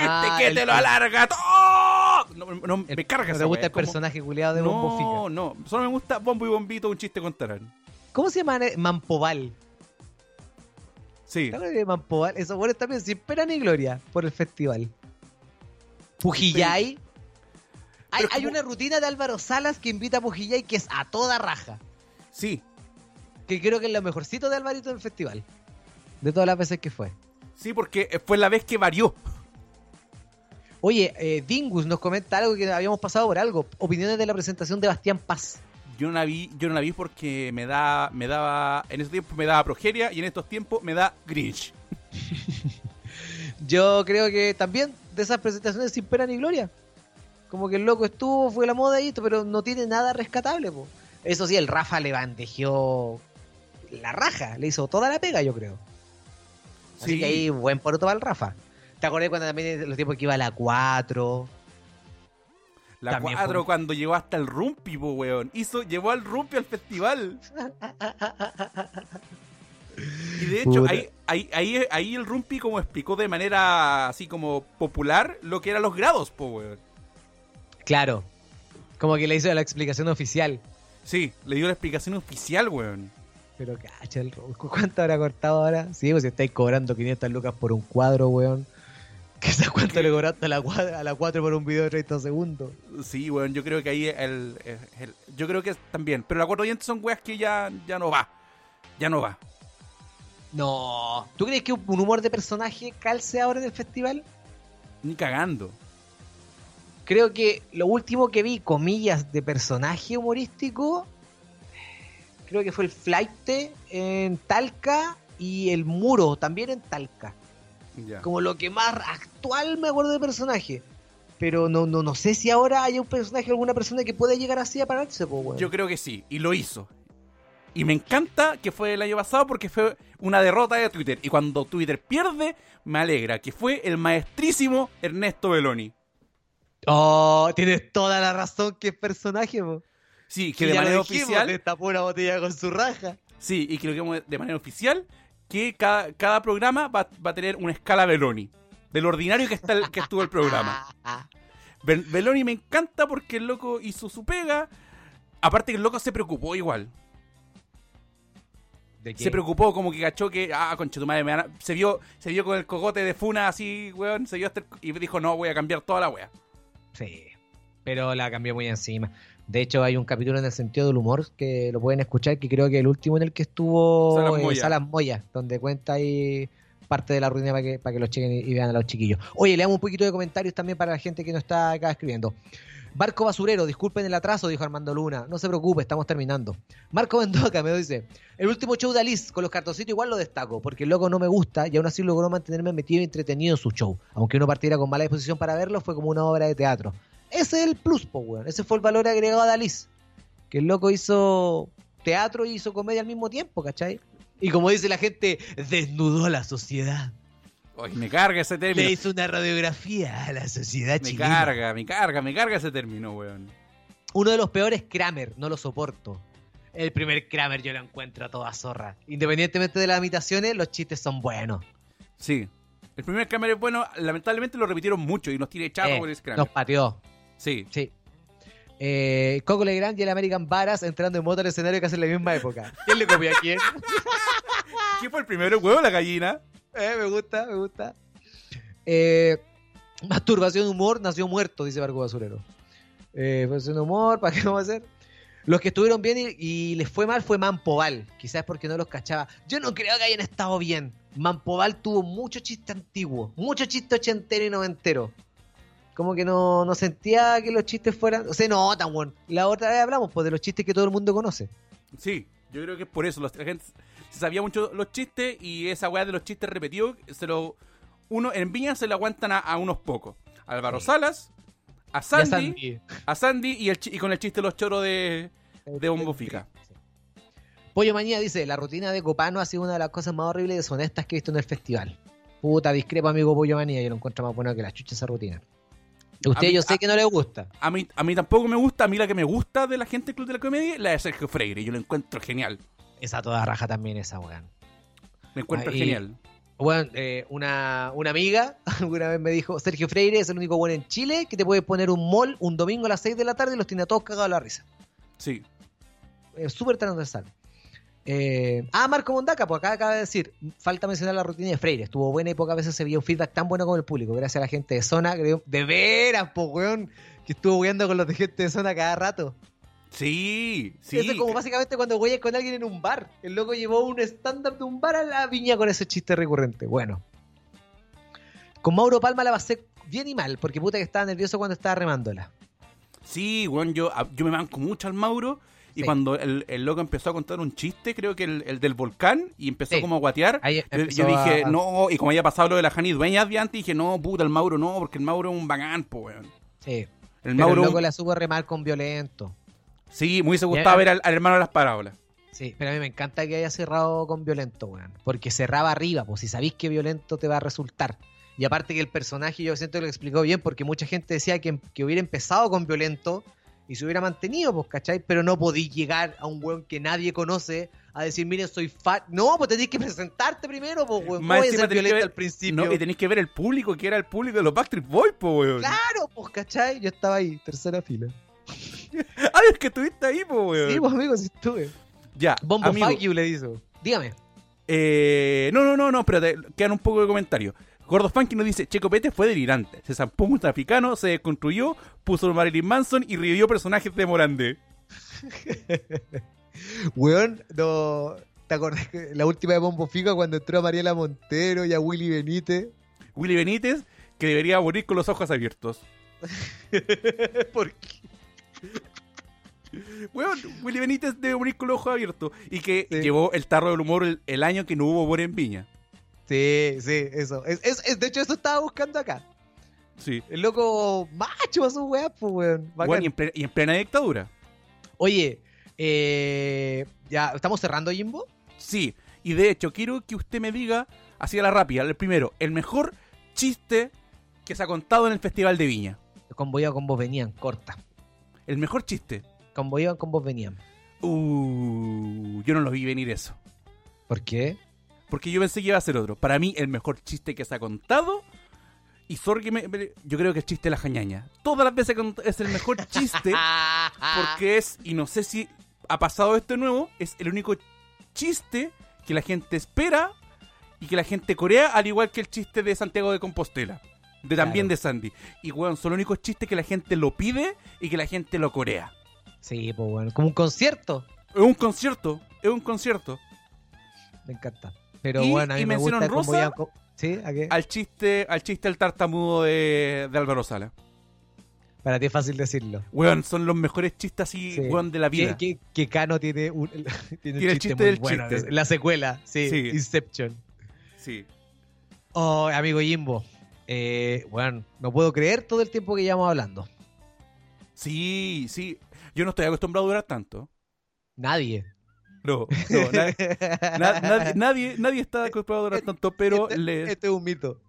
Ah, que el- te lo alarga todo. No, no, me carga ¿No te gusta el como- personaje culiado de Bombo Fica? No, no, solo me gusta Bombo y Bombito, un chiste contarán. ¿Cómo se llama? Mampoval. Sí, ¿Te acuerdas de Mampoval? Esos buenos también sin pena ni gloria por el festival. Pujillay. Hay, Pero hay como- una rutina de Álvaro Salas que invita a Pujillay que es a toda raja. sí, Que creo que es lo mejorcito de Alvarito del festival. De todas las veces que fue. sí, porque fue la vez que varió. Oye, eh, Dingus nos comenta algo que habíamos pasado por algo. Opiniones de la presentación de Bastián Paz. Yo no la vi, yo no la vi porque me da, me daba, en ese tiempo me daba progeria y en estos tiempos me da Grinch. Yo creo que también de esas presentaciones sin pena ni gloria. Como que el loco estuvo, fue la moda y esto, pero no tiene nada rescatable. po. Eso sí, el Rafa le bandejeó la raja, le hizo toda la pega, yo creo. Así Sí. que ahí buen poroto para el Rafa. ¿Te acordás cuando también los tiempos que iba a la 4? La También 4 fue- cuando llegó hasta el Rumpi, po, weón. Hizo, llevó al Rumpi al festival. Y de hecho, ahí, ahí, ahí el Rumpi como explicó de manera así como popular lo que eran los grados, po, weón. Claro. Como que le hizo la explicación oficial. Sí, le dio la explicación oficial, weón. Pero cacha el Rosco, (laughs) ¿cuánto habrá cortado ahora? Sí, pues si estáis cobrando 500 lucas por un cuadro, weón. (laughs) ¿Qué sabes cuánto le cobraste a la, a la 4 por un video de 30 segundos? Sí, weón, yo creo que ahí el, el- el- yo creo que también. Pero cuatro dientes son weas que ya, ya no va. Ya no va. No. ¿Tú crees que un humor de personaje calce ahora en el festival? Ni cagando. Creo que lo último que vi, comillas, de personaje humorístico, creo que fue el Flight en Talca y el Muro también en Talca. Ya. Como lo que más actual me acuerdo de personaje. Pero no, no, no sé si ahora hay un personaje, alguna persona que pueda llegar así a pararse, po, weón. Yo creo que sí, y lo hizo. Y me encanta que fue el año pasado porque fue una derrota de Twitter. Y cuando Twitter pierde, me alegra, que fue el maestrísimo Ernesto Beloni. Oh, tienes toda la razón que es personaje, po. Sí, que de manera oficial. destapó una botella con su raja. Sí, y que lo digamos de manera oficial, que cada, cada programa va, va a tener una escala Beloni. De lo ordinario que, está el- que estuvo el programa. (laughs) Bel- Beloni me encanta porque el loco hizo su pega. Aparte que el loco se preocupó igual. ¿De qué? Se preocupó como que cachó que, ah, concha tu madre, me van a- se vio se vio con el cogote de Funa así, weón, se vio hasta el- y dijo, no, voy a cambiar toda la wea. Sí, pero la cambió muy encima. De hecho, hay un capítulo en el sentido del humor que lo pueden escuchar, que creo que el último en el que estuvo Salas eh, Moya. Salas Moya, donde cuenta ahí parte de la rutina para que, para que lo chequen y, vean a los chiquillos. Oye, leamos un poquito de comentarios también para la gente que no está acá escribiendo. Barco Basurero, disculpen el atraso, dijo Armando Luna. No se preocupe, estamos terminando. Marco Mendoca me dice: El último show de Alice con los cartoncitos igual lo destaco, porque el loco no me gusta y aún así logró mantenerme metido y entretenido en su show. Aunque uno partiera con mala disposición para verlo, fue como una obra de teatro. Ese es el plus, po, weón. Ese fue el valor agregado de Alice. Que el loco hizo teatro y hizo comedia al mismo tiempo, ¿cachai? Y como dice la gente, desnudó a la sociedad. Ay, me carga ese término. Le hizo una radiografía a la sociedad Me chilena. carga, me carga, me carga ese término, weón. Uno de los peores, Kramer, no lo soporto. El primer Kramer yo lo encuentro a toda zorra. Independientemente de las imitaciones, los chistes son buenos. Sí. El primer Kramer es bueno, lamentablemente lo repitieron mucho y nos tiene chato Eh, por ese Kramer. nos pateó. Sí. Sí. Eh, Coco Legrand y el American Varas entrando en moto al escenario casi en la misma época. (laughs) ¿Quién le copió a quién? (laughs) ¿Quién fue el primero, el huevo o la gallina? Eh, me gusta, me gusta. Eh, masturbación humor nació muerto, dice Barco Basurero. Eh, masturbación humor, ¿para qué vamos a hacer? Los que estuvieron bien y, y les fue mal fue Mampoval. Quizás porque no los cachaba. Yo no creo que hayan estado bien. Mampoval tuvo mucho chiste antiguo, mucho chiste ochentero y noventero. Como que no, no sentía que los chistes fueran. O sea, no, tan bueno. La otra vez hablamos pues, de los chistes que todo el mundo conoce. Sí, yo creo que es por eso. los- La gente se sabía mucho los chistes y esa weá de los chistes repetidos, se lo, uno en Viña se lo aguantan a, a unos pocos. Álvaro Sí. Salas, a Sandy, Sandy. a Sandy y, el, y con el chiste de los choros de, de Bombo Fica. Pollo Manía dice, la rutina de Copano ha sido una de las cosas más horribles y deshonestas que he visto en el festival. Puta, discrepo amigo Pollo Manía, yo lo encuentro más bueno que la chucha esa rutina. A usted mí- yo sé a- que no le gusta. A mí, a mí tampoco me gusta, a mí la que me gusta de la gente del Club de la Comedia es la de Sergio Freire, yo lo encuentro genial. Esa toda raja también esa, weón. Me encuentro Ahí- genial. Bueno, eh, una, una amiga (laughs) alguna vez me dijo, Sergio Freire es el único bueno en Chile que te puede poner un mall un domingo a las 6 de la tarde y los tiene a todos cagados a la risa. Sí. Es súper transversal. Eh, ah, Marco Mondaca, pues acá acaba de decir, falta mencionar la rutina de Freire. Estuvo buena y pocas veces se vio un feedback tan bueno con el público, gracias a la gente de zona. creo- de veras, pues, weón, que estuvo viendo con los de gente de zona cada rato. Sí, sí. Eso es como básicamente cuando güeyes con alguien en un bar. El loco llevó un stand-up de un bar a la viña con ese chiste recurrente. Bueno. Con Mauro Palma la pasé bien y mal, porque puta que estaba nervioso cuando estaba remándola. Sí, weón, yo, yo me banco mucho al Mauro. Y Sí. cuando el, el loco empezó a contar un chiste, creo que el, el del volcán, y empezó Sí. como a guatear, Ahí yo, dije, a- no, y como había pasado lo de la Jani Dueñas de antes, dije, no, puta, el Mauro no, porque el Mauro es un bacán, po, weón. Sí. El Pero Mauro, el loco la supo remar con violento. sí, me hubiese gustado Ya. ver al, al hermano de las parábolas. Sí, pero a mí me encanta que haya cerrado con violento, weón. Porque cerraba arriba, pues si sabéis que violento te va a resultar. Y aparte que el personaje yo siento que lo explicó bien, porque mucha gente decía que, que hubiera empezado con violento y se hubiera mantenido, pues, ¿cachai? Pero no podí llegar a un weón que nadie conoce a decir, miren, soy fan. No, pues tenéis que presentarte primero, pues, weón. ¿Cómo Más voy a encima ser tenés que violento ver- al principio? No, y tenéis que ver el público, que era el público de los Backstreet Boys, po, weón. Claro, pues, ¿cachai? Yo estaba ahí, tercera fila. (laughs) Ay, es que estuviste ahí, po, weón. Sí, pues, amigo, sí estuve. ya, Bombo amigo, fuck you le hizo. Dígame. Eh, no, no, no, no, espérate, quedan un poco de comentarios. Gordo Funky nos dice, Checo Pete fue delirante. Se zampó un traficano, se desconstruyó, puso Marilyn Manson y revivió personajes de Morande. (laughs) Weón, no. ¿Te acordás que la última de Bombo Fica cuando entró a Mariela Montero y a Willy Benítez? Willy Benítez, que debería morir con los ojos abiertos. (laughs) ¿Por qué? Weón, Willy Benítez debe morir con los ojos abiertos. Y que Sí. llevó el tarro del humor el, el año que no hubo humor en Viña. Sí, sí, eso. Es, es- es- de hecho, eso estaba buscando acá. Sí. El loco macho a su weá, pues, weón. Weón, y, en plena, y en plena dictadura. Oye, eh, ya, ¿estamos cerrando, Jimbo? Sí. Y de hecho, quiero que usted me diga, así a la rápida, el primero, el mejor chiste que se ha contado en el Festival de Viña. Con vos iban, con vos venían, corta. El mejor chiste. Con vos iban, con vos venían. Uh, yo no lo vi venir eso. ¿Por qué? Porque yo pensé que iba a ser otro. Para mí, el mejor chiste que se ha contado. Y sorry que me, me- yo creo que el chiste de la jañaña. Todas las veces es el mejor chiste. (laughs) porque es, y no sé si ha pasado esto de nuevo, es el único chiste que la gente espera y que la gente corea, al igual que el chiste de Santiago de Compostela. De también Claro. de Sandy. Y weón, son los únicos chistes que la gente lo pide y que la gente lo corea. Sí, pues, bueno, como un concierto. Es un concierto, es un concierto. Me encanta. Pero Y- bueno, a mí y me gusta con- ¿Sí? ¿A qué? Al chiste, al chiste del tartamudo de, de Álvaro Sala. Para ti es fácil decirlo. Weón, son los mejores chistes así, Sí. weón, de la vida. Que, que, que Cano tiene un, (laughs) tiene un el chiste, chiste muy del bueno. chiste. La secuela, sí, Sí. Inception. Sí. Oh, amigo Jimbo. Eh, bueno, no puedo creer todo el tiempo que llevamos hablando. Sí, sí. Yo no estoy acostumbrado a durar tanto. Nadie. No, no, (laughs) na- na- nadie, nadie, nadie está acostumbrado a durar tanto, pero este, les, este es un mito.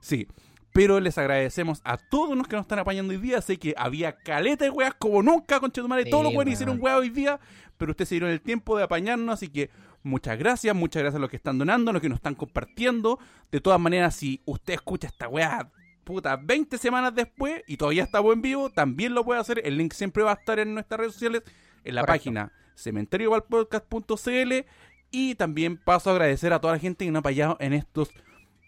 sí. Pero les agradecemos a todos los que nos están apañando hoy día. Sé que había caleta de weas como nunca, con Chetumare. Sí, todos los weones hicieron weas hoy día, pero ustedes se dieron el tiempo de apañarnos, así que muchas gracias, muchas gracias a los que están donando, a los que nos están compartiendo. De todas maneras, si usted escucha esta wea, puta, 20 semanas después y todavía estamos en vivo, también lo puede hacer. El link siempre va a estar en nuestras redes sociales, en la Correcto. página cementeriovalpodcast.cl y también paso a agradecer a toda la gente que nos ha apañado en estos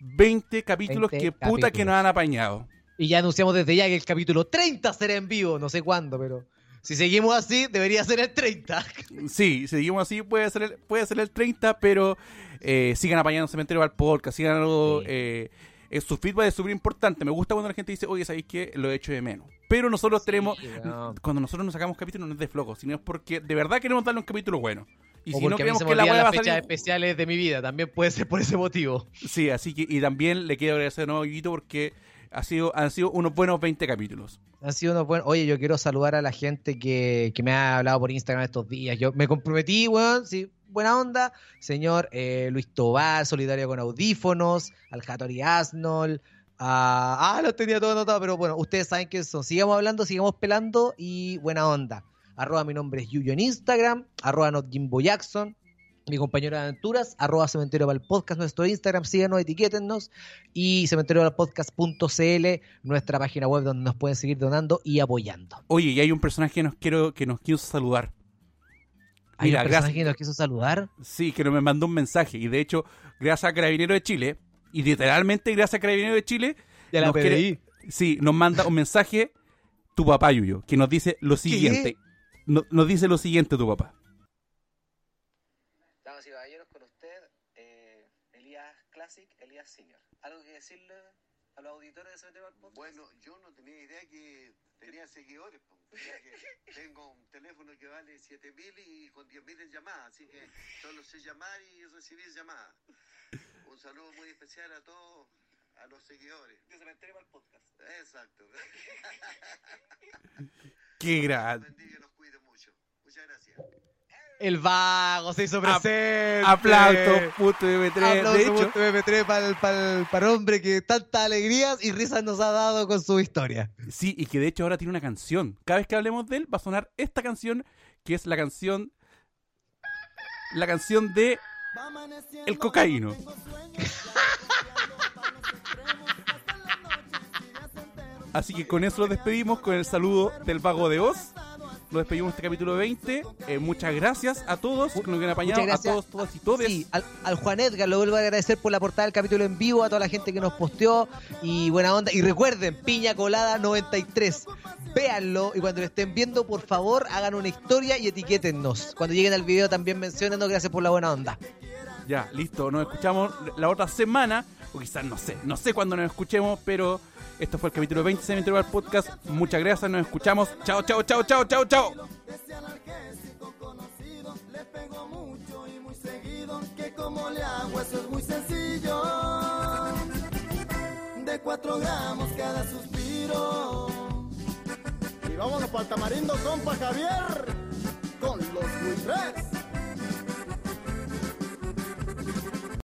20 capítulos 20 que puta que nos han apañado. Y ya anunciamos desde ya que el capítulo 30 será en vivo. No sé cuándo, pero si seguimos así, debería ser el 30. (laughs) Sí, si seguimos así puede ser el, puede ser el 30, pero eh, sigan apañando Cementerio al podcast, sigan Sí. eh, eh, su feedback es súper importante. Me gusta cuando la gente dice, oye, ¿sabéis qué? Lo he hecho de menos. Pero nosotros tenemos, weón. cuando nosotros nos sacamos capítulos no es de flojo, sino es porque de verdad queremos darle un capítulo bueno. Y o si no creemos que la va a salir... especiales de mi vida. También puede ser por ese motivo. Sí, así que, y también le quiero agradecer de nuevo a Guito porque ha sido, han sido unos buenos 20 capítulos. Han sido unos buenos. Oye, yo quiero saludar a la gente que, que me ha hablado por Instagram estos días. Yo me comprometí, weón, sí, buena onda. Señor eh, Luis Tobar, solidario con audífonos, al Hattori Asnol. ah, los tenía todo anotado, pero bueno, ustedes saben que son. Sigamos hablando, sigamos pelando y buena onda. Arroba mi nombre es Yuyo en Instagram, arroba not Jimbo Jackson. Mi compañero de aventuras, arroba cementerio para el podcast, nuestro Instagram, síganos, etiquétennos y cementeriovalpodcast.cl, nuestra página web donde nos pueden seguir donando y apoyando. Oye, y hay un personaje que nos quiero que nos quiso saludar. Hay Mira, un personaje que nos quiso saludar. Sí, que no me mandó un mensaje. Y de hecho, gracias a Carabinero de Chile, y literalmente gracias a Carabinero de Chile, Ya la nos quiere- pedí. sí, nos manda un mensaje tu papá, Yuyo, que nos dice lo siguiente. No- nos dice lo siguiente tu papá. Damas y caballeros, con usted, eh, Elías Classic, Elías Senior. ¿Algo que decirle a los auditores de Cementerio al Podcast? Bueno, yo no tenía idea que tenía seguidores. que (laughs) tengo un teléfono que vale 7000 y con 10000 en llamadas, así que solo sé llamar y recibir llamadas. Un saludo muy especial a todos, a los seguidores. de Cementerio al Podcast. Exacto. (laughs) Qué grande. los bendiga y los cuide mucho. Muchas gracias. El vago se hizo presente. Aplausos, puto MP3. Aplauso De hecho, punto MP3 para el, para el- para el hombre que tantas alegrías y risas nos ha dado con su historia. sí, y que de hecho ahora tiene una canción. Cada vez que hablemos de él va a sonar esta canción, que es la canción. La canción de El cocaíno. (laughs) Así que con eso lo despedimos con el saludo del vago de Oz. Lo despedimos este capítulo 20. Eh, muchas gracias a todos que nos han apañado, a todos, todas y todos. Sí, al, al Juan Edgar lo vuelvo a agradecer por la portada del capítulo en vivo, a toda la gente que nos posteó y buena onda. Y recuerden, Piña Colada 93. Véanlo y cuando lo estén viendo, por favor, hagan una historia y etiquétennos. Cuando lleguen al video también menciónenos, gracias por la buena onda. Ya, listo. Nos escuchamos la otra semana. O quizás no sé. No sé cuándo nos escuchemos, pero esto fue el capítulo 20 de Cementerio Podcast. Muchas gracias. Nos escuchamos. Chao, chao, chao, chao, chao, chao. Que como le hago, eso es muy sencillo. De 4 gramos cada suspiro. Y vámonos para el tamarindo, compa Javier. Con los buitres.